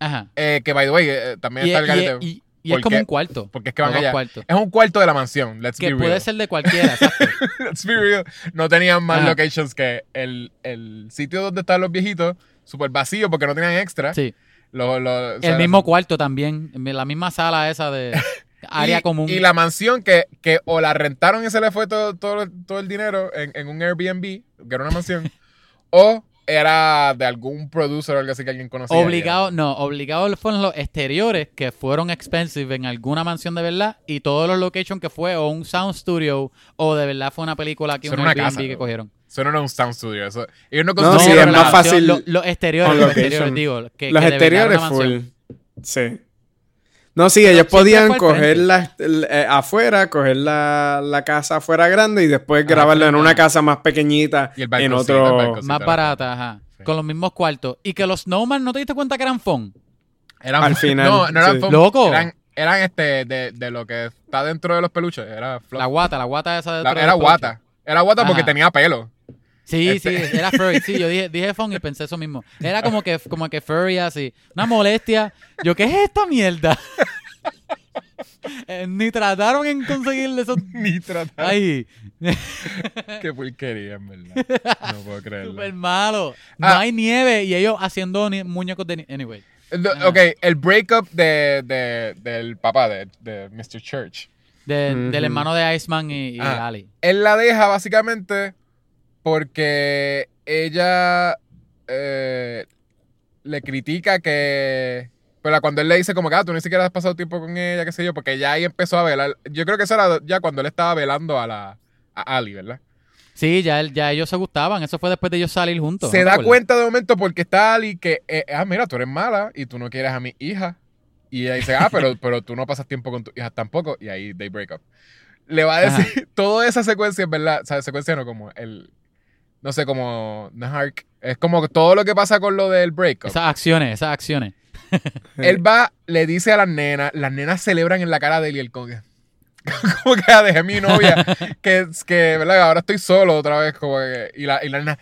Ajá.
eh, que by the way, eh, también
Y,
está el
y-
garete.
Y- y
¿Por
es como un cuarto.
Porque es que van allá.
cuartos.
Es un cuarto de la mansión. Let's
Que
be
puede
real.
ser de cualquiera, exacto.
Let's be real. No tenían más
Ajá.
locations que el, el sitio donde están los viejitos, súper vacío porque no tenían extra.
Sí.
Lo- lo- o sea,
El mismo cuarto también. La misma sala esa de área
y,
común.
Y la mansión que, que o la rentaron y se le fue todo, todo, todo el dinero en, en un Airbnb, que era una mansión, o era de algún producer o algo así que alguien conocía.
Obligado, no, obligado fueron los exteriores que fueron expensive en alguna mansión de verdad y todos los locations que fue o un sound studio o de verdad fue una película que un
una
Airbnb
casa,
que
¿no?
cogieron.
Eso no era un sound studio. Eso, ellos no
No,
No,
sí,
construyeron
es más
la
fácil
los exteriores, los exteriores, digo, que,
Los
que
exteriores full. Sí. No, sí, ellos podían
fue al
coger
frente.
la, el- eh, afuera, coger la, la casa afuera grande y después
Ah,
grabarlo en una casa más pequeñita
Y el
en otro...
Más barata, ajá.
Sí.
Con los mismos cuartos. Y que los Snowman, ¿no te diste cuenta que eran phone?
Eran-
Al final,
No, no eran
sí.
Loco.
Eran, eran este, de, de lo que está dentro de los peluches. Era.
La guata, la guata esa de
La- era guata. Era guata porque
Ajá.
tenía pelo.
Sí,
Este-
sí, era furry. Sí, yo dije, dije phone y pensé eso mismo. Era como que, como que furry así. Una molestia. Yo, ¿qué es esta mierda? Eh, Ni trataron en conseguirle esos...
Ni tratar.
Ay,
Qué porquería, en verdad. No puedo creerlo.
súper malo. No
Ah.
hay nieve y ellos haciendo ni- muñecos de... ni- Anyway.
Ok, el breakup de, de- del papá de, de Mr. Church.
De-. Del hermano de Iceman y, y
Ah.
Ali.
Él la deja básicamente porque ella eh, le critica que... Pero cuando él le dice como que, ah, tú ni siquiera has pasado tiempo con ella, qué sé yo, porque ya ahí empezó a velar. Yo creo que eso era ya cuando él estaba velando a la a Ali, ¿verdad?
Sí, ya, él- ya ellos se gustaban. Eso fue después de ellos salir juntos.
Se
¿no te
da cuenta de momento porque está Ali que, eh, ah, mira, tú eres mala y tú no quieres a mi hija. Y ella dice, ah, pero, pero tú no pasas tiempo con tu hija tampoco. Y ahí they break up. Le va a
Ajá.
decir, toda esa secuencia, ¿verdad? O sea, secuencia no como el, no sé, como, no es como todo lo que pasa con lo del breakup.
Esas acciones, esas acciones.
Él va, le dice a las nenas, las nenas celebran en la cara de él y él como que, como que ah, dejé a mi novia, que, que, ¿verdad? Ahora estoy solo otra vez, como que, y la, y la nena,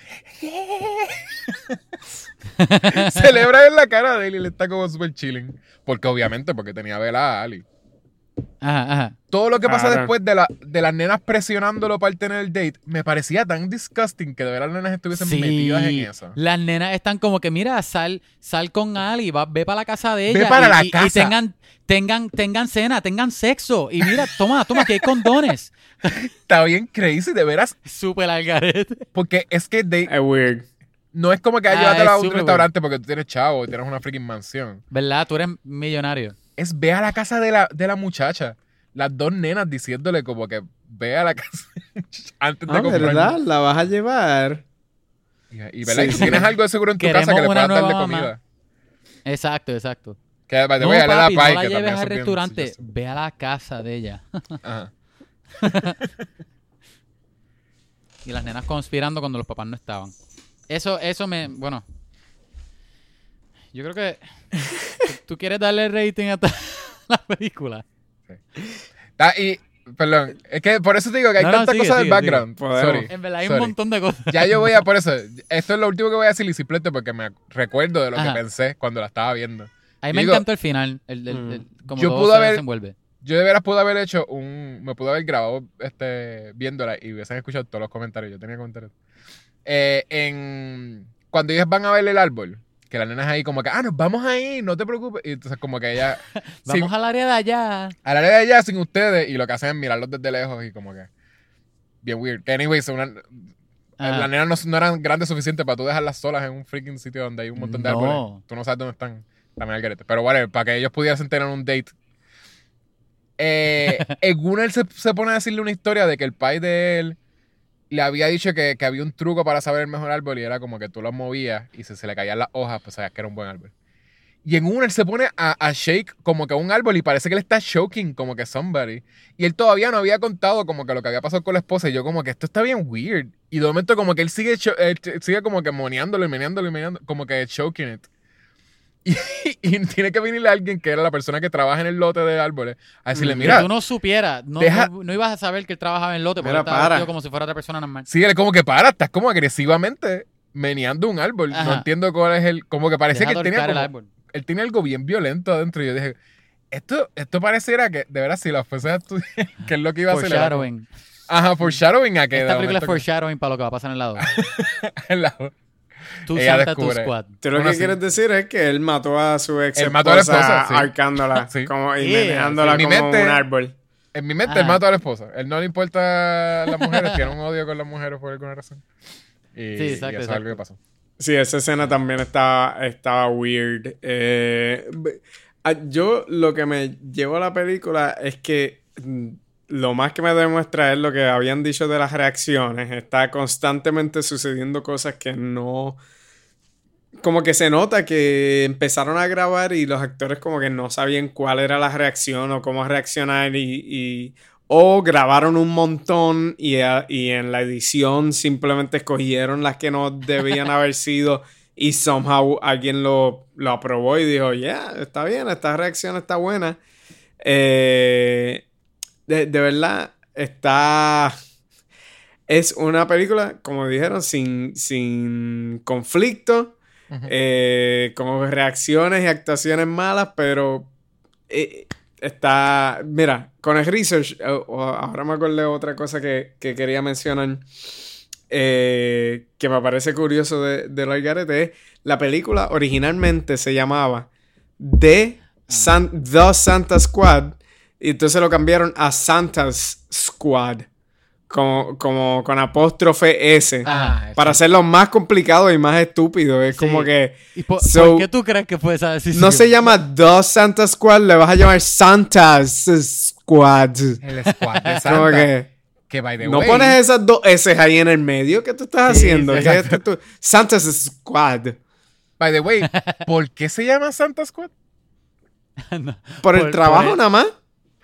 celebra en la cara de él y él está como súper chilling, porque obviamente, porque tenía vela a Ali.
Ajá, ajá.
Todo lo que pasa después de, la, de las nenas presionándolo para tener el date, me parecía tan disgusting que de verdad las nenas estuviesen metidas en eso.
Las nenas están como que, mira, sal, sal con Ali, va, ve para la casa de
Ve
ella.
para
y,
la
y- y
casa.
tengan, tengan, tengan cena, tengan sexo. Y mira, toma, toma, que hay condones.
Está bien crazy, de veras,
Súper al garete.
porque es que they,
Es weird.
No es como que ah,
Ah,
a un restaurante porque tú tienes chavo y tienes una freaking mansión.
¿Verdad? Tú eres millonario.
Es ve a la casa de la, de la muchacha. Las dos nenas diciéndole como que ve a la casa antes de
Ah,
comprar.
¿verdad? La vas a llevar.
Y, y.
Sí,
y
sí.
tienes algo de seguro en tu
Queremos
casa que le puedas darle
nueva mamá.
comida.
Exacto, exacto.
Que the
No,
dale a
papi,
la
no
pie,
la
que
lleves
también
al restaurante.
suggestive.
Ve a la casa de ella.
Ajá.
y las nenas conspirando cuando los papás no estaban. Eso, eso me, bueno. Yo creo que ¿tú, quieres darle rating a la película.
Ta- y Perdón. Es que por eso te digo que hay
No, no,
tantas
sigue,
cosas del background. Sorry.
En verdad hay
Sorry.
un montón de cosas.
Ya yo voy a por eso. Esto es lo último que voy a decir y simplemente porque me recuerdo de lo
Ajá.
que pensé cuando la estaba viendo.
A mí me
Digo-
encantó el final. El, el,
Mm.
el- como
Yo
todo
pude
se
haber-
desenvuelve.
Yo de veras pude haber hecho un. Me pude haber grabado este, viéndola y hubiesen escuchado todos los comentarios. Yo tenía comentarios. Eh, en, cuando ellos van a ver el árbol, que la nena es ahí como que, ah, nos vamos ahí, no te preocupes. Y entonces, como que ella.
Vamos al área de allá.
al área de allá sin ustedes y lo que hacen es mirarlos desde lejos y como que. Bien weird. Que, anyways, una,
Ah,
las nenas no, no eran grandes suficientes para tú dejarlas solas en un freaking sitio donde hay un montón de
No.
árboles. Tú no sabes dónde están. También al garete. Pero whatever, para que ellos pudiesen tener un date. Eh, en él se, se pone a decirle una historia de que el pai de él le había dicho que, que había un truco para saber el mejor árbol y era como que tú lo movías y si se le caían las hojas, pues sabías que era un buen árbol. Y en una él se pone a, a shake como que un árbol y parece que le está choking como que somebody. Y él todavía no había contado como que lo que había pasado con la esposa. Y yo como que esto está bien weird. Y de momento como que él sigue, ch- sigue como que moneándolo y meneándolo y meneándolo, como que choking it. Y, y tiene que venirle alguien que era la persona que trabaja en el lote de árboles a decirle, mira,
que tú no supieras, no,
deja-
no, no ibas a saber que él trabajaba en el lote porque
Mira, para.
como si fuera otra persona normal.
sí, él como que para, estás como agresivamente meneando un árbol. No entiendo cuál es el, como que parecía
Deja
que él tenía
el árbol.
él tiene algo bien violento adentro. Y yo dije, esto, esto pareciera que, de verdad, si la fuese a estudiar, que es lo que iba a hacer.
Foreshadowing.
Ajá, foreshadowing a que
Esta película es foreshadowing para lo que va a pasar en el lado.
en la-
Tú
Ella
Santa, tu
descubre.
squad.
Tú lo
Bueno,
que
sí.
quieres decir es que él mató a su ex
Él mató a la esposa, sí.
arcándola
Sí.
como, y.
Mi
como
mente-
un árbol.
En mi mente,
Ajá.
él mató a la esposa. Él no le importa a las mujeres, tiene un odio con las mujeres por alguna razón. Y,
Sí, exacto,
y eso es
exacto.
algo que pasó.
Sí, esa escena también estaba, estaba weird. Eh, ah, yo lo que me llevó a la película es que mm, lo más que me demuestra es lo que habían dicho de las reacciones. Está constantemente sucediendo cosas que no... Como que se nota que empezaron a grabar y los actores como que no sabían cuál era la reacción o cómo reaccionar y... y- o grabaron un montón y, a- y en la edición simplemente escogieron las que no debían haber sido y somehow alguien lo, lo aprobó y dijo, yeah, está bien, esta reacción está buena. Eh, de, de verdad, está... Es una película, como dijeron, sin, sin conflicto, eh, con reacciones y actuaciones malas, pero eh, está... Mira, con el research, eh, ahora me acordé de otra cosa que, que quería mencionar, eh, que me parece curioso de, de Garete, es la película originalmente se llamaba The, San- The Santa Squad, y entonces lo cambiaron a Santa's Squad, como, como con apóstrofe S.
Ah,
Para hacerlo más complicado y más estúpido. Es
Sí.
como que
¿Y por,
So-
por qué tú crees que fue esa decisión?
no se llama The Santa Squad, le vas a llamar Santa's Squad.
El squad de
Como
Santa.
que
que, by the
no
way,
pones esas dos S ahí en el medio. ¿Qué tú estás
Sí,
haciendo?
sí,
¿Qué es? Santa's Squad.
by the way, ¿por qué se llama Santa Squad?
No.
Por, el trabajo
por el-
nada más.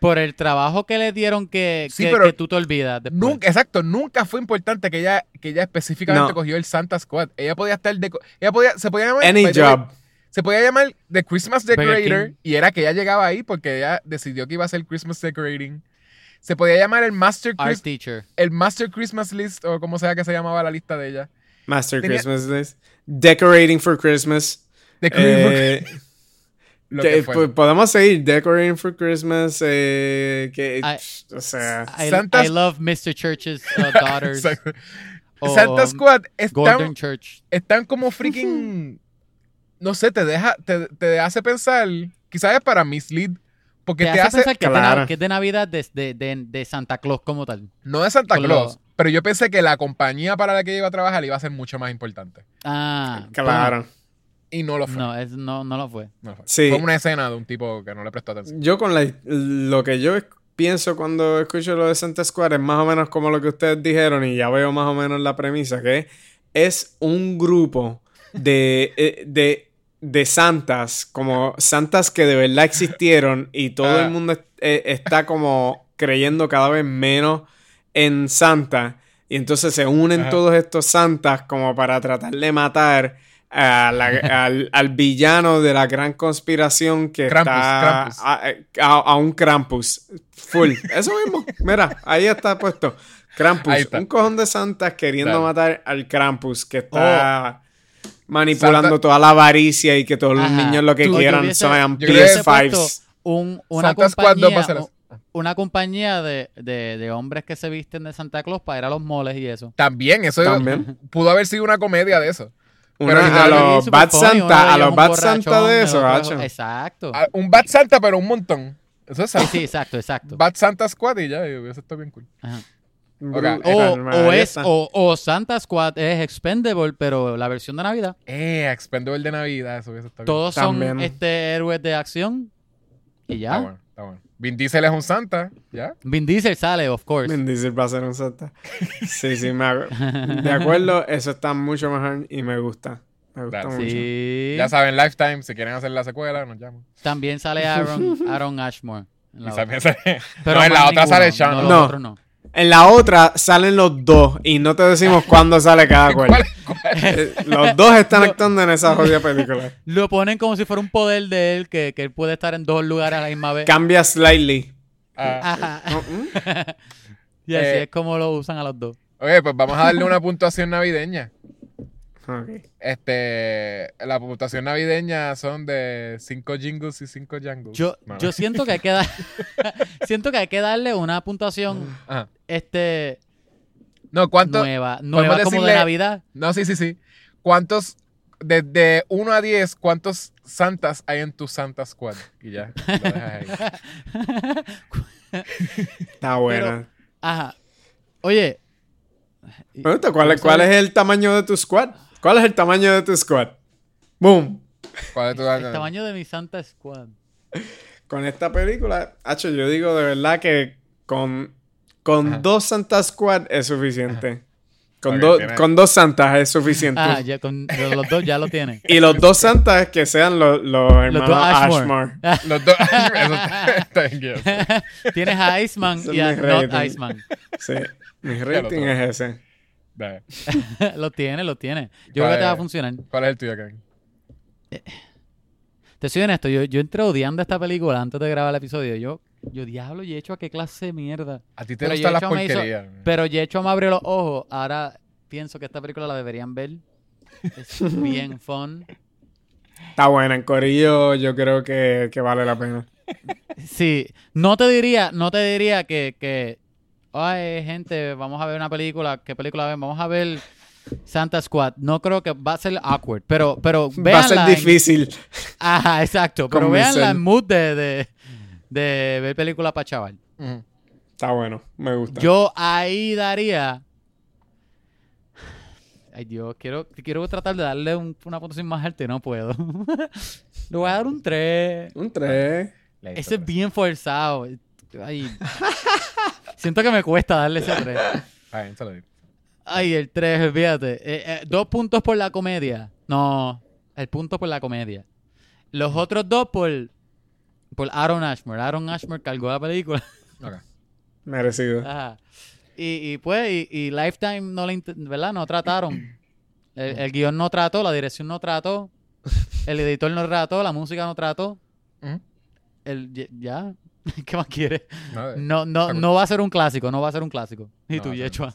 Por el trabajo que le dieron que,
Sí,
que,
pero
que tú te olvidas después.
Nunca, exacto, nunca fue importante que ella, que ella específicamente
No.
cogió el Santa Squad. Ella podía estar de, ella podía, se podía llamar
Any job.
se podía llamar The Christmas Decorator y era que ella llegaba ahí porque ella decidió que iba a hacer Christmas Decorating. Se podía llamar el Master,
Art teacher.
el Master Christmas List o como sea que se llamaba la lista de ella.
Master
Tenía-
Christmas List. Decorating for Christmas.
The Christmas,
Eh,
lo
te-
que fue.
po- podemos seguir. Decorating for Christmas. eh, que,
I-
o sea.
I,
Santa's-
I love Mr. Church's uh, daughters. O,
Santa
um,
Squad
Gordon
están,
Church.
están como freaking. no sé, te deja, te, te hace pensar. Quizás es para mislead. Porque
Te
te,
hace
hace.
pensar que, es de, que es de Navidad de, de, de- de Santa Claus como tal.
No de Santa Claus. Pero yo pensé que la compañía para la que iba a trabajar iba a ser mucho más importante.
Ah,
Claro.
Y no lo fue.
no, es, no, no lo fue.
No lo fue.
Sí.
Fue una escena de un tipo que no le prestó atención.
Yo con la, lo que yo pienso cuando escucho lo de Santa Squad es más o menos como lo que ustedes dijeron y ya veo más o menos la premisa, que es un grupo de, eh, de, de santas, como santas que de verdad existieron y todo
Ah.
el mundo eh, está como creyendo cada vez menos en Santa y entonces se unen
Ajá.
todos estos santas como para tratar de matar a la- al, al villano de la gran conspiración que
Krampus,
está
Krampus.
A, a- a un Krampus. Full. Eso mismo. Mira, ahí está puesto. Krampus.
Está.
Un cojón de santas queriendo
Dale.
matar al Krampus que está manipulando
Santa-
toda la avaricia y que todos los
Ajá.
niños lo que
Tú-
quieran
creo que
PS5s.
un, una
Santa Squad 2 va a
compañía, una compañía de, de, de hombres que se visten de Santa Claus para ir a los moles y eso.
También, eso
También.
pudo haber sido una comedia de eso.
Una-
Pero
a los Bad
funny,
Santa, a los Bad Santa de eso,
otro-
gacho.
Exacto.
Ah, Un Bad Santa, pero un montón. Eso es
Sí, sí, exacto, exacto.
Bad Santa Squad y ya, y eso está bien cool.
Ajá. O, o es, o, o Santa Squad es Expendable, pero la versión de Navidad.
Eh, Expendable de Navidad, eso, eso está bien.
Todos
También.
son este héroes de acción. Y ya.
Está bueno, está bueno. Vin Diesel es un Santa, ¿ya?
Vin Diesel sale, of course.
Vin Diesel va a ser un Santa. Sí, sí, me De acuerdo, eso está mucho mejor y me gusta. Me gusta mucho.
Sí.
Ya saben, Lifetime, si quieren hacer la secuela, nos llaman.
También sale Aaron, Aaron Ashmore. en la
Y
otra.
sale-
Pero
no, en la otra sale Sean.
No,
¿no?
En la otra salen los dos y no te decimos cuándo sale cada cual.
¿Cuál- cuál?
Eh, Los dos están actuando en esa jodida película.
Lo ponen como si fuera un poder de él, que, que él puede estar en dos lugares a la misma vez.
Cambia slightly.
Ah,
Ajá.
Mm.
Y así
Eh,
es como lo usan a los dos.
ok, pues vamos a darle una puntuación navideña. Este, la puntuación navideña son de 5 jingles y 5 jangles.
Yo, yo siento que hay que dar, siento que hay que darle una puntuación
Ajá.
Este
No, ¿cuánto?
nueva, nueva como
decirle-
de Navidad.
No, sí, sí, sí. ¿Cuántos, desde 1 a 10, cuántos santas hay en tu Santa Squad? Y ya, lo dejas ahí.
Está buena.
Ajá. Oye,
Me gusta. ¿Cuál, es- ¿Cuál es el tamaño de tu squad? ¿Cuál es el tamaño de tu squad? Boom.
¿Cuál es tu
el tamaño de mi Santa Squad.
Con esta película, hacho, yo digo de verdad que con, con
Ajá.
dos Santa Squad es suficiente. Con,
Ok,
dos-
tiene-
con dos Santas es suficiente.
Ah, ya con los los dos ya lo tiene.
Y los dos Santas que sean los, los hermanos
dos Ashmore.
Ashmore.
Los dos. Guiado.
Tienes a Iceman y a Not. Iceman.
Sí. Mi rating es ese.
Dale.
lo tiene, lo tiene. Yo creo
¿Cuál
que te va a
es?
funcionar.
¿Cuál es el tuyo, Kevin?
Te soy honesto, yo, yo entré odiando esta película antes de grabar el episodio. Yo, yo diablo, y he hecho a qué clase de mierda.
A ti te
Pero
gustan las
Yecho me hizo-
porquerías.
Pero Yecho me abrió los ojos. Ahora pienso que esta película la deberían ver. Es bien fun.
Está buena. En Corillo yo creo que, que vale la pena.
Sí, no te diría, no te diría que, que, ay, gente, vamos a ver una película, ¿qué película ven? Vamos a ver Santa Squad. No creo que va a ser awkward, pero, pero
Va a ser
en-
difícil.
Ajá, exacto, pero
convencer.
veanla en mood de, de, de ver película para chaval.
Está bueno. Me gusta.
Yo ahí daría. Ay Dios, quiero, quiero tratar de darle un- una puntuación más alta y no puedo. Le voy a dar un 3.
Un 3.
Le
Ese es bien forzado. Ay. Siento que me cuesta darle ese 3.
tres. Está bien, se lo digo.
Ay, el 3, fíjate. Eh, eh, dos puntos por la comedia. No, el punto por la comedia. Los otros dos por, por Aaron Ashmore. Aaron Ashmore cargó la película.
Ok.
Merecido.
Ajá. Y, y pues, y, y Lifetime no le, ¿verdad? No trataron. El, el guion no trató, la dirección no trató, el editor no trató, la música no trató. El, ya- ¿qué más quieres?
No, eh.
No, no, no va a ser un clásico, no va a ser un clásico. Y
No
tú, Yechua.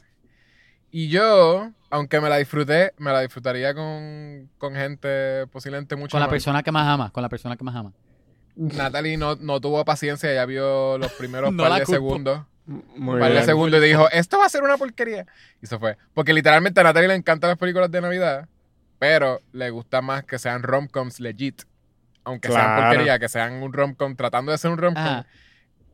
Y yo, aunque me la disfruté, me la disfrutaría con, con gente posiblemente mucho
Con la
más.
persona que más ama, con la persona que más ama.
Natalie no, no tuvo paciencia, ella vio los primeros
No
par de
culpo.
segundos.
Muy
Un par de
bien.
segundos y dijo, esto va a ser una porquería. Y se fue. Porque literalmente a Natalie le encantan las películas de Navidad, pero le gusta más que sean romcoms legit. Aunque sean
Claro.
porquería, que sean un romcom tratando de ser un romcom.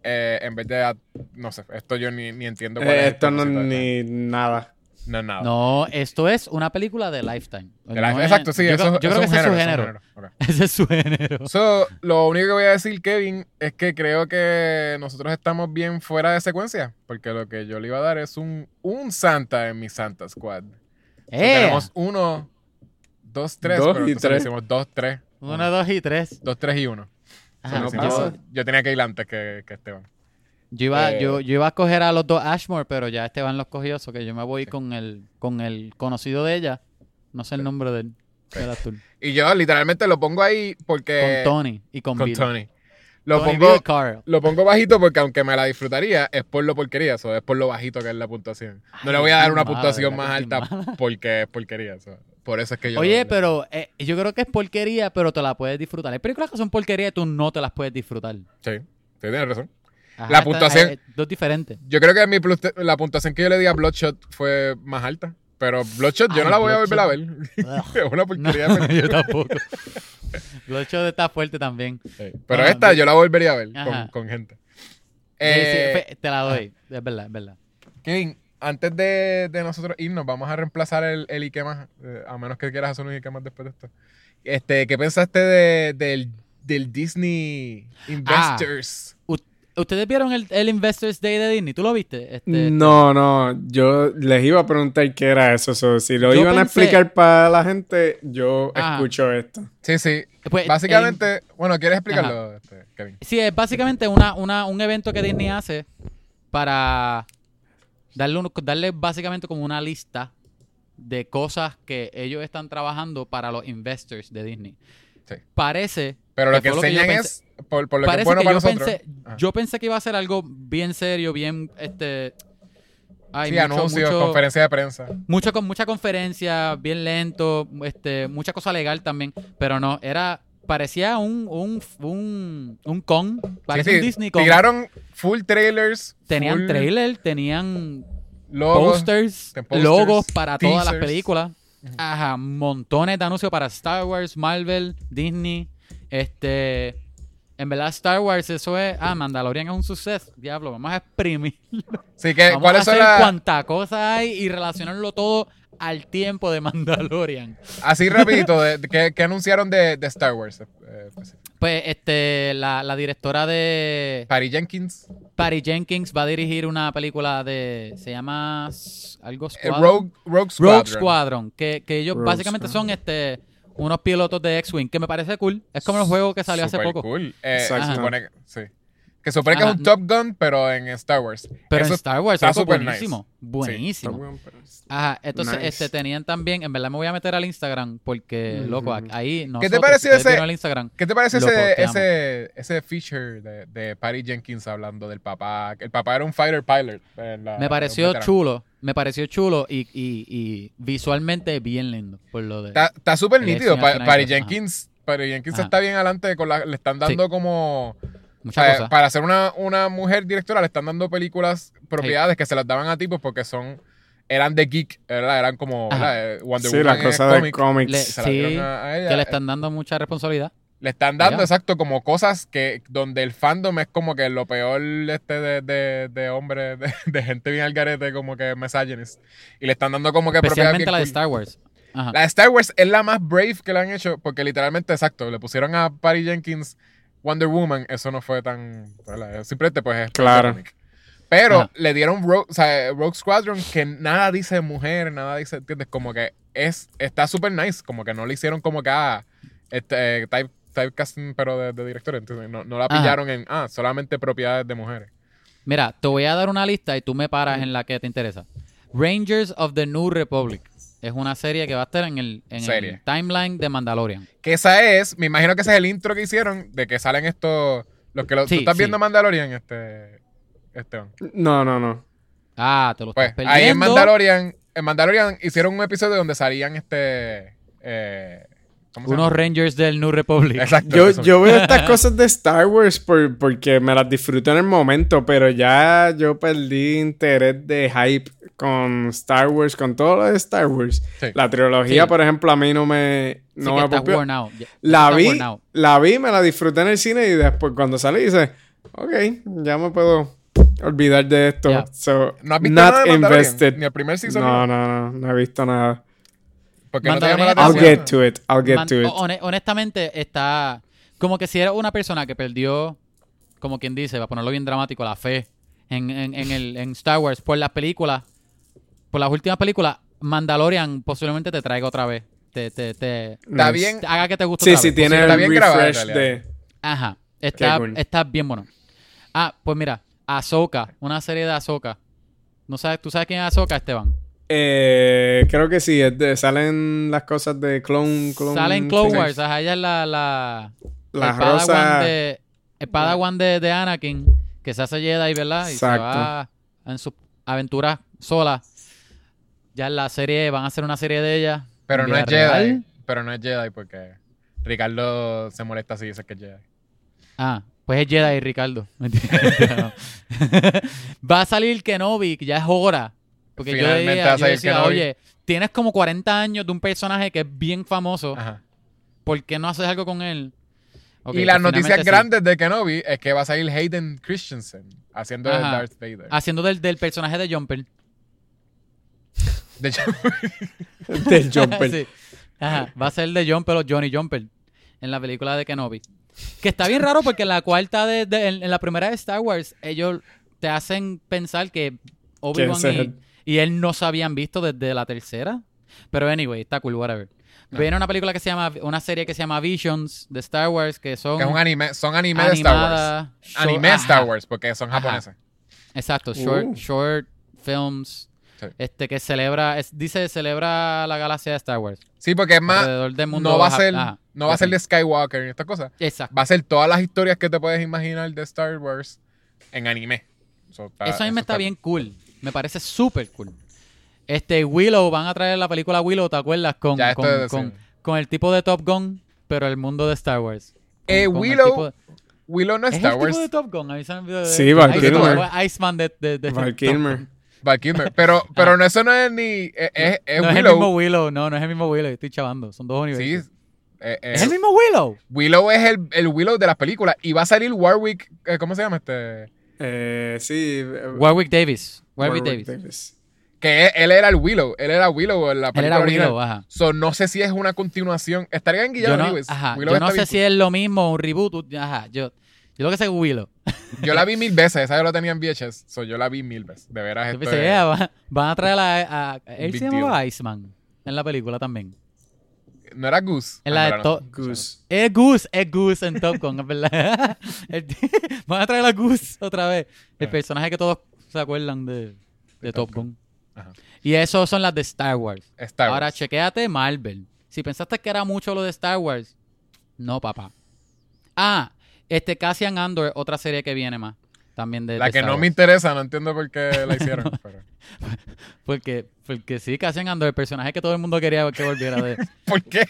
Eh, en vez de, no sé, esto yo ni, ni entiendo cuál
Eh,
es
esto no ni nada.
No, nada.
No, esto es una película de Lifetime.
De
No es-
exacto, sí,
yo,
eso,
creo- yo
eso
creo que
es
ese es su género. Ese es su género.
So, lo único que voy a decir, Kevin, es que creo que nosotros estamos bien fuera de secuencia. Porque lo que yo le iba a dar es un, un Santa en mi Santa Squad. So,
¡Eh!
tenemos uno, dos, tres.
Dos
pero
y tres.
hicimos dos, tres.
Uno, dos y tres.
Dos, tres y uno.
Ajá,
So,
no
yo tenía que ir antes que, que Esteban.
Yo iba,
Eh,
yo, yo iba a escoger a los dos Ashmore, pero ya Esteban los cogió, so que yo me voy con el, con el conocido de ella. No sé el nombre de él. El azul.
Y yo literalmente lo pongo ahí porque...
Con Tony y con,
Con
Bill.
Tony. Lo
Tony,
pongo,
Carl.
lo pongo bajito porque aunque me la disfrutaría, es por lo porquería, eso es por lo bajito que es la puntuación. No le voy a dar una puntuación
¿verdad
más alta porque es porquería. eso. Por eso es que yo...
Oye, pero eh, yo creo que es porquería, pero te la puedes disfrutar. Hay películas que son porquería y tú no te las puedes disfrutar.
Sí, sí, tienes razón.
Ajá,
La puntuación-
hay dos diferentes.
Yo creo que mi la puntuación que yo le di a Bloodshot fue más alta. Pero Bloodshot yo
Ay,
no la voy a volver a ver. es una
No,
porquería. de película.
yo tampoco. Bloodshot está fuerte también.
Sí, Pero
Ah,
esta yo la volvería a ver con, gente.
Sí, sí,
Eh,
te la doy. Es verdad, es verdad.
Kevin, antes de, de nosotros irnos, vamos a reemplazar el, el Ike más, eh, a menos que quieras hacer un Ike más después de esto. Este, ¿Qué pensaste de- del, del Disney Investors?
U- ¿Ustedes vieron el, el Investors Day de Disney? ¿Tú lo viste? Este,
No, no, yo les iba a preguntar qué era eso. so, si lo
Yo
iban a explicar para la gente, yo
Ajá.
escucho esto.
Sí, sí.
Pues,
Básicamente, bueno, ¿quieres explicarlo, este, Kevin?
Sí, es básicamente una, una, un evento que Disney hace para darle, un- darle básicamente como una lista de cosas que ellos están trabajando para los investors de Disney.
Sí.
Parece
Pero lo
que
que
fue lo que yo
enseñan
pensé.
es, por, por lo que es
Parece
bueno
que
para
yo
nosotros.
pensé, yo pensé que iba a ser algo bien serio, bien este ay,
sí,
mucho-
anuncios,
mucho-
conferencia de prensa.
mucho con mucha conferencia, bien lento, este, mucha cosa legal también, pero no, era parecía un un un, un con, parecía
sí,
un Disney con.
Tiraron full trailers.
Tenían
full
trailer, tenían
logos.
posters,
posters,
logos para todas las películas. Ajá, montones de anuncios para Star Wars, Marvel, Disney. Este, en verdad Star Wars eso es, ah, Mandalorian es un suceso. Diablo, vamos a exprimir.
Sí, que,
Vamos a
¿cuáles son
hacer
las...
cuanta cosa hay y relacionarlo todo al tiempo de Mandalorian.
Así rapidito, de, de- ¿qué, qué anunciaron de, de Star Wars? eh, pues,
Pues este, la, la directora de
Patty Jenkins.
Patty Jenkins va a dirigir una película de, se llama algo
eh,
Squadron.
Rogue, Rogue Squadron.
Rogue Squadron, que, que ellos
Rogue
básicamente
Squadron.
son este unos pilotos de X-Wing, que me parece cool. Es como el juego que salió hace poco.
cool. Eh, se supone que, sí. Que supone que
Ajá.
es un Top Gun, pero en Star Wars.
Pero
Eso
en Star Wars
está super
buenísimo.
nice.
Buenísimo. Ajá, entonces
Nice.
este tenían también, en verdad me voy a meter al Instagram porque, loco, ahí no
¿Qué te pareció ese-
al Instagram?
¿Qué te parece ese,
posteamos.
ese, ese feature de, de Patty Jenkins hablando del papá? El papá era un fighter pilot. la-
Me pareció chulo, me pareció chulo y, y, y visualmente bien lindo por lo de...
Está súper nítido. Pa- Patty. Jenkins, Patty Jenkins
Ajá.
está bien adelante. Con la, le están dando como... O
Muchas
sea,
cosas.
para ser una, una mujer directora le están dando películas, propiedades que se las daban a tipos porque son eran de geek, ¿verdad? Eran como. ¿verdad? Eh, Wonder
Sí,
Woman
las cosas de
cómic,
cómics.
Le- Sí,
dieron a, a ella.
que le están dando mucha responsabilidad.
Le están dando, exacto, como cosas que donde el fandom es como que lo peor este de, de, de hombre, de, de gente bien al garete, como que misogynist. Y le están dando como que propiedades
Especialmente la de
cool.
Star Wars. Ajá.
La de Star Wars es la más brave que le han hecho, porque literalmente, exacto, le pusieron a Patty Jenkins Wonder Woman, eso no fue tan. ¿verdad? Simplemente, pues es.
Claro.
Pero
Ajá.
le dieron Rogue, o sea, Rogue Squadron que nada dice mujer, nada dice, ¿entiendes? Como que es, está súper nice, como que no le hicieron como que, ah, este, eh, type, typecasting, pero de, de director, entonces no, no la
Ajá.
pillaron en, ah, solamente propiedades de mujeres.
Mira, te voy a dar una lista y tú me paras en la que te interesa. Rangers of the New Republic. Es una serie que va a estar en el, en el
Serie.
timeline de Mandalorian.
Que esa es, me imagino que ese es el intro que hicieron de que salen estos, los que lo,
Sí,
¿tú estás
sí.
viendo Mandalorian, este, Esteban?
No, no, no.
Ah, te lo
Pues
estás perdiendo.
ahí en Mandalorian, en Mandalorian hicieron un episodio donde salían este. Eh, ¿Cómo se
Unos? Rangers del New Republic.
Exacto.
Yo, yo veo estas cosas de Star Wars por- porque me las disfruto en el momento, pero ya yo perdí interés de hype con Star Wars, con todo lo de Star Wars.
Sí.
La trilogía,
Sí.
por ejemplo, a mí no me,
Sí
no
que
me
worn out.
La vi,
worn out.
la vi, me la disfruté en el cine y después cuando salí dice, ok, ya me puedo olvidar de esto. So,
¿No has visto
not
nada de
invested.
Ni el primer season.
No,
ni-
no, no, no he visto nada.
Porque no te llama la
Mandalorian-
I'll
atención.
get to it, I'll get
Man-
to it.
ho- hone- honestamente, está. Como que si eres una persona que perdió, como quien dice, va a ponerlo bien dramático, la fe en, en, en el, en Star Wars por las películas, por las últimas películas, Mandalorian posiblemente te traiga otra vez. Te, te, te,
Está bien.
haga que te guste
Sí,
otra
sí,
vez.
tiene
está
el
bien
refresh
realidad.
de...
Ajá. Está,
cool.
está bien bueno. Ah, pues mira, Ahsoka, una serie de Ahsoka. ¿No sabes, ¿Tú sabes quién es Ahsoka, Esteban?
Eh, creo que sí, es de- salen las cosas de Clone. clone
Sale en Clone. Wars, ajá, ella es la, la,
La
el Padawan
rosa.
de, el Padawan de, de Anakin, que se hace Jedi, ¿verdad? Y
Exacto.
se va en sus aventuras sola. Ya en la serie, van a hacer una serie de ella.
Pero no es Jedi.
real.
Pero no es Jedi porque Ricardo se molesta si dice que es Jedi.
Ah, pues es Jedi, Ricardo. Va a salir Kenobi, que ya es hora. Porque yo,
Finalmente
decía,
va a
yo
salir
decía,
Kenobi.
oye, tienes como 40 años de un personaje que es bien famoso.
Ajá.
¿Por qué no haces algo con él?
Y las
pues
noticias
finalmente sí.
grandes de Kenobi es que va a salir Hayden Christensen haciendo de
Ajá.
Darth Vader.
Haciendo del, del personaje de Jumper.
De hecho,
Del Jumper.
Sí. Ajá, va a ser de Jumper o Johnny Jumper en la película de Kenobi. Que está bien raro porque en la cuarta de, de- en, en la primera de Star Wars, ellos te hacen pensar que Obi-Wan y,
el-
y él no se habían visto desde la tercera. Pero anyway, está cool, whatever. Viene una película que se llama, una serie que se llama Visions de Star Wars, que son
que es un anime, son anime de Star Wars. Anime
Ajá.
Star Wars, porque son
Ajá.
japoneses.
Exacto, short,
Uh.
short films.
Sí.
Este que celebra, es- dice celebra la galaxia de Star Wars.
Sí, porque es más,
del mundo.
no va a ser,
ajá,
no va a ser de Skywalker y estas cosas.
Exacto.
Va a ser todas las historias que te puedes imaginar de Star Wars en anime. So, está-
Eso a mí me está bien cool. Me parece súper cool. Este Willow, van a traer la película Willow, ¿te acuerdas? Con,
Ya
con,
es-
con,
sí.
con el tipo de Top Gun, pero el mundo de Star Wars. Con-
Eh, Willow,
de-
Willow no es
¿Es
Star
el
Wars.
tipo de Top Gun? A mí se me olvidó
Sí, Val
Kilmer.
Iceman de, de, de
Val Kilmer.
Val Kilmer. Pero, pero no, eso no es ni. Es, es- es
no es el mismo Willow, no, no es el mismo Willow, estoy chavando, son dos
sí.
universos.
eh, eh,
¿Es el mismo Willow?
Willow es el, el Willow de las películas. Y va a salir Warwick. eh, ¿Cómo se llama este?
Eh, sí. eh,
Warwick Davis. Warwick, Davis.
Que él, él era el Willow. Él era Willow en la
Él
película
era
original.
Willow, ajá.
So, no sé si es una continuación. Estaría en Guillermo
no,
Lewis.
ajá,
Willow
yo no sé si es lo mismo, un reboot. Ajá, yo, yo lo que sé es Willow.
Yo la vi mil veces. Esa yo la tenía en VHS. So, yo la vi mil veces. De veras,
Yo pensé,
es-
"Yeah, van, van a traer a, a- él
Big
se llamaba Iceman en la película también.
No era Goose.
En
Ah,
la
no
de
era, no.
Top
Goose.
Es Goose, es Goose en Top Gun, es verdad. Van a traer a Goose otra vez. El
Ah.
personaje que todos se acuerdan de, de Top Gun.
Ajá.
Y eso son las de Star Wars.
Star
Ahora
Wars.
chequéate Marvel. Si pensaste que era mucho lo de Star Wars, no, papá. Ah, este Cassian Andor, otra serie que viene más. También de
La
de
que
Star
no
Wars.
me interesa. No entiendo por qué la hicieron. pero-
Porque, porque sí, Cassian Andor, el personaje que todo el mundo quería que volviera de...
¿Por qué?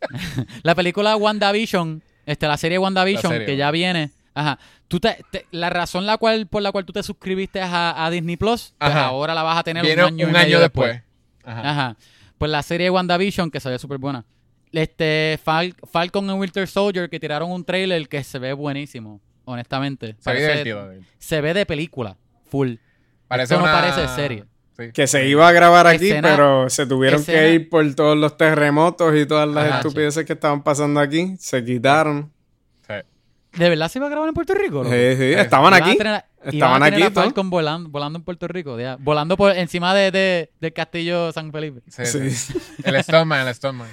La película WandaVision, este, la serie WandaVision,
La serie,
que ya viene. Ajá. Tú te, te- la razón la cual, por la cual tú te suscribiste a, a Disney Plus, pues ahora la vas a tener
Viene
un año, y medio
después. Ajá.
Ajá. Pues la serie WandaVision, que se ve súper buena. Este, Fal- Falcon and Winter Soldier, que tiraron un trailer que se ve buenísimo, honestamente.
Se ve
Parece-
divertido.
Se ve de película, full.
Parece
Esto no
una...
parece serie.
Sí.
Que se iba a grabar aquí,
Escena-
pero se tuvieron
escena-
que ir por todos los terremotos y todas las
Ajá.
estupideces que estaban pasando aquí. Se quitaron.
¿De verdad se iba a grabar en Puerto Rico?
Sí, sí, estaban aquí. Estaban aquí, ¿no?
Falcon volando, volando en Puerto Rico, ya, volando por encima de, de- del castillo San Felipe.
Sí,
Sí.
sí. El Stoneman, el Stoneman.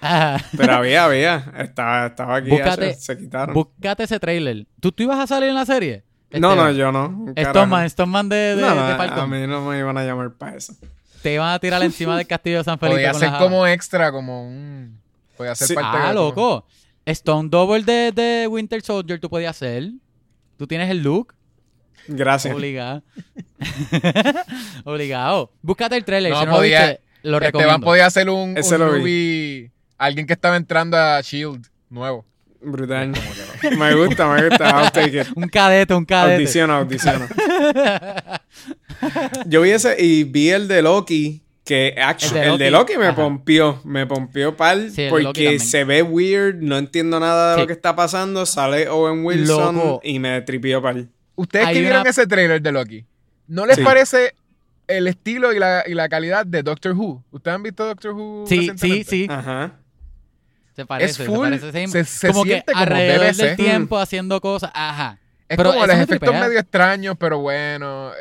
Ajá.
Pero había, había. Estaba, estaba aquí.
Búscate-
se, se quitaron.
Búscate ese trailer. ¿Tú, ¿Tú ibas a salir en la serie?
no, no,
Esteban.
yo no.
Stoneman, Stoneman de, de,
No, no,
de
a mí no me iban a llamar para eso.
Te iban a tirar encima del castillo de San Felipe.
Podía
con
ser como extra, como un... Podía ser
Sí.
parte
Ah,
de...
loco. Stone Double de, de Winter Soldier tú podías hacer. Tú tienes el look.
Gracias.
Obligado. Obligado. Búscate el trailer.
No,
si no lo
podía-
viste, lo
Esteban
recomiendo.
podía hacer un, un
lo vi.
movie- Alguien que estaba entrando a S.H.I.E.L.D. nuevo.
Brutal. me gusta, me gusta. I'll take it.
Un cadete, un cadete.
Audiciona, audiciona. Yo vi ese y vi el de Loki. Que
El
el
de Loki,
me
ajá.
pompió. Me pompió pal.
Sí,
porque se ve weird. No entiendo nada de
Sí.
lo que está pasando. Sale Owen Wilson
Loco.
y me tripió pal.
¿Ustedes
Hay
que vieron
una-
ese trailer de Loki? ¿No les
Sí.
parece el estilo y la, y la calidad de Doctor Who? ¿Ustedes han visto Doctor Who
Sí, sí, sí.
Ajá.
Se parece,
Es
se parece.
se- se
como que
siente como
alrededor del tiempo haciendo cosas. Ajá.
Es
Pero
como los efectos medio extraños, pero bueno.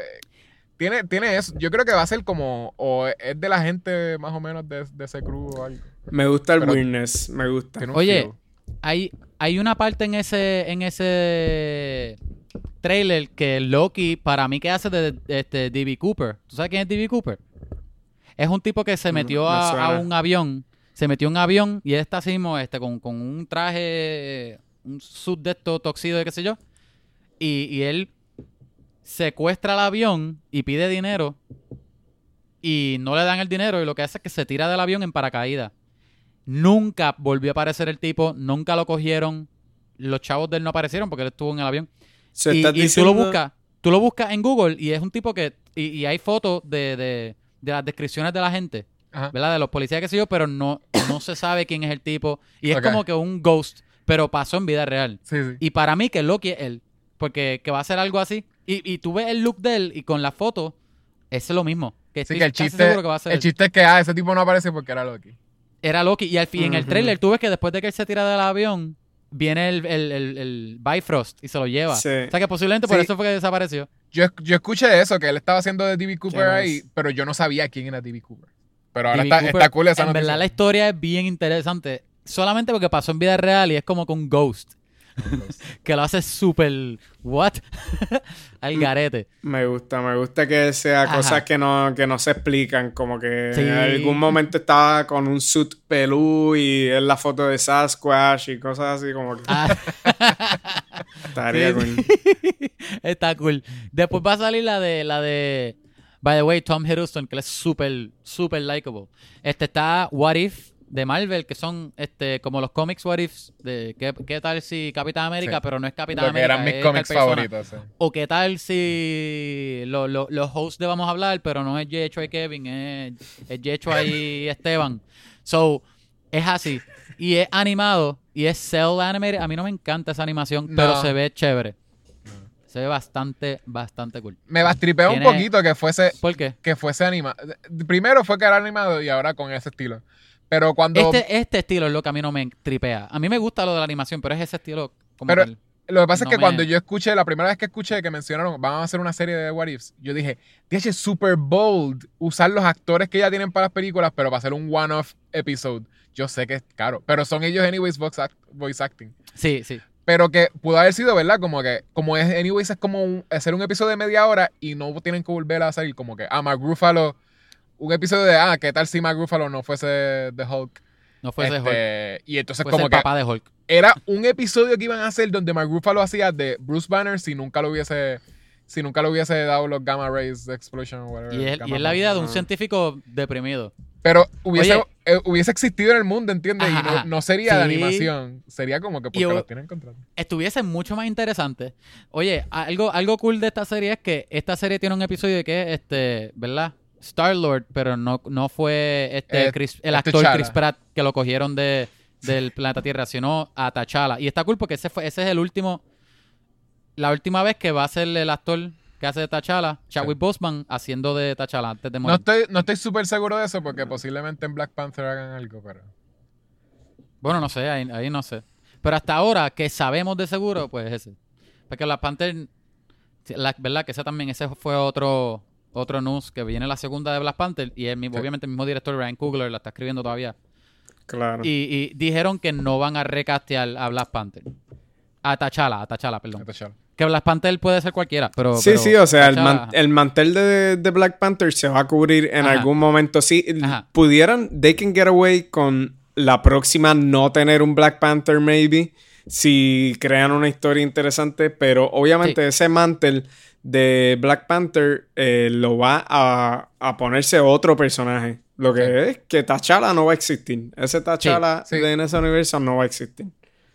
Tiene, tiene eso. Yo creo que va a ser como... O es de la gente más o menos de, de ese crew o algo.
Me gusta el
Pero-
weirdness. Me gusta.
Oye, hay, hay una parte en ese, en ese trailer que Loki, para mí, que hace de, de- este D.B. Cooper. ¿Tú sabes quién es D.B. Cooper? Es un tipo que se metió
me
a, a un avión, se metió en un avión y él está así mismo, este, con, con un traje, un suit de esto, toxido de qué sé yo, y, y él secuestra el avión y pide dinero y no le dan el dinero y lo que hace es que se tira del avión en paracaídas. Nunca volvió a aparecer el tipo, nunca lo cogieron, los chavos de él no aparecieron porque él estuvo en el avión.
Se
Y, tú lo buscas, tú lo buscas en Google y es un tipo que, y, y hay fotos de, de, de las descripciones de la gente,
Ajá.
¿verdad? De los policías que sé yo, pero no, no se sabe quién es el tipo. Y es como que un ghost, pero pasó en vida real.
Sí, sí.
Y para mí que Loki es él, porque que va a ser algo así. Y, y tú ves el look de él y con la foto, es lo mismo. Que
que el chiste,
seguro que va a ser
el chiste es que ah, ese tipo no aparece porque era Loki.
Era Loki. Y al fin, en el trailer tú ves que después de que él se tira del avión, viene el, el, el, el Bifrost y se lo lleva.
Sí.
O sea que posiblemente por
Sí.
eso fue que desapareció.
Yo, yo escuché eso, que él estaba haciendo de D.B. Cooper
¿Quién
ahí, pero yo no sabía quién era D.B. Cooper. Pero ahora está,
Cooper,
está cool esa
En
noticia.
verdad la historia es bien interesante. Solamente porque pasó en vida real y es como con Ghost. que lo hace súper... ¿What? Al garete.
Me gusta, me gusta que sea
Ajá.
cosas que no, que no se explican, como que
Sí.
en algún momento estaba con un suit pelú y es la foto de Sasquatch y cosas así como que
Ah,
estaría cool.
Está cool. Después va a salir la de... La de by the way, Tom Hiddleston, que es súper, súper likable. Este está What If de Marvel, que son este como los cómics What Ifs. De, ¿qué, qué tal si Capitán América,
Sí.
pero no es Capitán
Lo que
América?
eran mis cómics favoritos. sí.
O qué tal si lo- lo- los hosts de Vamos a hablar, pero no es Yecho y Kevin, es, es y Esteban. So, es así. Y es animado y es cel animated. A mí no me encanta esa animación, pero se ve chévere. Se ve bastante, bastante cool.
Me bastripea un poquito que fuese,
¿Por qué?
que fuese animado. Primero fue que era animado y ahora con ese estilo. Pero cuando...
Este, este estilo es lo que a mí no me tripea. A mí me gusta lo de la animación, pero es ese estilo como
Pero-
tal.
Lo que pasa
No
es que
me-
cuando yo escuché, la primera vez que escuché que mencionaron, van a hacer una serie de What Ifs, yo dije, es super bold usar los actores que ya tienen para las películas, pero para hacer un one-off episode. Yo sé que es caro, pero son ellos, anyways, voice, act- voice acting.
Sí, sí.
Pero que pudo haber sido, ¿verdad? Como que, como es, anyways, es como un- hacer un episodio de media hora y no tienen que volver a salir como que, ah, Mark Ruffalo, un episodio de, ah, ¿qué tal si Mark Ruffalo no fuese The Hulk?
No fuese Hulk.
Este, y entonces
Fuese
como
el
que
papá de Hulk.
era un episodio que iban a hacer donde Mark Ruffalo hacía de Bruce Banner si nunca lo hubiese si nunca le hubiese dado los gamma rays explosion o whatever.
Y es, y es la vida de un científico deprimido.
Pero hubiese, eh, hubiese existido en el mundo, ¿entiendes?
Ajá,
y no, sería de animación. Sería como que porque los tienen contrato.
estuviese mucho más interesante. Oye, algo, algo cool de esta serie es que esta serie tiene un episodio de que, este, ¿verdad? Star Lord, pero no, no fue este
Eh,
Chris- el
este
actor
T'Challa.
Chris Pratt que lo cogieron de, del planeta Tierra, sino a T'Challa. Y está cool porque ese fue, ese es el último, la última vez que va a ser el actor que hace de T'Challa, Chadwick Boseman, haciendo de T'Challa antes de
No
morir.
estoy, no estoy súper seguro de eso porque posiblemente en Black Panther hagan algo, pero.
Bueno, no sé, ahí, ahí no sé. Pero hasta ahora, que sabemos de seguro, pues ese. Porque Black Panther, la, ¿verdad? Que ese también, ese fue otro otro news que viene la segunda de Black Panther y el mismo,
Sí.
obviamente el mismo director, Ryan Coogler, la está escribiendo todavía.
Claro.
Y, y dijeron que no van a recastear a Black Panther. A T'Challa, a T'Challa, perdón.
Chalo.
Que Black Panther puede ser cualquiera, pero...
Sí,
pero
sí, o sea, el,
T'Challa-
man- el mantel de, de Black Panther se va a cubrir en
Ajá.
algún momento. Sí,
Ajá.
pudieran, they can get away con la próxima no tener un Black Panther, maybe, si crean una historia interesante, pero obviamente ese mantel de Black Panther eh, lo va a, a ponerse otro personaje. Lo que
Sí.
es que T'Challa no va a existir. Ese T'Challa
Sí.
de en ese universo no va a existir.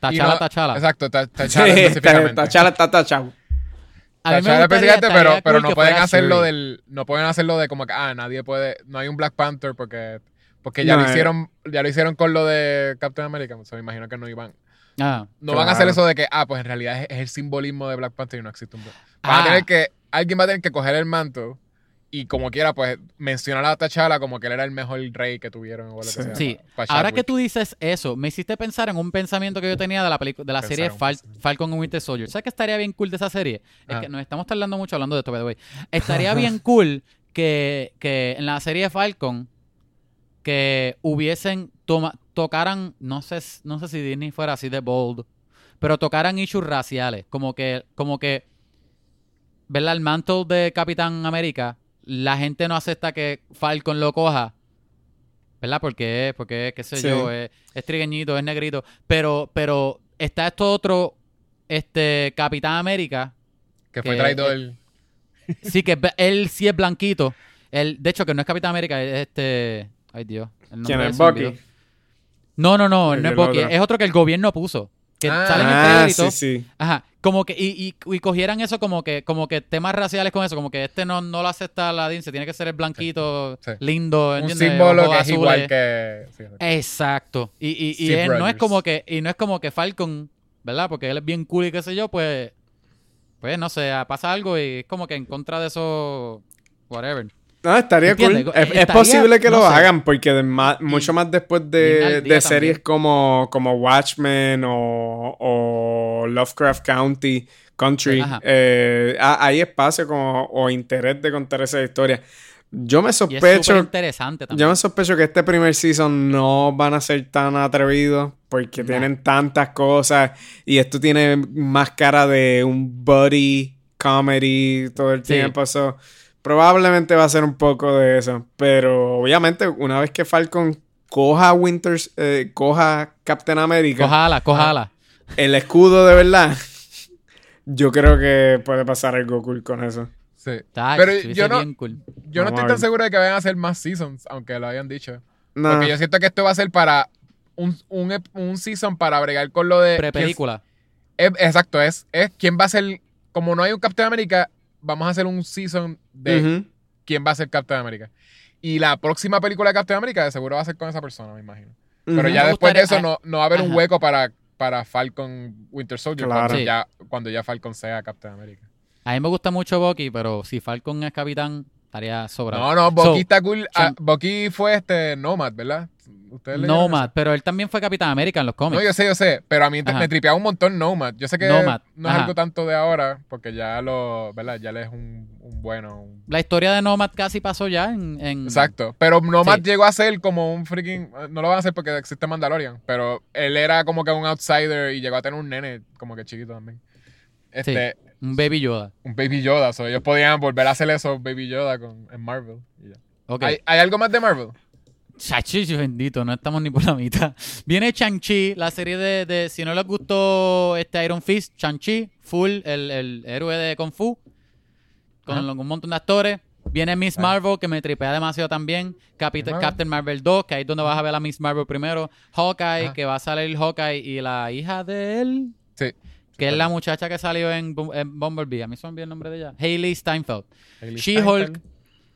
T'Challa,
no-
T'Challa.
Exacto, T'Challa específicamente.
T'Challa está
T'Challa
gustaría,
específicamente, pero,
estaría
pero
cool
no pueden hacerlo
Shuri.
del. No pueden hacerlo de como que, ah, nadie puede. No hay un Black Panther porque. Porque ya
No,
lo
eh.
hicieron. Ya lo hicieron con lo de Captain America. O sea, me imagino que no iban.
Ah,
No van a hacer eso de que, ah, pues en realidad es, es el simbolismo de Black Panther y no existe un Black Van
Ah.
a tener que. Alguien va a tener que coger el manto y como quiera, pues mencionar a T'Challa como que él era el mejor rey que tuvieron o lo que
Sí.
sea.
Sí, ahora que tú dices eso, me hiciste pensar en un pensamiento que yo tenía de la película de la serie Fal-. Falcon and Winter Soldier. ¿Sabes qué estaría bien cool de esa serie? Es
Ah.
que nos estamos tardando mucho hablando de esto, by the way. Estaría bien cool que, que en la serie Falcon que hubiesen toma- tocaran, no sé, no sé si Disney fuera así de bold, pero tocaran issues raciales, como que como que ¿verdad? El mantle de Capitán América la gente no acepta que Falcon lo coja, ¿verdad? Porque es, porque es, qué sé
Sí.
yo, es, es trigueñito, es negrito. Pero, pero está esto otro, este, Capitán América.
Que fue
que-
traidor.
Sí, que él sí es blanquito. Él, de hecho, que no es Capitán América, es este. Ay, Dios. el
¿Quién es Bucky?
No, no, no,
El
no es Bucky. Es otro que el gobierno puso. Que
Ah.
salen en
Ah,
crédito.
sí, sí.
Ajá. Como que, y, y, y cogieran eso como que, como que temas raciales con eso, como que este no, no lo acepta la DINCE, tiene que ser el blanquito,
Sí.
lindo,
Un símbolo
Ojos
que es
azules.
igual que. sí,
Exacto. Y, y, y él no es como que, y no es como que Falcon, ¿verdad? Porque él es bien cool y qué sé yo, pues, pues no sé, pasa algo y es como que en contra de eso, whatever.
No, estaría cool.
¿Entiendes?
Es, es
Estaría-
posible que
no
lo
sé.
hagan porque de mucho más después de, series
también.
como, como Watchmen o, o Lovecraft County, Country, eh, ha- hay espacio como, o interés de contar esa historia. Yo me sospecho,
interesante también.
yo me sospecho que este primer season no van a ser tan atrevidos porque
Nah.
tienen tantas cosas y esto tiene más cara de un buddy comedy todo el
Sí.
tiempo. so, probablemente va a ser un poco de eso. Pero obviamente, una vez que Falcon coja Winters, eh, coja Captain America,
Cojala, cojala.
el escudo de verdad, yo creo que puede pasar algo cool con eso.
Sí. Pero yo no,
bien cool.
yo no estoy tan seguro de que vayan a hacer más seasons, aunque lo hayan dicho.
No,
Porque yo siento que esto va a ser para un, un, un season para bregar con lo de.
Prepelícula.
exacto, es, es quién va a ser. Como no hay un Captain America, vamos a hacer un season de quién va a ser Captain America. Y la próxima película de Captain America de seguro va a ser con esa persona, me imagino. Pero ya
Me
después de eso no, no va a haber un hueco para, para Falcon Winter Soldier
Claro.
cuando,
Sí.
ya, cuando ya Falcon sea Captain America.
A mí me gusta mucho Bucky, pero si Falcon es capitán, estaría sobrado.
No, no, Bucky
So,
está cool. Ah, Bucky fue este Nomad, ¿verdad? ¿Ustedes leyeron
Nomad, pero él también fue Capitán América en los cómics.
No, yo sé, yo sé, pero a mí te- me tripeaba un montón Nomad. Yo sé que
Nomad,
no es
ajá.
algo tanto de ahora, porque ya lo, ¿verdad? Ya le es un, un bueno. un-
La historia de Nomad casi pasó ya en... en-
Exacto. Pero Nomad
Sí.
llegó a ser como un freaking. No lo van a hacer porque existe Mandalorian, pero él era como que un outsider y llegó a tener un nene como que chiquito también. Este,
Un Baby Yoda.
un Baby Yoda. So ellos podían volver a hacer eso, Baby Yoda, con, en Marvel. y ya.
Ok.
¿Hay, hay algo más de Marvel?
Chachi, bendito, no estamos ni por la mitad. Viene Shang-Chi, la serie de, de- Si no les gustó este Iron Fist, Shang-Chi, full, el, el héroe de Kung Fu, con
Ajá.
un montón de actores. Viene Miss. Marvel, que me tripea demasiado también. Capit-
Marvel.
Captain Marvel 2, que ahí es donde vas a ver a Miss Marvel primero. Hawkeye,
Ajá.
que va a salir Hawkeye y la hija de él,
Sí.
que es la muchacha que salió en, en Bumblebee. A mí se me olvidó el nombre de ella. Hailey Steinfeld. She-Hulk.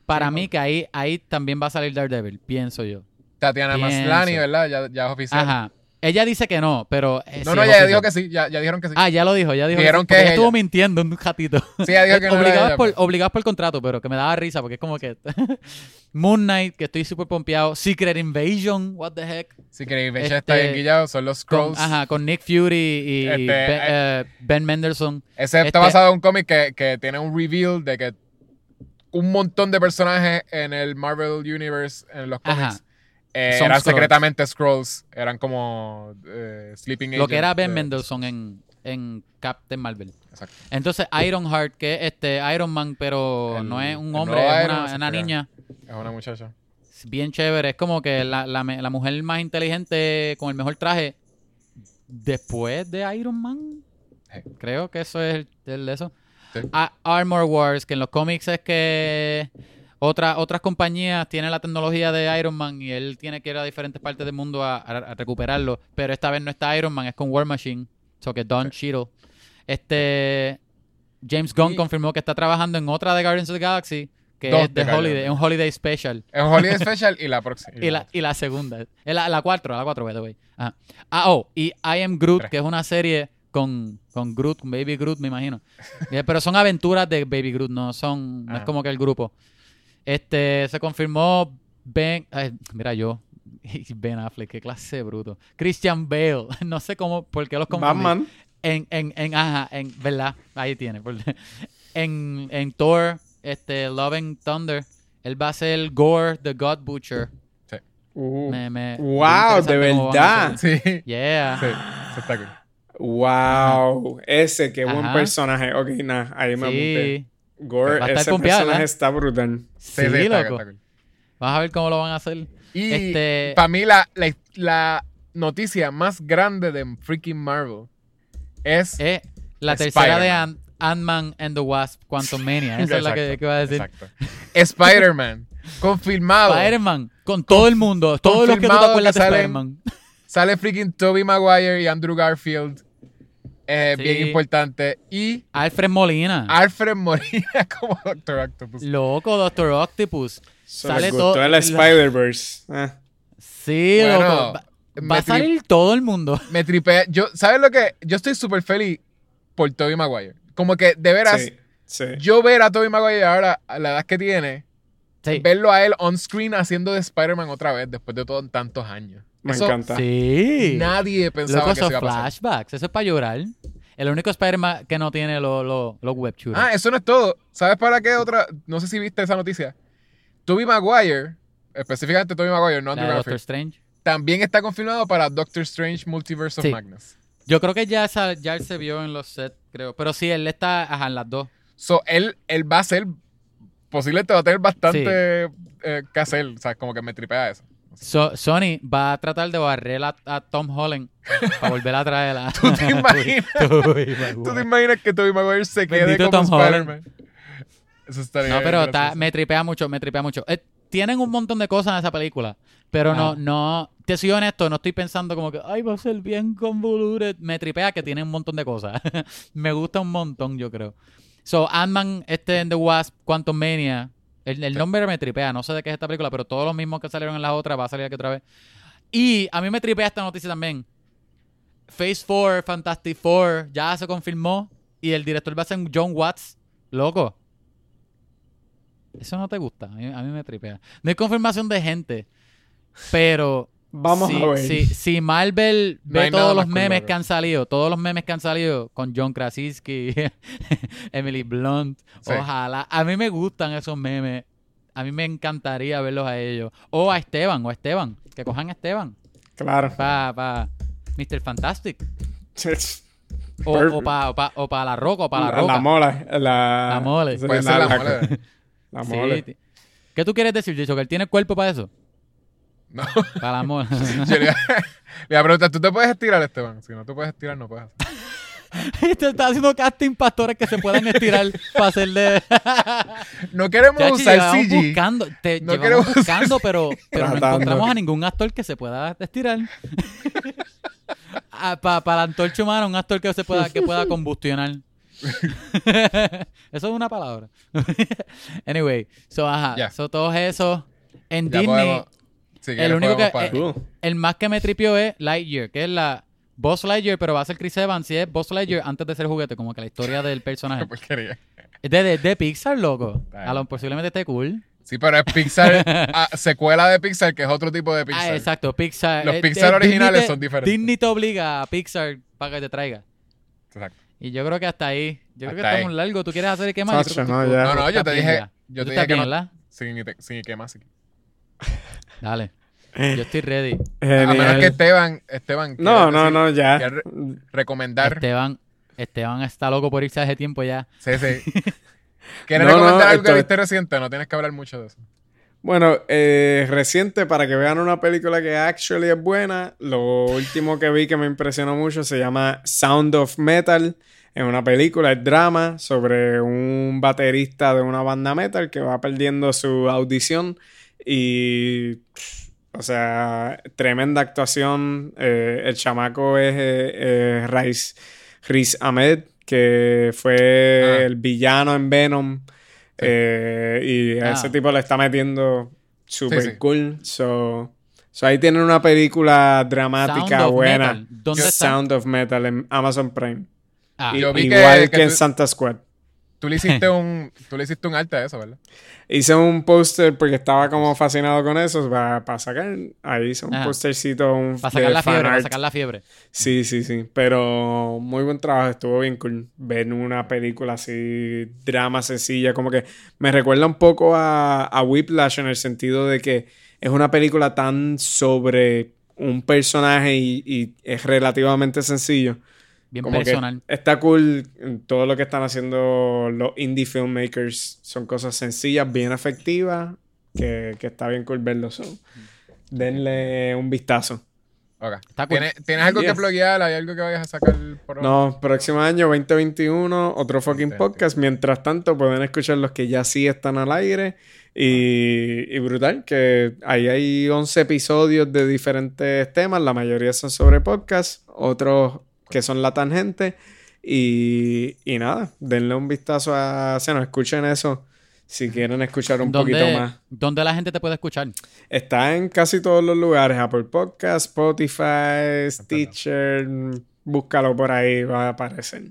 Para mí que ahí, ahí también va a salir Daredevil, pienso yo.
Tatiana
Pienso.
Maslany, ¿verdad? Ya, ya es oficial.
Ajá. Ella dice que no, pero. eh,
No,
sí
no, ya dijo que sí. Ya, ya dijeron que sí.
Ah, ya lo dijo, ya dijo.
Dijeron
sí,
que
ella estuvo mintiendo un ratito.
Sí, ya dijo que no
obligados, por,
pues.
obligados por contrato, pero que me daba risa porque es como que. Moon Knight, que estoy súper pompeado. Secret Invasion, what the heck.
Que Invasion
Este,
está bien guillado. Son los Scrolls.
ajá, con Nick Fury y
Este,
Ben,
eh,
eh, Ben Mendelsohn.
Ese
Este-
está basado en un cómic que, que tiene un reveal de que un montón de personajes en el Marvel Universe, en los cómics, eh, eran secretamente Scrolls. Eran como eh, Sleeping
Lo que era Ben
de-
Mendelsohn en, en Captain Marvel.
Exacto.
Entonces, Ironheart, que es este Iron Man, pero
El-
no es un hombre, es una, niña.
Es una muchacha.
Bien chévere. Es como que la, la, la mujer más inteligente con el mejor traje después de Iron Man. Creo que eso es el, el de eso. Armor Wars, que en los cómics es que otra, otras compañías tienen la tecnología de Iron Man y él tiene que ir a diferentes partes del mundo a, a- a recuperarlo. Pero esta vez no está Iron Man, es con War Machine. So que Don Cheadle. Este. James Gunn
Y-
confirmó que está trabajando en otra de Guardians of the Galaxy, que
Dos
es
de.
Holiday, es un Holiday Special.
Es un Holiday Special y la próxima.
Y la, y la segunda. Es la, la cuatro, la cuatro, by the way. Ajá. Ah, oh, y I Am Groot,
Tres.
que es una serie con, con Groot, con Baby Groot, me imagino. Eh, Pero son aventuras de Baby Groot, no son, no es
Ajá.
como que el grupo. Este, se confirmó Ben, ay, mira yo, Ben Affleck, qué clase de bruto. Christian Bale, no sé cómo, por qué los confundí.
Batman.
En, en, en, ajá, en, ¿verdad? Ahí tiene. por- En, en Thor, este, Love and Thunder, él va a ser Gore, the God Butcher.
Uh,
Me- me-
wow, de verdad.
Sí.
Yeah.
Sí. Eso está cool.
Wow. Ese, qué buen
Ajá.
personaje. Ok, nada, ahí me apunté.
Sí.
Gore,
Va a estar
ese personaje
¿verdad?
está brutal.
Sí,
Sí, está-
loco.
está.
Vamos a ver cómo lo van a hacer.
Y
Este-
para mí la, la, la noticia más grande de freaking Marvel es...
Es la tercera de. Ant- Ant-Man and the Wasp, Quantum Mania. Esa es la que, iba a decir.
Exacto. Spider-Man. Confirmado.
Spider-Man, con todo el mundo. Todos los que tú te acuerdas de Spider-Man.
Sale freaking Tobey Maguire y Andrew Garfield. Eh,
Sí.
Bien importante. Y
Alfred Molina.
Alfred Molina como Doctor Octopus.
Loco, Doctor Octopus.
So,
Sale todo.
el
la-
Spider-Verse. Ah.
Sí,
Bueno,
loco. Va, a salir todo el mundo.
Me tripea. Yo, ¿Sabes lo que? Yo estoy súper feliz por Tobey Maguire. Como que, de veras,
Sí, sí.
yo ver a Tobey Maguire ahora, a la edad que tiene,
Sí.
verlo a él on screen haciendo de Spider-Man otra vez después de todos tantos años.
Me
Eso
encanta.
Sí.
Nadie pensaba
Loco,
que se
esos
iba a pasar.
flashbacks. Eso es para llorar. El único Spider-Man que no tiene los web shooters.
Ah, eso no es todo. ¿Sabes para qué otra? No sé si viste esa noticia. Tobey Maguire, específicamente Tobey Maguire, no Andrew
Doctor
Garfield,
Strange.
también está confirmado para Doctor Strange Multiverse of
Sí.
Madness.
Yo creo que ya, esa- ya él se vio en los sets, creo. Pero sí, él está ajá, en las dos.
So, él, él va a ser, posiblemente va a tener bastante eh, que hacer. O sea, como que me tripea eso.
So- Sony va a tratar de barrer a, a Tom Holland para volver a traer a...
¿Tú te imaginas? ¿Tú te imaginas que Tobey Maguire se quede
Bendito
como
Tom Holland.
Spider-Man? Eso estaría
No, pero me tripea mucho, me tripea mucho. Eh, tienen un montón de cosas en esa película, pero
Ah.
no, no, te soy honesto, no estoy pensando como que, ay, va a ser bien convoluted. Me tripea que tiene un montón de cosas. me gusta un montón, yo creo. So, Ant-Man, este en The Wasp, Quantum Mania, el, el nombre me tripea, no sé de qué es esta película, pero todos los mismos que salieron en las otras va a salir aquí otra vez. Y a mí me tripea esta noticia también. Phase 4, Fantastic Four, ya se confirmó. Y el director va a ser John Watts. Loco. Eso no te gusta. A mí, a mí me tripea. No hay confirmación de gente. Pero.
Vamos
si,
a ver.
Si, si Marvel
No
ve todos los memes que han salido, todos los memes que han salido con John Krasinski, Emily Blunt,
Sí.
ojalá. A mí me gustan esos memes. A mí me encantaría verlos a ellos. O a Esteban, o a Esteban. Que cojan a Esteban.
Claro.
Para pa Mr. Fantastic. O,
Perfect.
o para o pa, o pa la roca, o para la
la,
roca.
la mola. La,
La mole.
sí,
Puede ser la mole.
La
Sí,
mole.
ti- ¿Qué tú quieres decir, Chicho? ¿Que él tiene cuerpo para eso?
No.
Para la mole.
Yo le iba a preguntar, ¿tú te puedes estirar, Esteban? Si no te puedes estirar, no puedes hacer.
Te está haciendo casting pastores que se puedan estirar para hacerle...
No queremos
Chachi,
usar
llevamos
CG.
buscando, te
No
llevamos
queremos usar
buscando, pero, pero no encontramos a ningún actor que se pueda estirar. para la antorcha humana, un actor que se pueda, que pueda combustionar. eso es una palabra. anyway, so, ajá, so todos esos en
Ya
Disney.
podemos- si
el único que- eh. El más que me tripió es Lightyear, que es la Buzz Lightyear, pero va a ser Chris Evans y es Buzz Lightyear antes de ser juguete, como que la historia del personaje.
Qué porquería.
Es de, de, de Pixar, loco.
Ay.
A lo posiblemente esté cool.
Sí, pero es Pixar, ah, secuela de Pixar, que es otro tipo de Pixar.
Ah, exacto, Pixar.
Los
eh,
Pixar
eh,
originales
Disney
son diferentes.
Disney te obliga a Pixar para que te traiga.
Exacto.
Y yo creo que hasta ahí. Yo creo que
Hasta
estamos
ahí.
largo. ¿Tú quieres hacer qué más? Yo
Sacho,
creo que
no.
No, no, yo te dije, yo te dije que no, sin, sin que más.
Dale. Yo estoy ready.
A menos
Genial.
que Esteban, Esteban
No, no,
decir-
no, ya.
recomendar.
Esteban, Esteban está loco por irse hace tiempo ya.
Sí, sí. ¿Quieres
No, no,
recomendar algo que viste reciente? No tienes que hablar mucho de eso.
Bueno, eh, reciente, para que vean una película que actually es buena, lo último que vi que me impresionó mucho se llama Sound of Metal. Es una película, es drama sobre un baterista de una banda metal que va perdiendo su audición y, o sea, tremenda actuación. Eh, el chamaco es eh, Riz, Riz Ahmed, que fue
Ah.
el villano en Venom. Eh, y a
Ah.
ese tipo le está metiendo super
Sí, sí.
cool. So, so ahí tienen una película dramática
Sound of
buena.
Metal. ¿Dónde está?
Sound of Metal en Amazon Prime.
Ah,
I-
Yo vi que-
igual que,
que
en
tú-
Santa Squad.
Tú le hiciste un, tú le hiciste un arte a eso, ¿verdad?
Hice un póster porque estaba como fascinado con eso para sacar. Ahí hice un
Ajá.
postercito. Un,
para sacar la fiebre, para sacar la fiebre.
Sí, sí, sí. Pero muy buen trabajo. Estuvo bien cool ver una película así, drama sencilla. Como que me recuerda un poco a, a Whiplash en el sentido de que es una película tan sobre un personaje y, y es relativamente sencillo.
Bien
Como que
personal.
está cool todo lo que están haciendo los indie filmmakers. Son cosas sencillas, bien efectivas, que, que está bien cool verlo. So, denle un vistazo.
Ok.
Está cool.
¿Tienes, ¿Tienes algo que
Yes.
pluguear? ¿Hay algo que vayas a sacar por
No, próximo año 2021, otro fucking
2021.
podcast. Mientras tanto, pueden escuchar los que ya sí están al aire. Y, y brutal, que ahí hay 11 episodios de diferentes temas. La mayoría son sobre podcast, otros que son la tangente. Y, y nada, denle un vistazo a. Se nos escuchen eso si quieren escuchar un poquito
¿Dónde,
más.
¿Dónde la gente te puede escuchar?
Está en casi todos los lugares: Apple Podcast, Spotify, Stitcher. Búscalo por ahí, va a aparecer.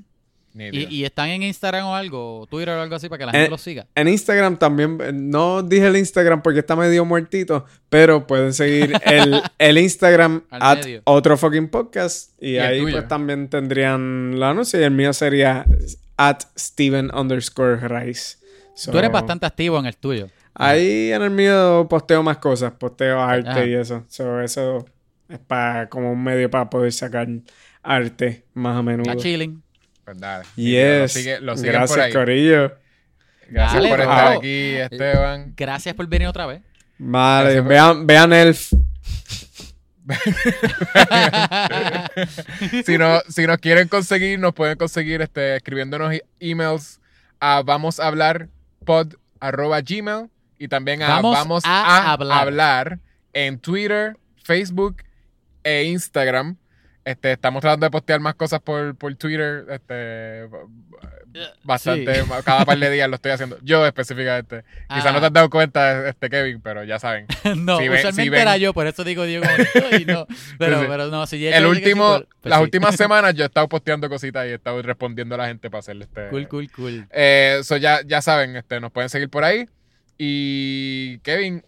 ¿Y, y están en Instagram o algo? ¿Twitter o algo así para que la gente
Eh,
los siga?
En Instagram también, eh, no dije el Instagram porque está medio muertito, pero pueden seguir el, el Instagram at
medio.
otro fucking podcast y,
¿Y el
ahí pues también tendrían la anuncio y el mío sería at Steven underscore Rice. So,
Tú eres bastante activo en el tuyo.
Ahí en el mío posteo más cosas, posteo arte
Ajá.
y eso. So, eso es para como un medio para poder sacar arte más a menudo.
Está chilling.
Pues dale. Nítido. Lo
Yes.
sigue- lo siguen por
Gracias,
ahí.
Corillo.
Gracias
Dale,
por
bro.
estar aquí, Esteban.
Gracias por venir otra vez.
Vale,
por-
vean, vean Elf.
si, no, si nos quieren conseguir, nos pueden conseguir este, escribiéndonos e- emails a vamos a hablar pod arroba gmail y también a
Vamos
vamos,
a
a,
hablar.
hablar. en Twitter, Facebook e Instagram. Este, estamos tratando de postear más cosas por, por Twitter. Este, bastante,
Sí.
cada par de días lo estoy haciendo. Yo específicamente. Quizás
Ah.
no te has dado cuenta, este, Kevin, pero ya saben.
no,
Si ven-
usualmente
si ven-
era yo, por eso digo Diego. y no, pero,
Sí,
pero no, si
El último,
pues
las últimas semanas yo he estado posteando cositas y he estado respondiendo a la gente para hacerle este.
Cool, cool, cool.
Eh, so ya, ya saben, este, nos pueden seguir por ahí. Y Kevin,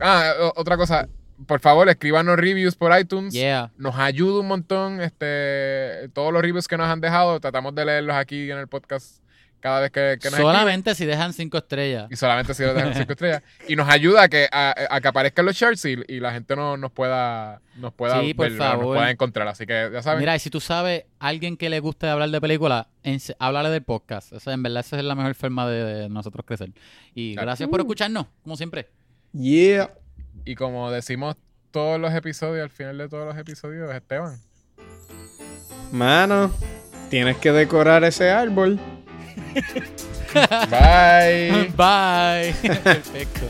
ah, otra cosa, por favor, escríbanos reviews por iTunes.
Yeah.
Nos ayuda un montón. Este, todos los reviews que nos han dejado, tratamos de leerlos aquí en el podcast cada vez que, que nos escriben.
Solamente si dejan cinco estrellas.
Y solamente si dejan cinco estrellas. Y nos ayuda a que, a, a que aparezcan los charts y, y la gente no, nos pueda, nos pueda,
Sí, por favor.
nos pueda encontrar. Así que ya saben.
Mira, y si tú sabes alguien que le guste hablar de películas, háblale del podcast. O sea, en verdad esa es la mejor forma de, de nosotros crecer. Y gracias por escucharnos, como siempre.
Yeah.
Y como decimos todos los episodios, al final de todos los episodios, Esteban.
Mano, tienes que decorar ese árbol.
Bye.
Bye. Perfecto.